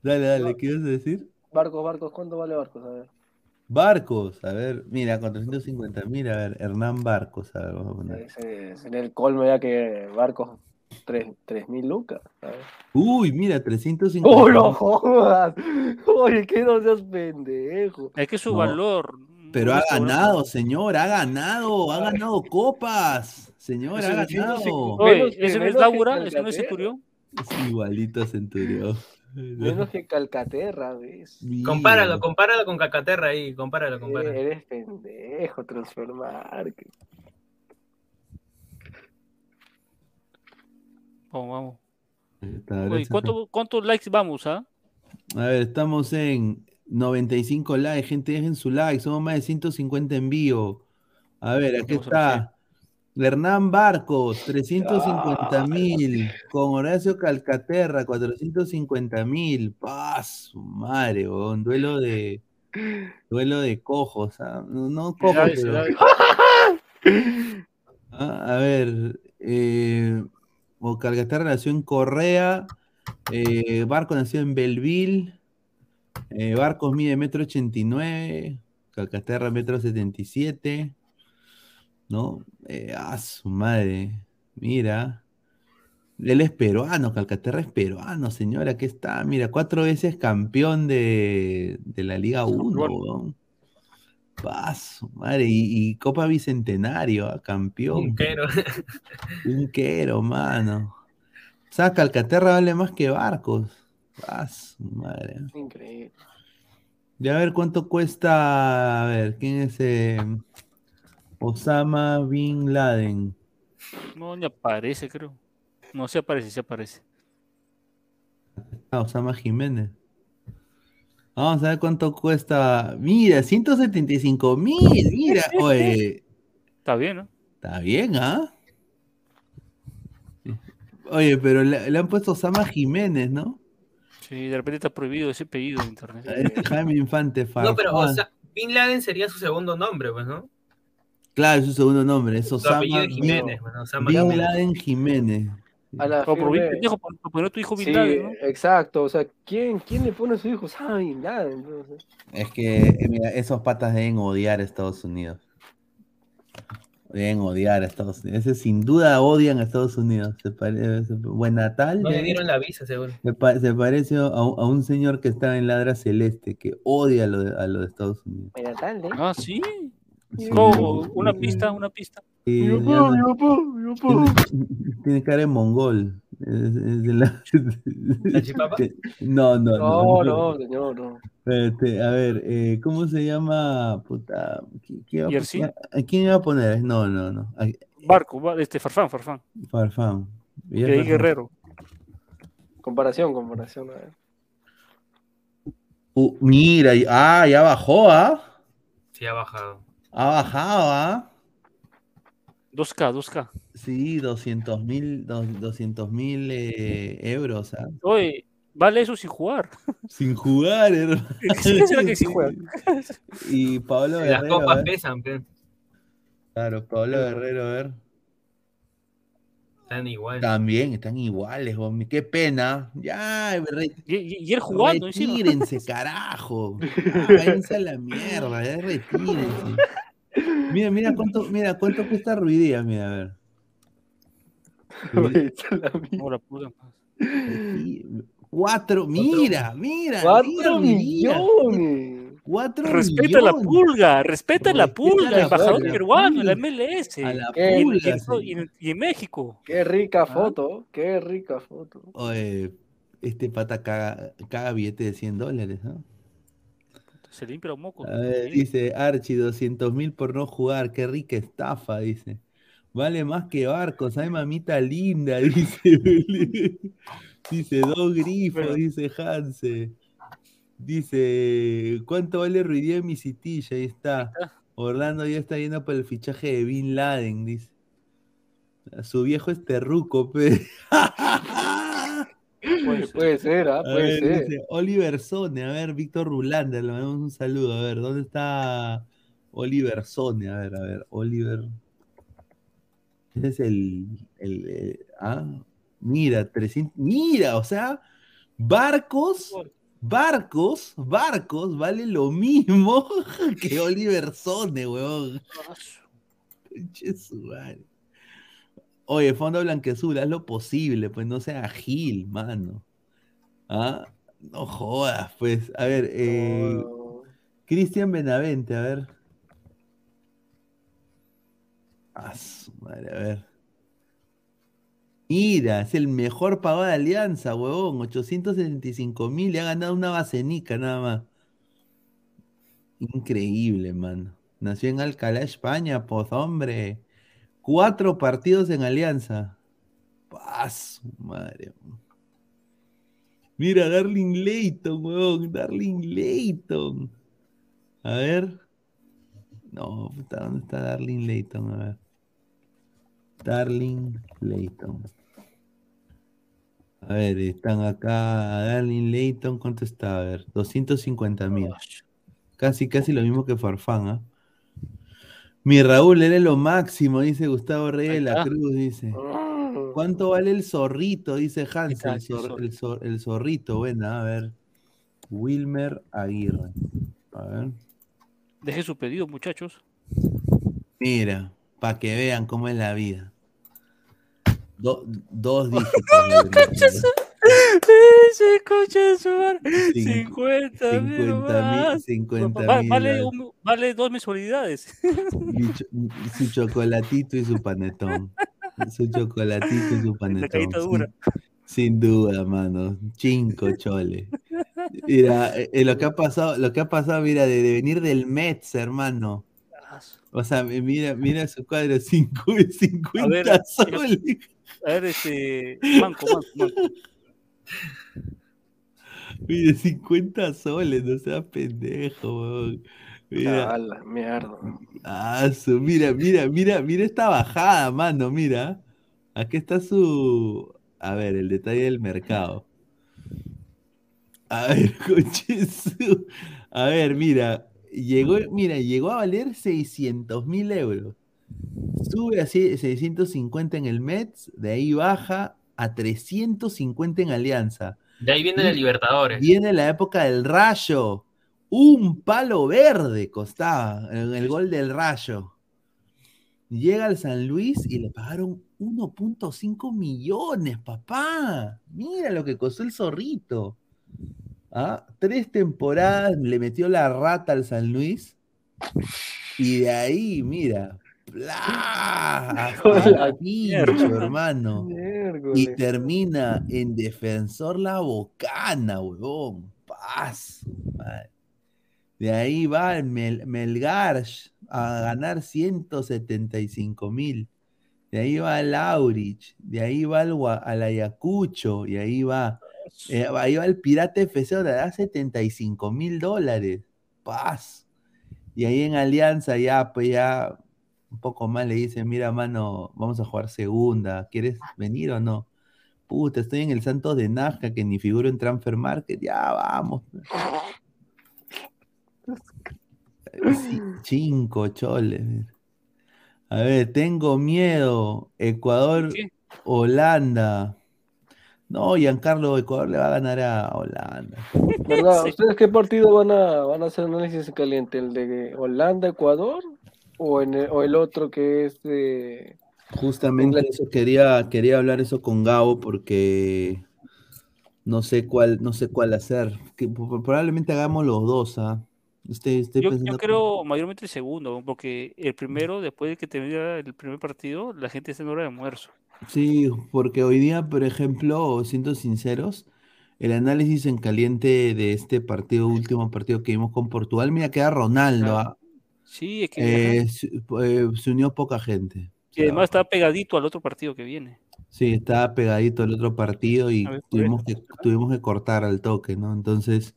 Dale, dale, ¿qué ibas a decir? Barcos, Barcos, ¿cuánto vale Barcos? A ver. Barcos, a ver, mira, 450 mil, a ver, Hernán Barcos, a ver, vamos a poner. Es en el colmo ya que Barcos Tres, tres mil lucas. ¿sabes? Uy, mira, 350. ¡Oh, no jodas! Oye, que no seas pendejo. Es que su No, valor. Pero ha ganado, señor, ha ganado, ha ganado copas. Señor, ha ganado. Oye, Menos que- ¿ese no es que Laura? ¿Ese no es Calcaterra. Centurión? Es igualito a Centurión. Menos que Calcaterra, ¿ves? Compáralo, compáralo con Cacaterra ahí, compáralo, compáralo. Eh, Eres pendejo, transformar. Vamos, vamos. Está, Oye, gracias. ¿cuánto- ¿Cuántos likes vamos, ah? A ver, estamos en 95 likes, gente, dejen su like, somos más de 150 en vivo. A ver, aquí está. Hernán Barcos, 350 mil. Con Horacio Calcaterra, 450 mil. Paz, su madre, weón. Duelo de. Duelo de cojos, ¿ah? No, no cojos, pero-. Ah, a ver, eh, o Calcaterra nació en Correa, eh, Barco nació en Belleville, eh, Barcos mide metro ochenta y nueve, Calcaterra metro setenta y siete, ¿no? Eh, ah, su madre, mira. Él es peruano, Calcaterra es peruano, señora, aquí está, mira, cuatro veces campeón de, de la Liga 1, weón. Pa, su madre, y, y Copa Bicentenario, ah, campeón. Un quero. Un quero, mano. O sea, Calcaterra vale más que barcos. Su madre. Increíble. Ya a ver cuánto cuesta. A ver, ¿quién es eh, Osama Bin Laden? No, ni aparece, creo. No, se aparece, se aparece. Ah, Osama Jiménez. Vamos a ver cuánto cuesta. Mira, 175 mil. Mira, oye. Está bien, ¿no? Está bien, ¿ah? Oye, pero le, le han puesto Osama Jiménez, ¿no? Sí, de repente está prohibido ese pedido en internet. Eh, Jaime Infante No, pero, o Farfán. sea, Bin Laden sería su segundo nombre, pues, ¿no? Claro, es su segundo nombre, es Su Osama Bin- Jiménez, bueno, Osama Bin Jiménez. Laden Jiménez. A la O por firme- tu hijo Bin Sí, Laden, ¿no? exacto. O sea, ¿quién, ¿quién le pone a su hijo? Sabe Bin Laden, entonces. Es que eh, mira, esos patas deben odiar a Estados Unidos. Deben odiar a Estados Unidos. Ese sin duda odian a Estados Unidos. Se pare- se- Buen Natal. No le ¿eh? dieron la visa, seguro. Se, pa- se parece a, un- a un señor que estaba en Ladra Celeste, que odia a lo de, a lo de Estados Unidos. Buena tarde. Ah, sí. Sí. Oh, una pista, una pista. Tiene, cara de mongol. Es- es de la- ¿Salchipapa? No, no, No, no. no, señor, no. Espérate, a ver, eh, ¿cómo se llama? Puta, ¿qui- quién iba a- ¿Jersey? ¿A quién iba a poner? No, no, no. a- Barco, va- este, Farfán, Farfán. Farfán. Y ahí Guerrero. Comparación, comparación. A ver. Uh, mira, ah, ya bajó, ¿ah? Sí, ha bajado. Ha bajado, ¿ah? 2K, 2K. Sí, 200 mil 200 mil eh, euros, ¿ah? Oye, vale eso sin jugar. Sin jugar, hermano. ¿Qué será que sin jugar? Y Pablo Las Guerrero, a copas ver. pesan, pe. Claro, Pablo Guerrero, a ver. Están igual. También están iguales, hombre. Qué pena. Ya, re- Y, y- y él jugando encima. Retírense, carajo. Ya, váyanse a la mierda, ya retírense. Mira, mira cuánto, mira cuánto cuesta Ruidías, mira, a ver. Madre. Ruidías. Cuatro, mira, mira. mira, ¡Cuatro Ruidías. millones! Cuatro Respeta la pulga, respeta la pulga, la embajador pulga. peruano la MLS. A la y, en- pulga, y en- y en- y en México. Qué rica foto, qué rica foto. Oye, este pata caga, caga billete de 100 dólares, ¿no? Se limpia. A ver, dice Archie, 200 mil por no jugar, qué rica estafa, dice. Vale más que barcos, ay mamita linda, dice. dice, dos grifos, dice Hanse. Dice, ¿cuánto vale Ruidía en mi citilla? Ahí está. Orlando ya está yendo por el fichaje de Bin Laden, dice. Su viejo es terruco, pe. Puede ser, ¿ah? Puede ver, ser. dice Oliver Sone, a ver, Víctor Rulanda, le mandamos un saludo. A ver, ¿dónde está Oliver Sone? A ver, a ver, Oliver. Ese es el. el eh, ah, mira, 300. Mira, o sea, barcos, barcos, barcos, vale lo mismo que Oliver Sone, weón. Pinche su madre. Oye, Fondo Blanquezul, haz lo posible, pues no sea Gil, mano. ¿Ah? No jodas, pues. A ver, eh, Cristian Benavente, a ver. Ah, su madre, a ver. Mira, es el mejor pagado de Alianza, huevón. 875 mil, le ha ganado una basenica nada más. Increíble, mano. Nació en Alcalá, España, pues, hombre. Cuatro partidos en Alianza. Paz, madre. Mira, Darling Layton, weón. Darling Layton. A ver. No, puta, ¿dónde está Darling Layton? A ver. Darling Layton. A ver, están acá. Darling Layton, ¿cuánto está? A ver, 250 mil. Casi, casi lo mismo que Farfán, ¿ah? Mi Raúl, eres lo máximo, dice Gustavo Reyes de la. Cruz, dice. ¿Cuánto vale el zorrito? Dice Hans, el, zor- el zor- el zorrito, buena, a ver. Wilmer Aguirre. A ver. Deje su pedido, muchachos. Mira, para que vean cómo es la vida. Do- dos dígitos. Su. Cin- 50 mil. 50 mil, nomás. 50 Va- mil vale, un- vale dos mensualidades. Cho- su chocolatito y su panetón. Su chocolatito y su panetón. sin-. Sin, duda, mano. Cinco chole. Mira, eh, eh, lo que ha pasado, lo que ha pasado, mira, de, de venir del Mets, hermano. O sea, mi- mira, mira su cuadro, cinco- 50 A ver, soles. A ver, este. Manco, manco, manco. Mire, 50 soles, no seas pendejo, weón. Mira. A la mierda. Ah, su- mira, mira, mira, mira esta bajada, mano, mira. Aquí está su. A ver, el detalle del mercado. A ver, coche, su- A ver, mira. Llegó, mira, llegó a valer 600 mil euros. Sube a sie- 650 en el Mets, de ahí baja a 350 en Alianza. De ahí viene la Libertadores. Viene la época del Rayo. Un palo verde costaba en el gol del Rayo. Llega al San Luis y le pagaron 1.5 millones, papá. Mira lo que costó el zorrito. ¿Ah? Tres temporadas le metió la rata al San Luis. Y de ahí, mira. ¡Plá! Hola, a pincho, hermano. Y termina en Defensor La Bocana, huevón. Paz. madre. De ahí va el Mel- Melgar a ganar 175 mil. De ahí va el Aurich. De ahí va el, al Ayacucho. Y ahí va. eh, ahí va el Pirata FC donde da 75 mil dólares. Paz. Y ahí en Alianza ya, pues ya un poco más le dicen, mira, mano, vamos a jugar segunda, ¿quieres venir o no? Puta, estoy en el Santos de Nazca, que ni figuro en Transfer Market, ya vamos. Sí, cinco choles. A ver, tengo miedo. Ecuador, Holanda. No, Giancarlo, Ecuador le va a ganar a Holanda. ¿Verdad? ¿Ustedes qué partido van a, van a hacer análisis en caliente? ¿El de Holanda, Ecuador? ¿O, en el, o el otro que es de... Justamente eso quería, quería hablar eso con Gabo porque no sé cuál, no sé cuál hacer. Que probablemente hagamos los dos, ¿ah? Estoy, estoy Yo, pensando yo que- creo mayormente el segundo, porque el primero, después de que termina el primer partido, la gente está en hora de almuerzo. Sí, porque hoy día, por ejemplo, siendo sinceros, el análisis en caliente de este partido, último partido que vimos con Portugal, mira, queda Ronaldo, ¿ah? Sí, es que Eh, se, eh, se unió poca gente. y además está pegadito al otro partido que viene. Sí, estaba pegadito el otro partido y ver, tuvimos que, tuvimos que cortar al toque, ¿no? Entonces,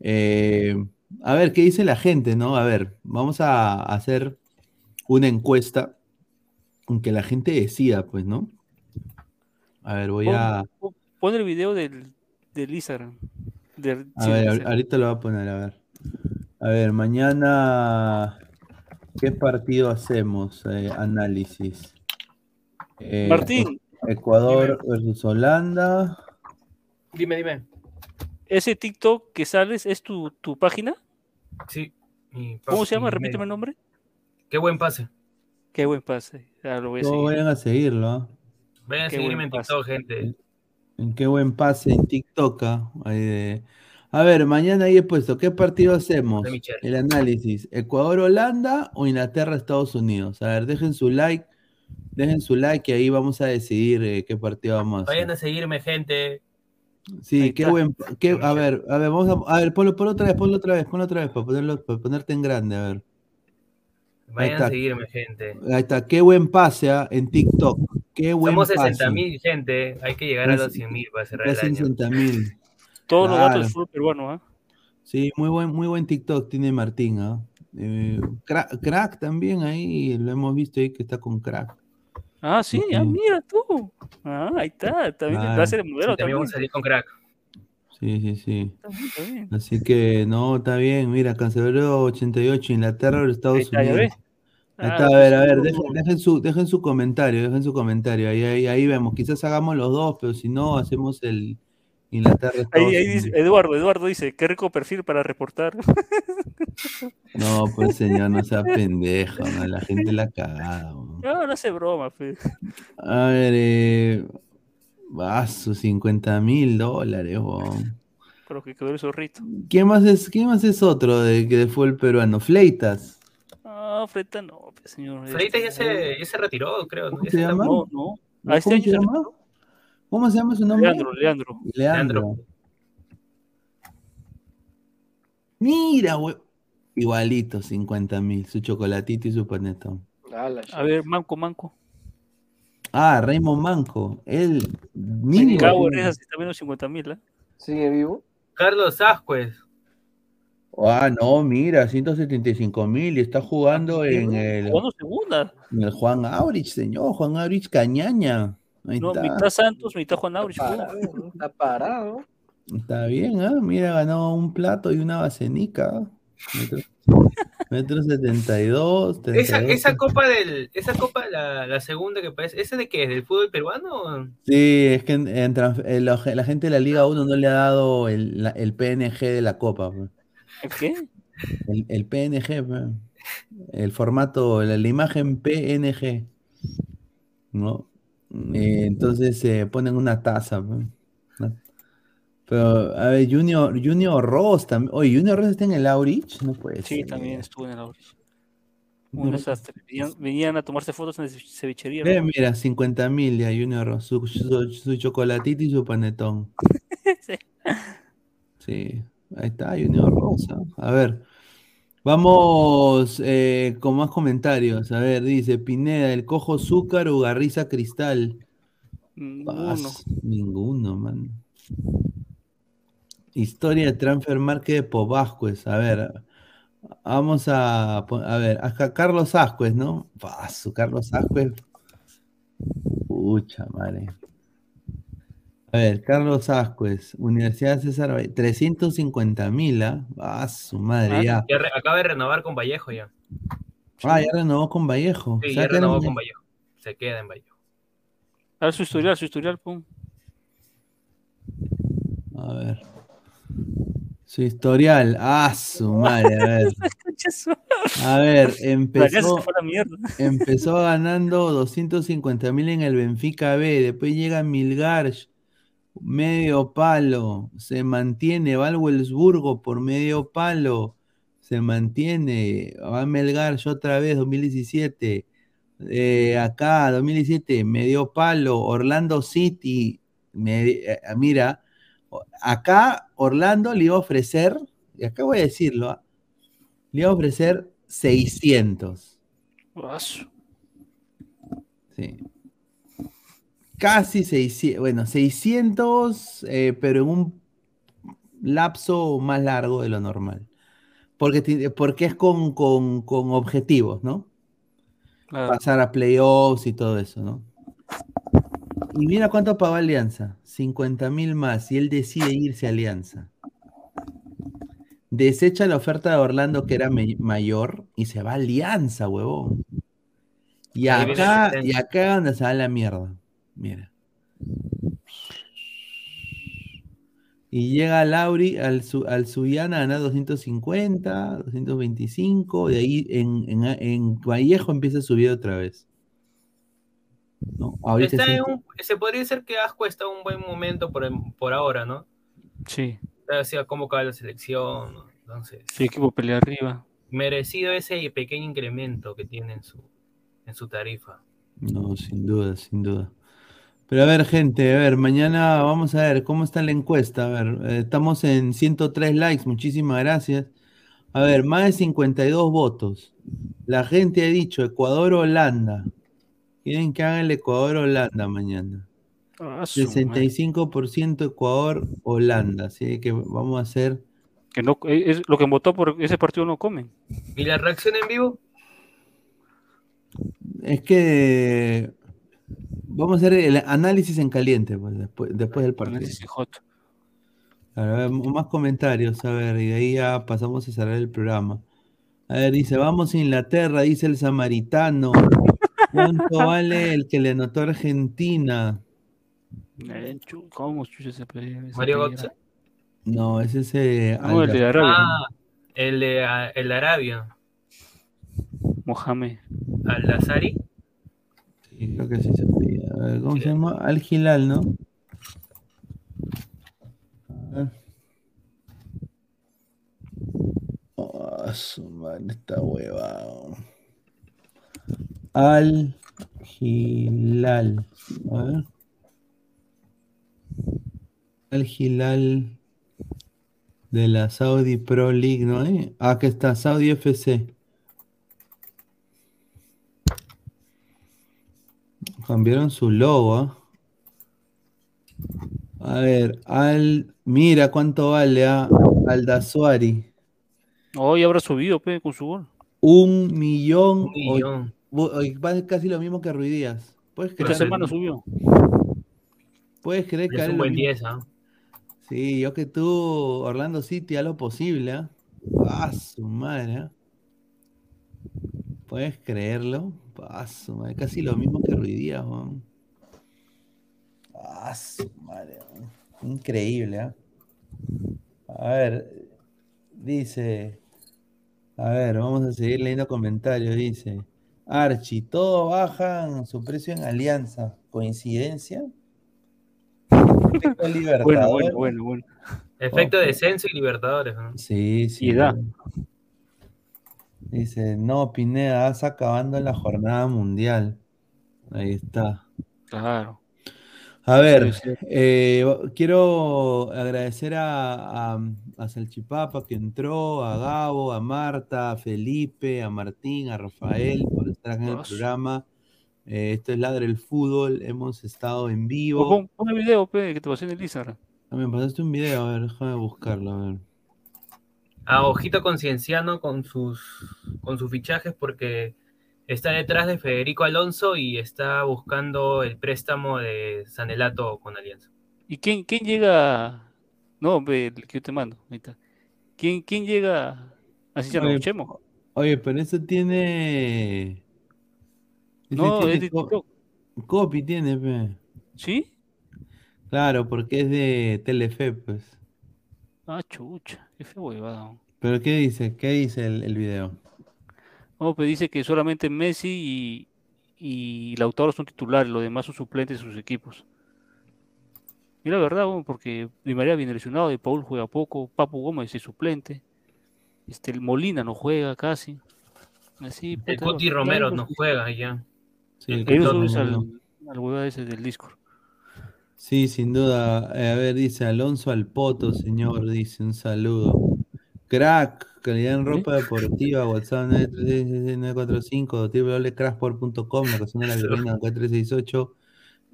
eh, a ver, ¿qué dice la gente, no? A ver, vamos a hacer una encuesta en que la gente decida, pues, ¿no? A ver, voy Pon, a... pon- el video del, del Instagram. del- A sí, ver, Instagram. ahorita lo voy a poner, a ver. A ver, mañana, ¿qué partido hacemos? Eh, análisis. Eh, Martín. Ecuador versus Holanda. Dime, dime. ¿Ese TikTok que sales es tu, tu página? Sí. mi ¿Cómo se llama? mi Repíteme medio. el nombre. Qué buen pase. Qué buen pase. Ya lo voy a Todos seguir. vayan a seguirlo. ¿ah? Vayan a Qué seguirme en. TikTok, gente. En qué buen pase en TikTok. ah, ahí de- A ver, mañana ahí he puesto, ¿qué partido hacemos? El análisis. ¿Ecuador-Holanda o Inglaterra-Estados Unidos? A ver, dejen su like, dejen su like y ahí vamos a decidir eh, qué partido vamos a hacer. Vayan a seguirme, gente. Sí, qué buen, qué, a ver, a ver, vamos a, a ver, ponlo, ponlo otra vez, ponlo otra vez, ponlo otra vez, para ponerlo, para ponerte en grande, a ver. Vayan a seguirme, gente. Ahí está, qué buen pase ah, en TikTok. Qué buen Somos pase. 60 mil, gente. Hay que llegar a los 100 mil para cerrar el año. 60 mil. Todos los datos del fútbol peruano, ¿ah? Sí, muy buen, muy buen TikTok tiene Martín, ¿ah? Eh, crack, crack también ahí, lo hemos visto ahí que está con crack. Ah, sí, ah, Ujú. mira tú. Ah, ahí está. También Claro. va a ser el modelo Sí, también vamos a salir con crack. Sí, sí, sí. Está bien, está bien. Así que no, está bien. Mira, Cancelero 88, Inglaterra o Estados Ahí está, ya Unidos. Ahí Ah, está, a ver, a ver, dejen, dejen su, dejen su comentario, dejen su comentario. Ahí, ahí, ahí vemos. Quizás hagamos los dos, pero si no, hacemos el Inglaterra Ahí, ahí dice. Eduardo, Eduardo dice, qué rico perfil para reportar. No, pues señor, no sea pendejo, ¿no? La gente la cagada. ¿no? No, no hace broma, fe. A ver, eh, va, sus 50 mil dólares, weón. Pero que quedó el zorrito. ¿Quién más es, quién más es otro de que fue el peruano? Fleitas. Ah, Freta no, pues, señor. Freitas ya este, se, ya se retiró, creo. ¿no? ¿Cómo Ya se está- llama? No, no. ¿Cómo A este se año se llama? ¿Cómo se llama su nombre? Leandro, Leandro. Leandro. Mira, we- Igualito, 50 mil. Su chocolatito y su panetón. A ver, Manco, Manco. Ah, Raymond Manco. Él. Mi Niño. Cabo está menos 50 mil, ¿eh? ¿Sigue vivo? Carlos Ascuez. Ah, no, mira, 175 mil. Y está jugando en el, Jugando segunda. en el Juan Aurich, señor. Juan Aurich Cañaña. Ahí No, está. mitad Santos, mitad Juan Aurich. Está parado. Está bien, ¿ah? Mira, ganó un plato y una basenica. ¿ah? Metro, metro 72. Esa, 32. esa copa del, esa copa, la, la segunda que parece, ¿esa de qué? ¿Es del fútbol peruano? Sí, es que en- eh, la, la gente de la Liga 1 no le ha dado el, la- el PNG de la Copa. pues. ¿El qué? El, el PNG, pues. el formato, la, la imagen PNG. ¿No? Eh, entonces se ponen una taza. ¿no? Pero, a ver, Junior, Junior Ross también. Oye, Junior Ross está en el Aurich, no puede Sí, ser. también estuvo en el Aurich. Un Ross. desastre. Venían, venían a tomarse fotos en la cevichería. ¿no? mira, 50 mil ya Junior Ross, su, su, su chocolatito y su panetón. Sí. Sí, ahí está Junior Rosa. A ver, vamos eh, con más comentarios. A ver, dice Pineda, el cojo azúcar o garriza cristal. Ninguno. Pas- ninguno, man. Historia de transfer market de Povasquez. A ver, vamos a, a ver, acá Carlos Ascuez, ¿no? Paso, Carlos Ascuez. Pucha, madre. A ver, Carlos Ascuez, Universidad César Vallejo, 350 mil, ¿ah? Ah, su madre, ya. Ya re- acaba de renovar con Vallejo ya. Ah, ya renovó con Vallejo. Sí, O sea, ya renovó con Vallejo. Se queda en Vallejo. A ver su historial, su historial, pum. A ver. Su historial. Ah, su madre, a ver. A ver, empezó, empezó ganando 250 mil en el Benfica B, después llega Milgar, medio palo, se mantiene, va al Wolfsburgo por medio palo, se mantiene, va a Melgar otra vez, 2017, eh, acá, 2017, medio palo, Orlando City, me- eh, mira, acá Orlando le iba a ofrecer, y acá voy a decirlo, ah, le iba a ofrecer 600. Guaso. Sí. Casi 600, bueno, 600, eh, pero en un lapso más largo de lo normal. Porque, porque es con, con- con objetivos, ¿no? Claro. Pasar a playoffs y todo eso, ¿no? Y mira cuánto pagó Alianza, 50 mil más, y él decide irse a Alianza. Desecha la oferta de Orlando que era mayor y se va a Alianza, huevón. Y acá, y acá es donde se va la mierda. Mira. Y llega al Auri, al, Su- al Suyana a ganar 250, 225, de ahí en, en, en Vallejo empieza a subir otra vez. ¿no? Ahorita Está sí- en un- se podría decir que Asco está en un buen momento por, por ahora, ¿no? Sí. Se ha convocado a la selección, ¿no? entonces Sí, equipo pelea arriba. merecido ese pequeño incremento que tiene en su, en su tarifa. No, sin duda, sin duda. Pero a ver, gente, a ver, mañana vamos a ver cómo está la encuesta. A ver, eh, estamos en 103 likes, muchísimas gracias. A ver, más de 52 votos. La gente ha dicho Ecuador-Holanda. Quieren que haga el Ecuador-Holanda mañana. Ah, su madre. 65% Ecuador-Holanda. Así que vamos a hacer. Que no, eh, es, lo que votó por ese partido no comen. ¿Y la reacción en vivo? Es que vamos a hacer el análisis en caliente pues, después, después del partido. Análisis hot. A ver, más comentarios, a ver, y de ahí ya pasamos a cerrar el programa. A ver, dice, vamos a Inglaterra, dice el samaritano. ¿Cuánto vale el que le anotó a Argentina? Eh, ¿Cómo chucha se ¿Mario? Götze? No, ese es eh, No, el de Arabia. Ah, el de, ah, el de Arabia. Mohamed. Al-Azari. Creo que sí se apellida. A ver, ¿Cómo se llama? Al Hilal, ¿no? Oh, su madre, está huevado. Al Hilal. A ver. Al Hilal de la Saudi Pro League, ¿no? hay? Ah, aquí está, Saudi FC. Cambiaron su logo. A ver, al. Mira cuánto vale a Aldasuari. Hoy habrá subido pe, con su gol. Un millón. Un millón. o- o- vale casi lo mismo que Ruiz Díaz. ¿Puedes Esta creer? semana subió. ¿Puedes creer que Es un lo buen mismo? 10, ¿ah? Sí, yo que tú, Orlando City, a lo posible. ¿ah? Ah, su madre. ¿ah? ¿Puedes creerlo? Su madre. Casi lo mismo que Ruiz Díaz, weón. Ah, su madre. Increíble, ¿ah? A ver, dice. A ver, vamos a seguir leyendo comentarios. Dice. Archie, todo bajan su precio en Alianza. ¿Coincidencia? Efecto Bueno, Libertador. bueno, bueno, bueno. Efecto descenso y Libertadores, ¿no? Sí, sí. Y edad. Dice, no, Pineda, vas acabando la jornada mundial. Ahí está. Claro. A ver, Sí, sí. eh, quiero agradecer a, a, a Salchipapa que entró, a Gabo, a Marta, a Felipe, a Martín, a Rafael por estar acá en el programa. Eh, esto es Ladre el Fútbol, hemos estado en vivo. Pon, pon el video pe, que te pasé en el Instagram. Ah, me pasaste un video, a ver, déjame buscarlo, a ver. A ojito concienciano con sus, con sus fichajes porque está detrás de Federico Alonso y está buscando el préstamo de Sanelato con Alianza. ¿Y quién, quién llega? No, ve, el que yo te mando. Ahí está. ¿Quién, quién llega? Así se Oye, Chemo. Oye, pero eso tiene. ese No, tiene es de TikTok. Copy tiene, pe. ¿Sí? Claro, porque es de Telefe, pues. Ah, chucha. Qué feo huevada. Pero ¿qué dice? ¿Qué dice el, el video? No, pues dice que solamente Messi y, y Lautaro son titulares, los demás son suplentes de sus equipos. Y la verdad, bueno, porque Di María viene lesionado, De Paul juega poco, Papu Gómez es suplente, este, el Molina no juega casi. Así, El claro, Romero no juega ya. Sí, el subes Romero. al, al ese del Discord. Sí, sin duda. Eh, a ver, dice Alonso al Poto, señor. Dice un saludo. Crack, calidad en ropa deportiva. WhatsApp 945 www.cracksport.com, la razón de la virreina 4368.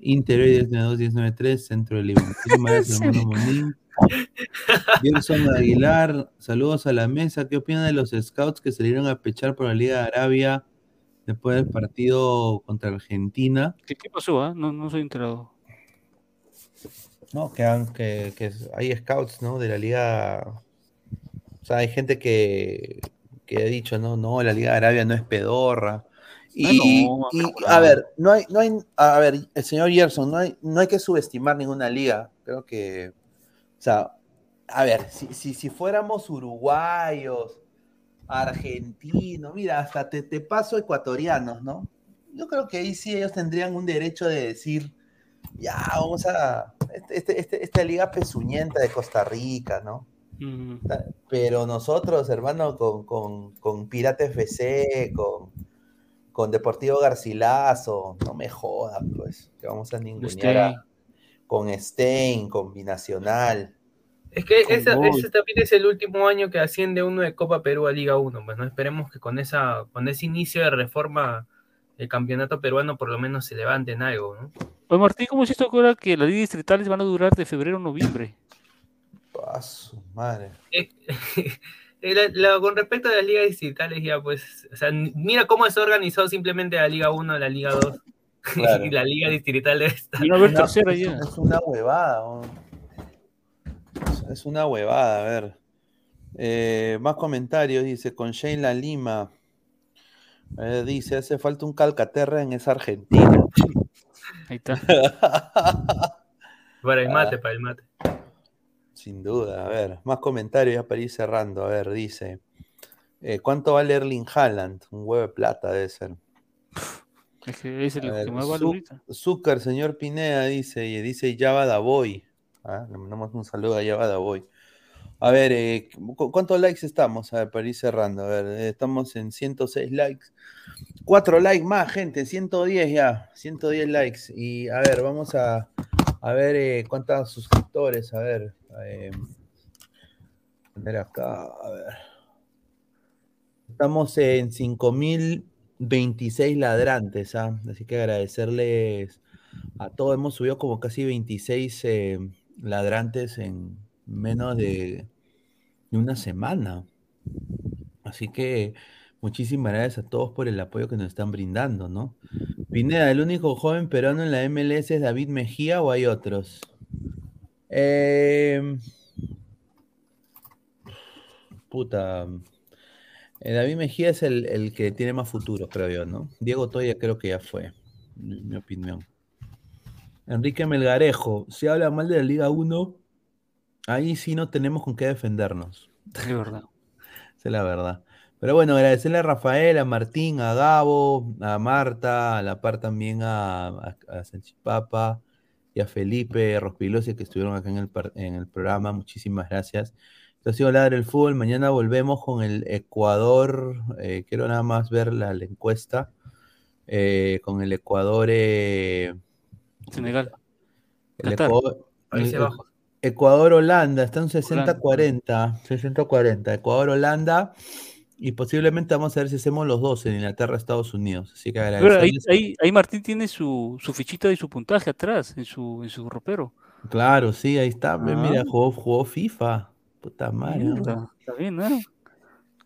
Interior 1092 Centro de Lima. Gerson Aguilar, saludos a la mesa. ¿Qué opinan de los scouts que salieron a pechar por la Liga de Arabia después del partido contra Argentina? ¿Qué, qué pasó? ah? No, no soy enterado. No, que, han- que, que hay scouts, ¿no? De la liga. O sea, hay gente que, que ha dicho, no, no, la Liga de Arabia no es pedorra. Y, no, y, no. a ver, no hay, no hay, a ver, el señor Gerson, no hay, no hay que subestimar ninguna liga. Creo que, o sea, a ver, si, si, si fuéramos uruguayos, argentinos, mira, hasta te, te paso ecuatorianos, ¿no? yo creo que ahí sí ellos tendrían un derecho de decir, ya, vamos a, este, este- este- esta liga pezuñenta de Costa Rica, ¿no? Pero nosotros, hermano, con, con, con Pirata FC, con, con Deportivo Garcilaso, no me jodas, pues, que vamos a ningunear a- con Stein, con Binacional. Es que esa- ese también es el último año que asciende uno de Copa Perú a Liga 1. Pues no esperemos que con esa, con ese inicio de reforma el campeonato peruano por lo menos se levante en algo, ¿no? Oye, Martín, ¿cómo es esto ahora que las ligas distritales van a durar de febrero a noviembre? A su madre. Eh, eh, la- la- con respecto a las ligas distritales, ya pues, o sea, mira cómo se organizó simplemente la Liga 1, la Liga 2 Claro. y la Liga distrital no es, es una huevada. ¿no? Es- Es una huevada, a ver. Eh, más comentarios, dice, con Sheila Lima. Eh, dice, hace falta un Calcaterra en esa Argentina. Ahí está. Para el Ah. mate, para el mate. Sin duda, a ver, más comentarios ya para ir cerrando. A ver, dice, eh, ¿cuánto vale Erling Haaland? Un huevo de plata debe ser. Es que es el A ver, que más vale Zu- ahorita. Zúcar, señor Pineda, dice, y dice Java Davoy. Ah, Le mandamos un saludo a Java Davoy. A ver, eh, ¿cu- ¿cuántos likes estamos? A ver, para ir cerrando. A ver, eh, estamos en 106 likes. Cuatro likes más, gente, 110 ya. 110 likes. Y a ver, vamos a, a ver eh, cuántos suscriptores. A ver. eh, poner acá, a ver. Estamos en 5026 ladrantes, ¿ah? así que agradecerles a todos. Hemos subido como casi 26 eh, ladrantes en menos de, una semana. Así que muchísimas gracias a todos por el apoyo que nos están brindando, ¿no? Pineda, ¿el único joven peruano en la MLS es David Mejía o hay otros? Eh, puta. eh, David Mejía es el, que tiene más futuro, creo yo, ¿no? Diego Toya creo que ya fue, mi, mi opinión. Enrique Melgarejo, si habla mal de la Liga 1, ahí sí no tenemos con qué defendernos. Es verdad. Esa es la verdad. Pero bueno, agradecerle a Rafael, a Martín, a Gabo, a Marta, a la par también a, a, a Sanchipapa y a Felipe Rospilosi que estuvieron acá en el, par- en el programa. Muchísimas gracias. Esto ha sido Ladre el Fútbol. Mañana volvemos con el Ecuador. eh, quiero nada más ver la, la encuesta. eh, con el Ecuador. eh, Senegal. el Qatar. Ecuador, Países el- Bajos. Ecuador-Holanda, está en 60-40, 60-40, Ecuador-Holanda, y posiblemente vamos a ver si hacemos los dos en Inglaterra-Estados Unidos. Así que ahí, ahí, ahí Martín tiene su, su fichita y su puntaje atrás, en su, en su ropero. Claro, sí, ahí está. ve, Mira, Ah. jugó, jugó FIFA. Puta madre. ¿no? Mierda, Está bien, ¿no?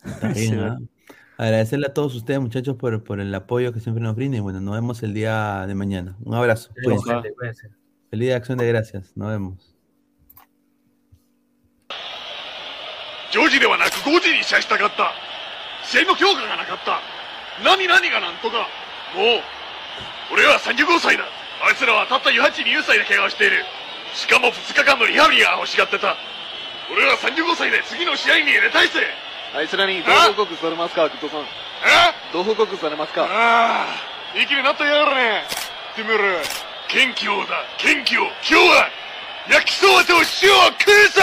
Está bien, Sí, ¿ah? Agradecerle a todos ustedes, muchachos, por, por el apoyo que siempre nos brindan. Y bueno, nos vemos el día de mañana. Un abrazo. Feliz día de acción de gracias. Nos vemos. 4時ではなく5時に試合したかった。試合の強化がなかった。何何がなんとか。もう俺は35歳だ。あいつらはたった1820歳で怪我をしている。しかも2日間のリハビリが欲しがってた。俺は35歳で次の試合に入れたいぜ。あいつらに同報告されますか、グッドさん。え？同報告されますか？ああいきになったやがるね。てめえら。元気をだ。元気を今日は焼きそばと塩を食うぞ